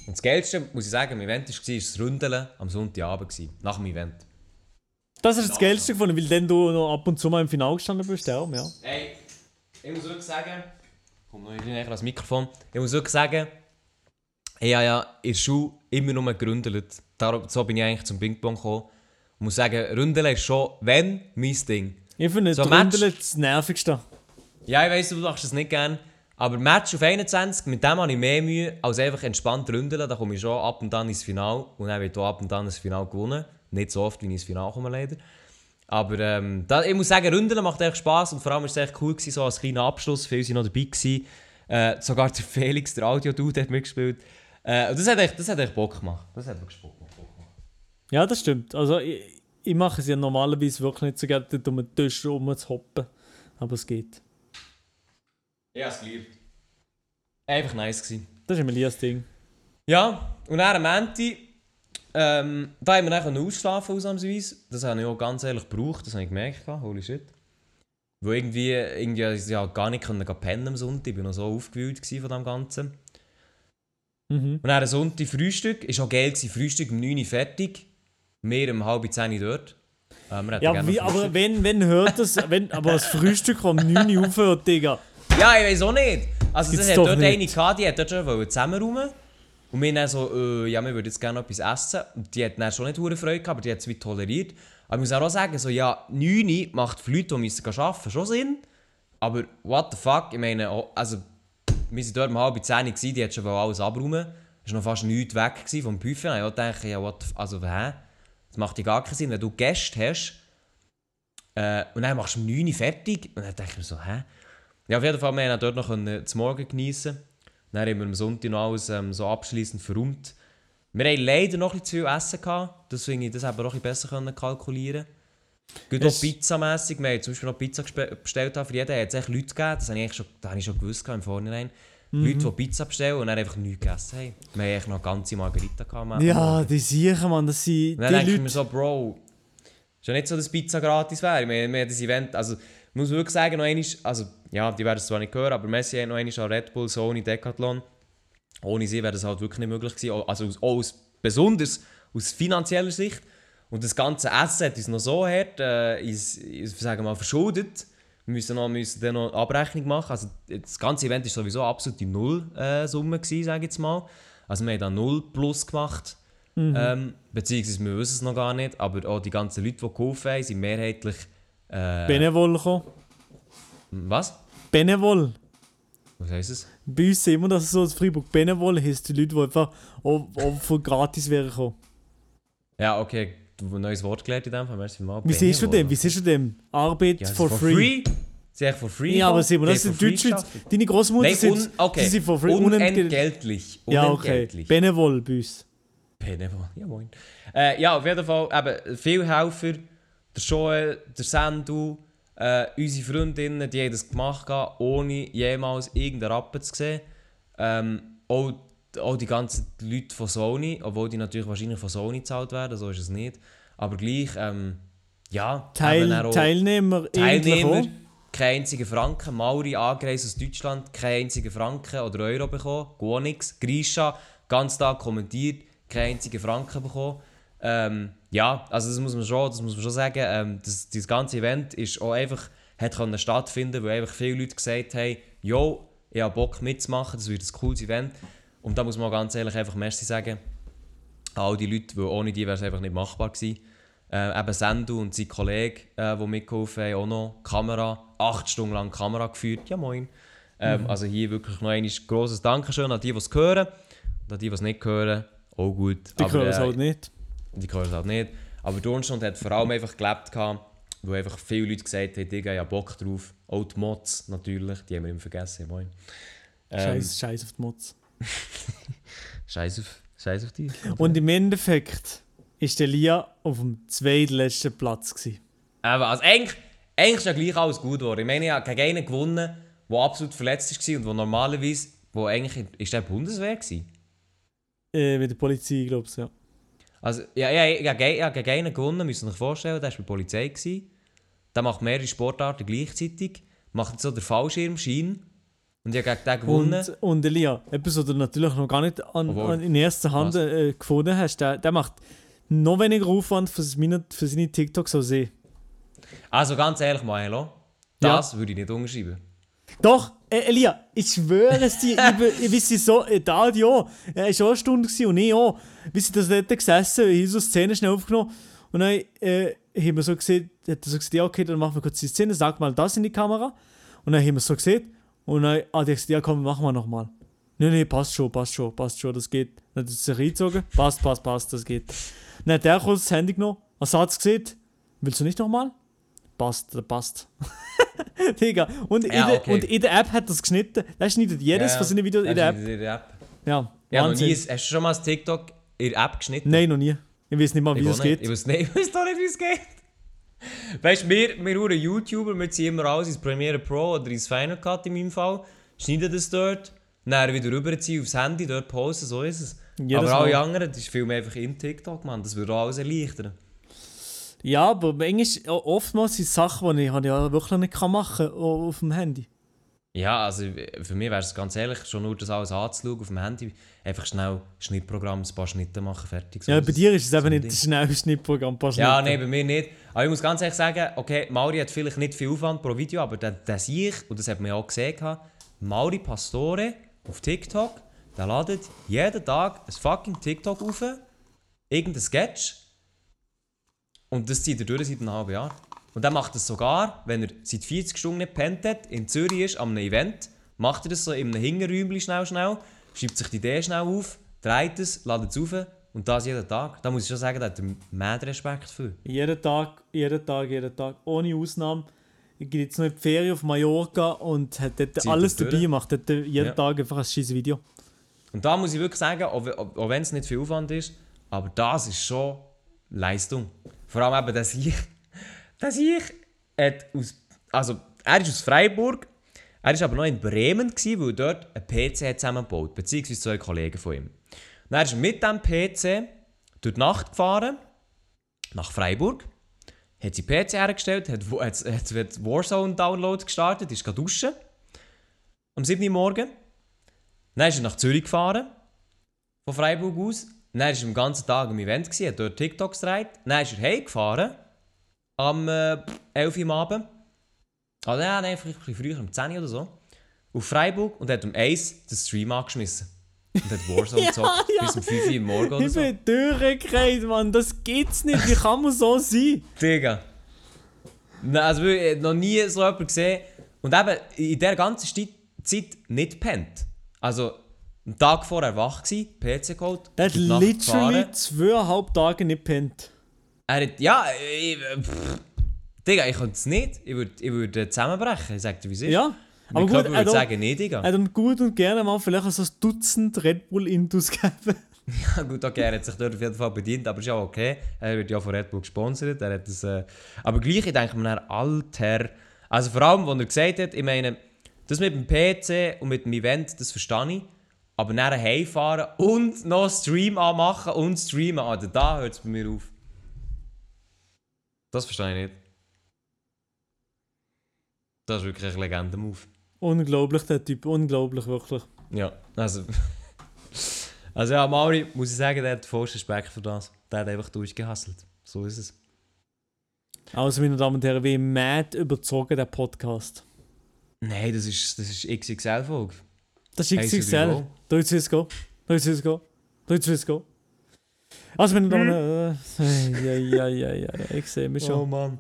Und das Geilste, muss ich sagen, am Event war, das Ründeln am Sonntagabend. Nach dem Event. Das ist das Geilste gefunden, weil dann du noch ab und zu mal im Finale gestanden bist, ja. ja. Hey, ich muss wirklich sagen, komm noch näher ans Mikrofon. Ich muss wirklich sagen, ich habe ja in der Schule immer nur geründelt. Darum, so bin ich eigentlich zum Ping-Pong gekommen. Ich muss sagen, Ründeln ist schon, wenn, mein Ding. Ich finde So Ründeln das Nervigste. Ja, ich weiss, du machst das nicht gern. Aber Match auf 21, mit dem habe ich mehr Mühe als einfach entspannt ründeln. Da komme ich schon ab und an ins Finale. Und dann wird auch ab und an ins Finale gewonnen. Nicht so oft, wie ich ins Finale komme, leider. Aber ähm, da, ich muss sagen, Ründeln macht echt Spass. Und vor allem war es echt cool, gewesen, so als kleiner Abschluss. Viele waren noch dabei. Gewesen. Äh, sogar der Felix, der Audio-Dude, hat mitgespielt. Äh, das hat, echt, das hat echt Bock gemacht. Das hat wirklich Bock gemacht. Ja, das stimmt. Also ich, ich mache es ja normalerweise wirklich nicht so gerne, dort um den Tisch rum zu hoppen. Aber es geht. Habe es geliebt. Einfach nice gewesen. Das ist immer das Ding. Ja, und dann am Ende, ähm, da haben wir dann ausschlafen ausnahmsweise. Das habe ich auch ganz ehrlich gebraucht, das habe ich gemerkt, holy shit. Wo irgendwie, irgendwie ich ja gar nicht können pennen am Sonntag, ich war noch so aufgewühlt von dem Ganzen. Mhm. Und dann Sonntag Frühstück, ist auch geil gewesen, Frühstück um 9 Uhr fertig, wir um halb 10 Uhr dort. Äh, hätten Ja, wie, aber wenn, wenn hört das, wenn, aber das Frühstück um 9 Uhr aufhört, Digga. Ja, ich weiß auch nicht. Also, das hat dort nicht. eine gehabt, die hat dort schon zusammenräumen Und wir dann so, äh, ja, wir würden jetzt gerne etwas essen. Und die hat dann schon nicht hure Freude gehabt, aber die hat es wie toleriert. Aber ich muss auch sagen, so, ja, 9 Uhr macht für Leute, die müssen arbeiten schon Sinn. Aber what the fuck, ich meine, oh, also, wir waren dort um halb 10 Uhr, die hat schon alles abräumen. Es war noch fast nichts weg vom Buffet. Ich gedacht, ja, what the also, hä? Das macht ja gar keinen Sinn, wenn du Gäste hast. Äh, und dann machst du um 9 Uhr fertig. Und dann denke ich mir so, hä? Ja, auf jeden Fall, wir haben dort noch können das Morgen geniessen. Dann haben wir am Sonntag noch alles ähm, so abschließend verräumt. Wir haben leider noch ein bisschen zu viel Essen gehabt, deswegen ich das aber auch ein bisschen besser kalkulieren. Gut auch pizzamässig, wir haben zum Beispiel noch Pizza bestellt für jeden, hat es echt Leute gegeben, das habe ich, schon, das habe ich schon gewusst im Vorhinein. Leute, die Pizza bestellen und dann einfach nichts gegessen haben. Wir haben eigentlich noch ganze Margarita gehabt. Ja, die sicher, man, das sind Und dann die denke ich mir so, Bro, ist ja nicht so, dass Pizza gratis wäre. Wir, wir haben das Event, also ich muss wirklich sagen, noch einmal, also ja, die werden es zwar nicht hören, aber Messi hat noch einmal an Red Bull, Sony, Decathlon. Ohne sie wäre das halt wirklich nicht möglich gewesen. Also aus, auch aus, besonders aus finanzieller Sicht. Und das ganze Essen hat uns noch so hart, äh, ist, ist, sagen wir mal, verschuldet. Wir müssen, noch, müssen dann noch Abrechnung machen. Also das ganze Event war sowieso absolut die Null-Summe, äh, sage ich jetzt mal. Also wir haben da Null plus gemacht. Ähm, beziehungsweise wir wissen es noch gar nicht, aber auch die ganzen Leute, die geholfen haben, sind mehrheitlich... Äh, Benevol kommen. Was? Benevol. Was heisst es? Bei uns sehen wir das so, das Freiburg Benevol heisst die Leute, die einfach auch, auch von gratis wären gekommen. Ja, okay, du hast ein neues Wort gelernt in dem Fall. Merci mal. Wie siehst du dem? Wie siehst du dem? Arbeit Ja, es ist for, free. Sie haben for free. Ja, aber. Simon, das ist for in free geschafft. Deine Großmutter Nein, sind, okay. sind for free. Unentgeltlich. unentgeltlich. Ja, okay. Benevol bei uns. Benevol. Ja, moin. Äh, ja, auf jeden Fall eben, viele Helfer. Der Joel, der Sandu, äh, unsere Freundinnen, die haben das gemacht, ohne jemals irgendeinen Rappen zu sehen. Ähm, auch, auch die ganzen Leute von Sony, obwohl die natürlich wahrscheinlich von Sony gezahlt werden, so ist es nicht. Aber gleich, ähm, ja, Teil, auch- Teilnehmer, Teilnehmer, kein einziger Franken. Mauri angereist aus Deutschland, kein einziger Franken oder Euro bekommen, gar nichts. Grisha, ganz Tag kommentiert, kein einziger Franken bekommen. Ähm, ja, also das muss man schon, das muss man schon sagen. Ähm, das, das ganze Event ist auch einfach, hat können stattfinden, weil einfach viele Leute gesagt haben, yo, ich habe Bock mitzumachen, das wird ein cooles Event. Und da muss man auch ganz ehrlich einfach Merci sagen an all die Leute, weil ohne die wäre es einfach nicht machbar gewesen. Äh, eben Sendu und sein Kollege, äh, die mitgeholfen haben, auch noch Kamera, acht Stunden lang Kamera geführt. Ja, moin. Ähm, Also hier wirklich noch ein grosses Dankeschön an die, die es hören. Und an die, die es nicht hören, auch gut. Die können es äh, halt nicht. Die hören es halt nicht. Aber Dornstund hat vor allem einfach gelebt, gehabt, wo einfach viele Leute gesagt haben, Digga, ja Bock drauf. Auch die Mods natürlich, die haben wir immer vergessen. Moin. Ähm, Scheiß, auf die Mutz. Scheiß auf, Scheiß auf die. Und im Endeffekt ist der Lia auf dem zweitletzten Platz. Gewesen. Aber also eigentlich, eigentlich ist ja gleich alles gut geworden. Ich meine, ich habe gegen einen gewonnen, der absolut verletzt war und der normalerweise, wo eigentlich, ist der Bundeswehr gewesen? Äh, mit der Polizei, glaube ich, ja. Also, ja, ja, ich habe gegen einen gewonnen, müsst ihr euch vorstellen, der war bei der Polizei. Gewesen. Der macht mehrere Sportarten gleichzeitig, macht jetzt so den Fallschirmschein und ich habe gegen den gewonnen. Und, und Elia, etwas, was du natürlich noch gar nicht an, an, in erster Hand äh, gefunden hast, der, der macht noch weniger Aufwand für seine, für seine TikToks als ich. Also ganz ehrlich, Ja. das würde ich nicht unterschreiben. Doch, äh, Elia, ich schwöre es dir, ich, ich weiß so, äh, der Adi auch, er war auch eine Stunde und ich auch. Wir sind da dort gesessen, ich habe so Szene schnell aufgenommen und dann äh, haben wir so gesehen, hat er so gesagt, ja okay, dann machen wir kurz die Szene, sag mal das in die Kamera. Und dann haben wir so gesehen und dann hat er gesagt, ja komm, machen wir nochmal. Nee, nee, passt schon, passt schon, passt schon, das geht. Dann hat er sich reingezogen, passt, passt, passt, das geht. Dann hat er kurz das Handy genommen, einen Satz gesehen, willst du nicht nochmal? Passt, das passt. Digga, und, in Ja, der, okay. und in der App hat es geschnitten. Der schneidet jedes von seinen Videos in der App. In der App. Ja, Ja, noch nie, hast du schon mal das TikTok in der App geschnitten? Nein, noch nie. Ich weiß nicht mal, wie es geht. Ich weiß nicht, ich weiß doch nicht, wie es geht. Weißt du, wir, wir huren YouTuber, wir ziehen immer alles ins Premiere Pro oder ins Final Cut in meinem Fall, schneiden das dort, dann wieder rüberziehen aufs Handy, dort posten, so ist es. Jedes Aber alle anderen, das ist viel mehr einfach in TikTok, man. Das würde alles erleichtern. Ja, aber manchmal, oftmals sind es Sachen, die ich, die ich ja wirklich nicht machen kann auf dem Handy. Ja, also für mich wäre es ganz ehrlich, schon nur das alles anzuschauen auf dem Handy, einfach schnell Schnittprogramm, ein paar Schnitte machen, fertig. So Ja, bei dir ist es So eben ein nicht Ding. das schnelle Schnittprogramm. Paar Ja, Schnitte. nein, bei mir nicht. Aber ich muss ganz ehrlich sagen, okay, Mauri hat vielleicht nicht viel Aufwand pro Video, aber der, sehe ich, und das hat man ja auch gesehen, Mauri Pastore auf TikTok, der ladet jeden Tag ein fucking TikTok auf, irgendein Sketch, und das zieht er durch seit einem halben Jahr. Und er macht das sogar, wenn er seit 40 Stunden nicht pennt hat, in Zürich ist, an einem Event, macht er das so in einem Hinterräumchen schnell, schnell, schreibt sich die Idee schnell auf, dreht es, ladet es auf und das jeden Tag. Da muss ich schon sagen, da hat er mehr Respekt für. Jeden Tag, jeden Tag, jeden Tag. Ohne Ausnahme. Ich gehe jetzt noch in die Ferien auf Mallorca und hat dort Zieht alles dabei gemacht. Hat jeden Ja. Tag einfach ein scheiß Video. Und da muss ich wirklich sagen, auch wenn es nicht viel Aufwand ist, aber das ist schon Leistung. Vor allem eben, dass ich, dass ich hat aus, also er ist aus Freiburg, er war aber noch in Bremen, gewesen, weil dort ein PC hat zusammengebaut, beziehungsweise zwei Kollegen von ihm. Und dann ist er mit diesem PC durch die Nacht gefahren, nach Freiburg, hat sein PC hergestellt, hat, hat, hat, hat Warzone-Download gestartet, ist gegangen duschen, am 7. Uhr morgen. Dann ist er nach Zürich gefahren, von Freiburg aus. Dann war er den ganzen Tag im Event, gewesen, hat dort TikToks gedreht. Dann ist er heimgefahren, am äh, 11 Uhr am Abend. Also ja, nein, vielleicht ein bisschen früher, um 10 Uhr oder so. Auf Freiburg und hat um 1 den Stream angeschmissen. Und hat Warzone Ja, gezockt ja. bis um 5 Uhr am Morgen oder Ich so. bin durchgekriegt, Mann. Das gibt's nicht. Wie kann man so sein? Digga. Nein, also wirklich, noch nie so jemanden gesehen. Und eben in dieser ganzen Zeit nicht pennt. Also, einen Tag vorher wach gewesen, PC geholt, Der hat literally zweieinhalb Tage nicht pennt. Er hat, ja, ich, pff, Digga, ich könnte es nicht. Ich würde ich würd zusammenbrechen, ich sag dir, wie es ist. Ja, aber er würde sagen, nee, Digga. er hat gut und gerne mal vielleicht so ein Dutzend Red Bull Intus geben. Ja, gut, okay, er hat sich dort auf jeden Fall bedient, aber ist ja okay. Er wird ja von Red Bull gesponsert. Er hat das, äh, aber gleich, ich denke mir, Alter. Also vor allem, als er gesagt hat, ich meine, das mit dem PC und mit dem Event, das verstehe ich. Aber dann heimfahren und noch Stream anmachen und streamen, Alter, da hört es bei mir auf. Das verstehe ich nicht. Das ist wirklich ein Legenden-Move. Unglaublich, der Typ. Unglaublich, wirklich. Ja, also. Also ja, Mauri, muss ich sagen, der hat vollsten Respekt für das. Der hat einfach durchgehasselt. So ist es. Also, meine Damen und Herren, wie mad überzogen der Podcast. Nein, das ist, das ist XXL-Folge. Das ist? Da jetzt es gehen. Da jetzt es gehen. Da jetzt es gehen. Also, wenn du da. Ja, ja, ja, ich sehe mich Oh schon. Mann.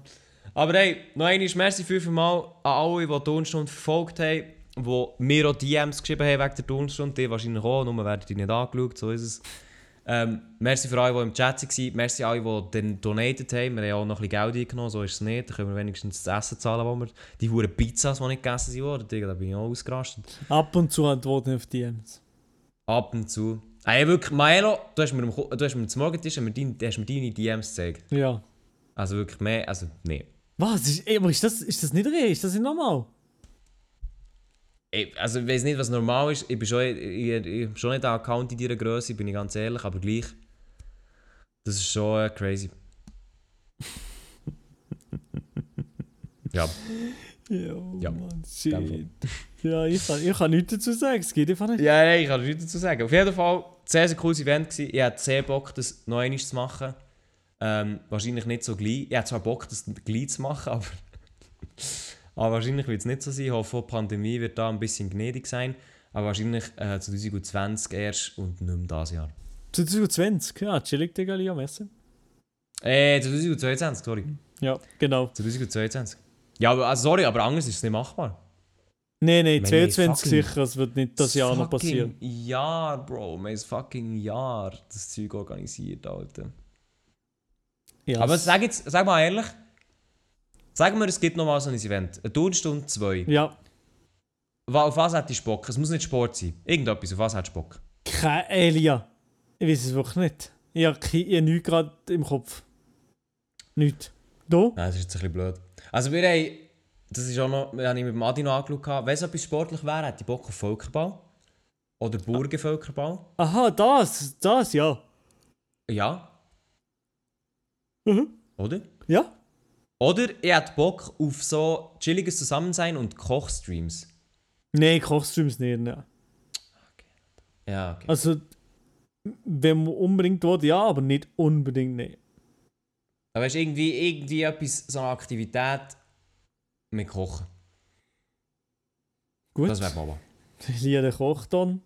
Aber hey, noch einmal merci fünfmal an alle, die die Tonstunde verfolgt haben, die mir auch DMs geschrieben haben wegen der Tonstunde. Die wahrscheinlich auch, nur werden die nicht angeschaut, so ist es. Ähm, merci für alle, die im Chat waren. Merci alle, die dann donated haben. Wir haben auch noch ein bisschen Geld eingenommen, so ist es nicht. Da können wir wenigstens das Essen zahlen, wo wir... Die huren Pizzas, die nicht gegessen wurden, da bin ich auch ausgerastet. Ab und zu antworten auf DMs. Ab und zu. Ey, wirklich, Maelo, du hast mir, am du hast mir zum Morgentisch hast mir deine, hast mir deine DMs gezeigt. Ja. Also wirklich mehr, also nee. Was? Ist, ey, aber ist das, ist das nicht real? Ist das nicht normal? Ich, also ich weiß nicht, was normal ist. Ich bin schon, ich, ich, ich bin schon nicht ein Account in dieser Größe, bin ich ganz ehrlich, aber gleich. Das ist schon äh, crazy. ja, Ja, Ja, Mann, shit. Ja, ich kann, ich kann nichts dazu sagen, es geht einfach nicht. ja nein, ich kann nichts dazu sagen. Auf jeden Fall, sehr, sehr cooles Event gewesen. Ich hatte sehr Bock, das noch einmal zu machen. Ähm, wahrscheinlich nicht so gleich. Ich hatte zwar Bock, das gleich zu machen, aber, aber wahrscheinlich wird es nicht so sein. Ich hoffe, die Pandemie wird da ein bisschen gnädig sein. Aber wahrscheinlich äh, 2020 erst und nicht mehr dieses Jahr. 2020, ja, chillig, Digga, Lia, merci. Äh, 2022, sorry. Ja, genau. 2022. Ja, aber, also sorry, aber anders ist es nicht machbar. Nein, nein, Wir 22 haben fucking- sicher, es wird nicht das Jahr noch passieren. Fucking Jahr, Bro. Wir haben ein fucking Jahr das Zeug organisiert, Alter. Ja, Aber sag jetzt, sag mal ehrlich. Sag mir, es gibt noch mal so ein Event. Eine Turnstunde, zwei. Ja, Auf was hättest du Bock? Es muss nicht Sport sein. Irgendetwas, auf was hättest du Bock? kein Elia. Ich weiß es wirklich nicht. Ich habe ich habe nichts gerade im Kopf. Nichts. Du? Nein, das ist jetzt ein bisschen blöd. Also wir haben, das ist auch noch, wir haben mit dem Adi noch angeschaut, wenn es etwas sportlich wäre, hätte ich Bock auf Völkerball. Oder Burgenvölkerball. Aha, das, das, ja. Ja. Mhm. Oder? Ja? Oder ich hätte Bock auf so chilliges Zusammensein und Kochstreams. Nein, Kochstreams nicht. Ne. Ja, okay. Also, wenn man unbedingt will, ja, aber nicht unbedingt nicht. Aber weißt du, irgendwie, irgendwie etwas, so eine Aktivität mit Kochen. Gut. Das wäre Mama. Lia, der kocht dann.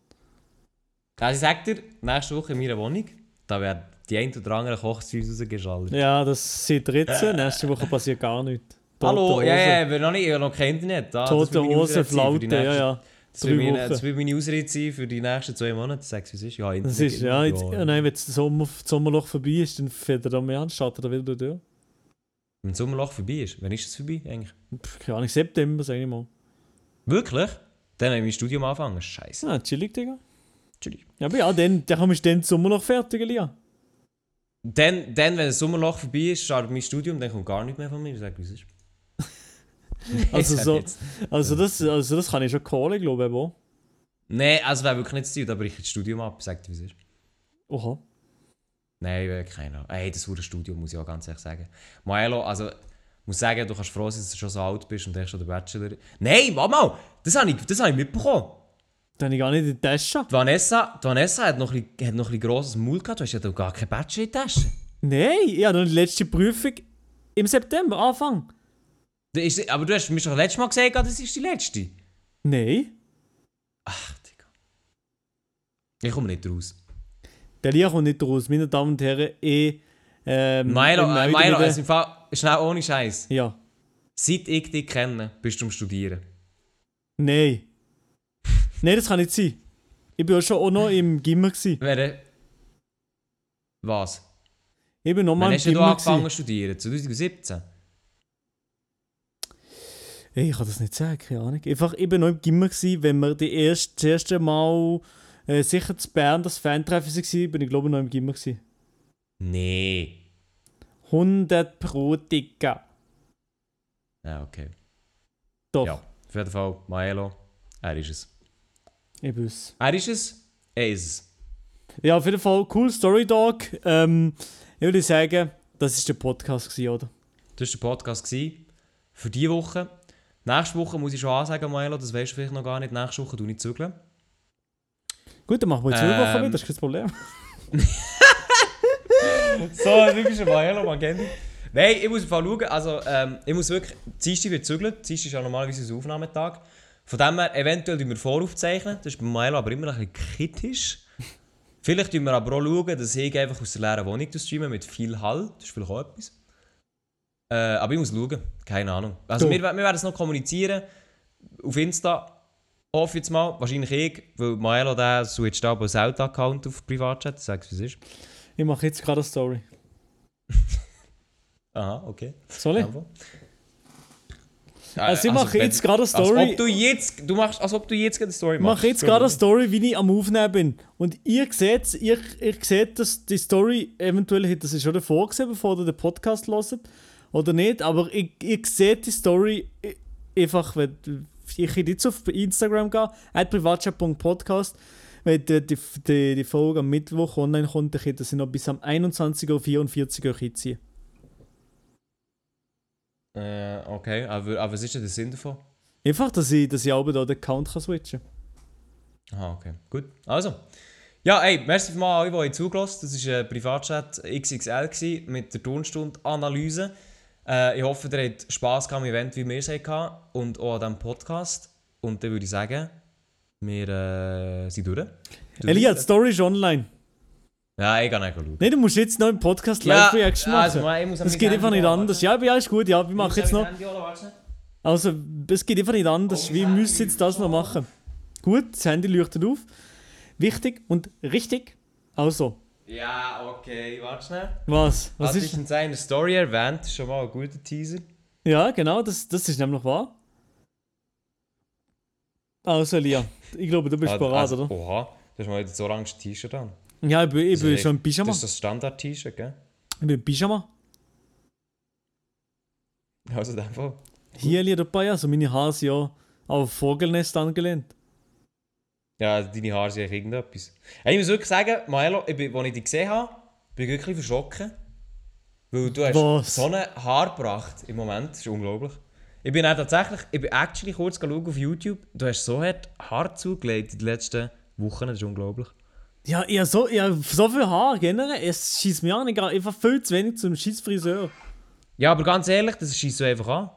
Also ich sag dir, nächste Woche in meiner Wohnung, da werden die ein oder andere Kochstreams rausgeschaltet. Ja, das ihr jetzt. Nächste Woche passiert gar nichts. Tote Hallo, ja, ja, wir noch nicht, ich habe noch kein Internet. Ah, Tote Hose, Flaute, ja, ja. Das wird, meine, das wird meine Ausrede sein für die nächsten zwei Monate. Sag's wie es ist. Ja, Das ist, ja, jetzt, ja. nein, wenn das Sommer, das Sommerloch vorbei ist, dann fährt er da mehr an, startet er wieder durch. Wenn das Sommerloch vorbei ist, wann ist es vorbei eigentlich? Pff, Keine Ahnung, September, sag ich mal. Wirklich? Dann habe ich mein Studium angefangen. Scheiße. Ja, chillig, Digga. Entschuldigung. Ja, aber ja, dann, dann kommst du dann das Sommerloch fertig, Lia. Dann, dann, wenn das Sommerloch vorbei ist, startet mein Studium, dann kommt gar nichts mehr von mir. Sag, wie es ist. Also so-. Also das, also das kann ich schon callen, glaube ich, aber. Nein, also wäre wirklich nicht das Ziel, da ich das Studium ab. Sag dir, wie es ist. Oha. Nein, wirklich keiner. Ey, das wurde Studium, muss ich auch ganz ehrlich sagen. Maelo, also, ich muss sagen, du kannst froh sein, dass du schon so alt bist und hast schon den Bachelor. Nein, warte mal! Das habe ich, das habe ich mitbekommen. Dann habe ich gar nicht in die Tasche. Die Vanessa, die Vanessa hat noch ein, bisschen- hat noch ein bisschen grosses Maul gehabt. Du hast ja doch gar keinen Bachelor in der Tasche. Nein, ich habe noch die letzte Prüfung im September, Anfang. Ist, aber du hast mir schon letztes Mal gesagt, das ist die letzte. Nein. Ach, Digga. Ich komme nicht raus. Der Lia kommt nicht raus. Meine Damen und Herren, ich. Ähm, Milo, im äh, Neuen Milo, wieder- also im Fall, schnell ohne Scheiß. Ja. Seit ich dich kenne, bist du am Studieren. Nein. Nein, das kann nicht sein. Ich war ja schon auch noch im Gimmer. Gewesen. Wer? Was? Ich bin noch mal Wann im hast du Gimmer. angefangen zu studieren? 2017? Hey, ich kann das nicht sagen, keine Ahnung. Einfach, ich bin noch im Gimmer, gewesen, wenn wir die erste, das erste Mal äh, sicher zu Bern das Fantreffen waren, bin ich glaube ich noch im Gimmer. Gewesen. Nee. 100 pro Dicker. Ja, okay. Doch, Ja, auf jeden Fall, Maelo, er ist es. Ich. Er ist es, er ist es. Ja, auf jeden Fall, cool Story Dog. Ähm, ich würde sagen, das ist der Podcast, gewesen, oder? Das war der Podcast gewesen für diese Woche. Nächste Woche muss ich schon ansagen, Maelo, das weißt du vielleicht noch gar nicht. Nächste Woche du nicht zügeln. Gut, dann machen wir zwei Ähm. Wochen wieder, das ist kein Problem. So, du bist ein Maelo, man kennt dich. Nein, ich muss im Fall schauen, also ähm, ich muss wirklich, Dienstag wird zügeln, Dienstag ist ja normalerweise unser Aufnahmetag. Von dem her, eventuell wir voraufzeichnen, das ist bei Maelo aber immer ein bisschen kritisch. Vielleicht schauen wir aber auch, schauen, dass ich einfach aus der leeren Wohnung streame mit viel Hall. Das ist vielleicht auch etwas. Äh, aber ich muss schauen. Keine Ahnung. Also Du. wir, wir werden es noch kommunizieren. Auf Insta. Hoffe jetzt mal. Wahrscheinlich ich, weil Maelo der switcht ab als Zelda-Account auf Privatchat. Sag's wie es ist. Ich mache jetzt gerade eine Story. Aha, okay. Soll ich? Einfach. Also ich mache wenn- jetzt gerade eine Als Story. ob du jetzt, du machst, als ob du jetzt gerade eine Story Ich machst. mache jetzt gerade eine Story, wie ich am Aufnehmen bin. Und ihr seht, ihr, ihr seht, dass die Story, eventuell hätte das schon davor gesehen, bevor ihr den Podcast hört. Oder nicht, aber ich, ihr seht die Story eh, einfach, wenn ich jetzt auf Instagram gehen, at privatchat.podcast. Wenn die, die, die, die Folge am Mittwoch online kommt, dann könnt ihr sie noch bis am 21.44 Uhr euch ziehen. Äh, okay, aber, aber was ist denn der Sinn davon? Einfach, dass ich, dass ich auch da den Account kann switchen Aha, okay. Gut. Also. Ja, ey, merci für mal alle, die zugelassen Das war ein Privatchat XXL gewesen, mit der Turnstunde-Analyse. Äh, ich hoffe, ihr habt Spass am Event, wie wir es hatten und auch an diesem Podcast. Und dann würde ich sagen, wir äh, sind durch. Du Elia, die Story ist online. Ja, ich gehe nicht schauen. Nein, du musst jetzt noch im Podcast Ja, Live-Reaction machen. also, ich muss das geht einfach nicht anders. Ja, aber ja, ist gut. Ja, wir machen jetzt noch. Also, es geht einfach nicht anders. Wir müssen jetzt das noch machen. Gut, das Handy leuchtet auf. Wichtig und richtig. Also, Ja, okay, warte schnell. was? Was Was ist. ist in seiner Story erwähnt? Schon mal ein guter Teaser. Ja, genau, das, das ist nämlich wahr. Also, Elia, ich glaube, du bist Ah, parat, also, oder? Oha, du hast mal jetzt das orange T-Shirt an. Ja, ist schon im echt- Pyjama. Das ist das Standard-T-Shirt, gell? Ich bin im Pyjama. Also in dem Fall. Hier liegt dabei, also meine Haare sind ja auf Vogelnest angelehnt. Ja, deine Haare sind eigentlich irgendetwas. Ich muss wirklich sagen, Maelo, ich bin, als ich dich gesehen habe, bin ich wirklich verschrocken. Weil du hast Was? so eine Haarpracht im Moment, das ist unglaublich. Ich bin auch tatsächlich, ich bin actually kurz auf YouTube, du hast so hart Haar zugelegt in den letzten Wochen, das ist unglaublich. Ja, ich habe so, ich hab so viel Haar generell. Es schießt mir an, ich gehe einfach viel zu wenig zum scheiß Friseur. Ja, aber ganz ehrlich, das schießt so einfach an.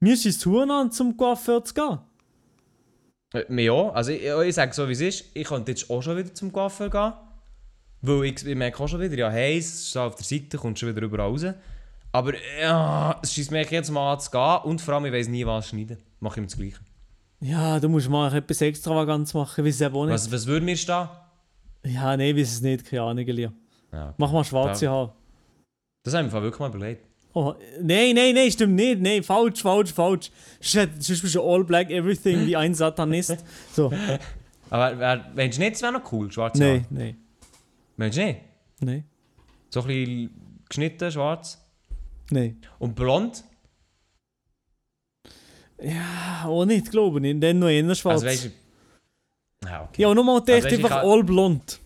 Mir schießt es an, zum Coiffeur zu gehen. Äh, Mir ja. Also ich, ich sage so wie es ist, ich könnte jetzt auch schon wieder zum Coiffeur gehen. Weil ich, ich merke auch schon wieder, ja hey, es ist auf der Seite, kommt schon wieder überall raus. Aber ja, es schießt mich jetzt mal an zu gehen und vor allem, ich weiß nie, was schneiden. Mache ich immer das Gleiche. Ja, du musst mal etwas Extravagantes machen, wie es eben auch nicht. Was, was würde mir stehen? Ja, nein, weiß es nicht, keine Ahnung, Elia. Ja. Mach mal schwarze Ja. Haare. Das haben wir wirklich mal überlegt. Oh, nein, nein, nein, stimmt nicht. Nein, falsch, falsch, falsch. Sonst bist du all black everything wie ein Satanist. So, Aber wär, meinst du nicht, es wäre noch cool, schwarze nein, Haare? nein, Meinst du nicht? nein, So ein bisschen geschnitten, schwarz. nein. Und blond? Ja, auch nicht, glaube ich. Dann noch eher schwarz. Also weißt du... Ja, okay. ja, nochmal weisst du, ich einfach kann- all blond.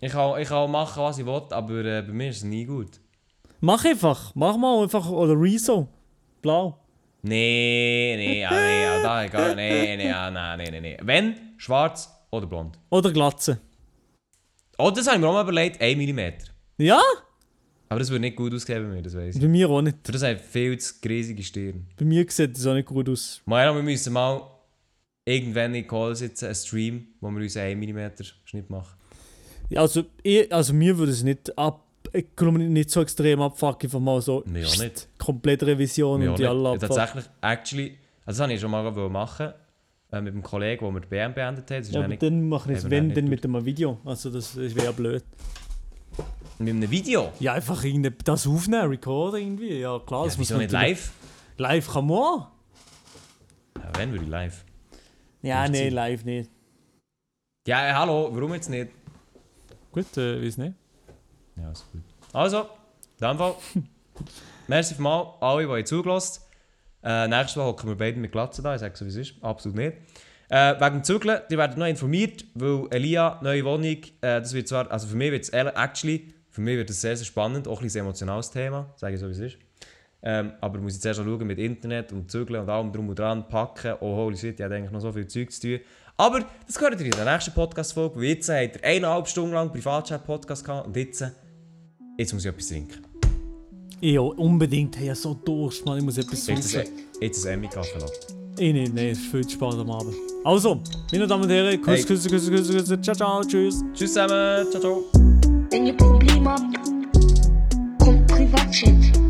Ich kann, ich kann machen, was ich will, aber äh, bei mir ist es nie gut. Mach einfach, mach mal einfach, oder Rezo. Blau. Nee, nee, ja, nee, ja, da egal, nee, nee, nein, nee, nee, nee. Wenn, schwarz oder blond. Oder Glatze. Oh, das habe ich mir auch mal überlegt, 1 mm. Ja? Aber das würde nicht gut aussehen bei mir, das weiß ich. Bei mir auch nicht. Für das haben viel zu riesige Stirn. Bei mir sieht das auch nicht gut aus. Maja, wir müssen mal irgendwann in Call sitzen, einen Stream, wo wir uns 1 mm Schnitt machen. Ja, Also, ich, also mir würde es nicht ab. Ich glaube nicht so extrem abfucken, einfach mal so. Mir auch nicht. Komplette Revision Ja, und die alle Ja, abfucken. Tatsächlich, actually, also das wollte ich schon mal machen, äh, mit dem Kollegen, wo wir die BM beendet haben. Das ist Ja, aber dann machen wir es, wenn, dann mit einem Video. Also, das, das wäre blöd. mit einem Video. Ja, einfach das aufnehmen, recorden irgendwie. Ja, klar, das Ja, muss wieso nicht live? Live kann man auch. Ja, wenn würde ich live. Ja, nee, sein. live nicht. Ja, äh, hallo, warum jetzt nicht? Gut, äh, weiß nicht. Ja, ist gut. Also, in dem Fall. Merci für mal, alle, die ihr zugelassen äh, Nächstes Mal hocken wir beide mit Glatzen da. Ich sage so, wie es ist. Absolut nicht. Äh, wegen dem Zügeln, die werden noch informiert, weil Elia, neue Wohnung, äh, das wird zwar, also für mich wird es actually, für mich wird es sehr, sehr spannend, auch ein bisschen ein emotionales Thema, sage ich so, wie es ist. Ähm, aber muss jetzt erst mal schauen mit Internet und Zügeln und allem drum und dran, packen. Oh, holy shit, ich habe eigentlich noch so viel Zeug zu tun. Aber das gehört ihr in der nächsten Podcast-Folge, weil jetzt habt ihr eineinhalb Stunden lang Privatchat-Podcast gehabt und jetzt, jetzt muss ich etwas trinken. Ja, unbedingt. Hey, ich habe so Durst, Mann. Ich muss etwas ein, jetzt ein Emmy-Kaffee lassen. Ich nicht, nein, es ist viel zu spät am Abend. Also, meine Damen und Herren, Kuss, Hey. Küsse, Küsse, Küsse, Küsse, ciao, ciao, tschüss. Tschüss zusammen. Ciao, ciao. Wenn ihr Probleme habt, kommt Privatchat.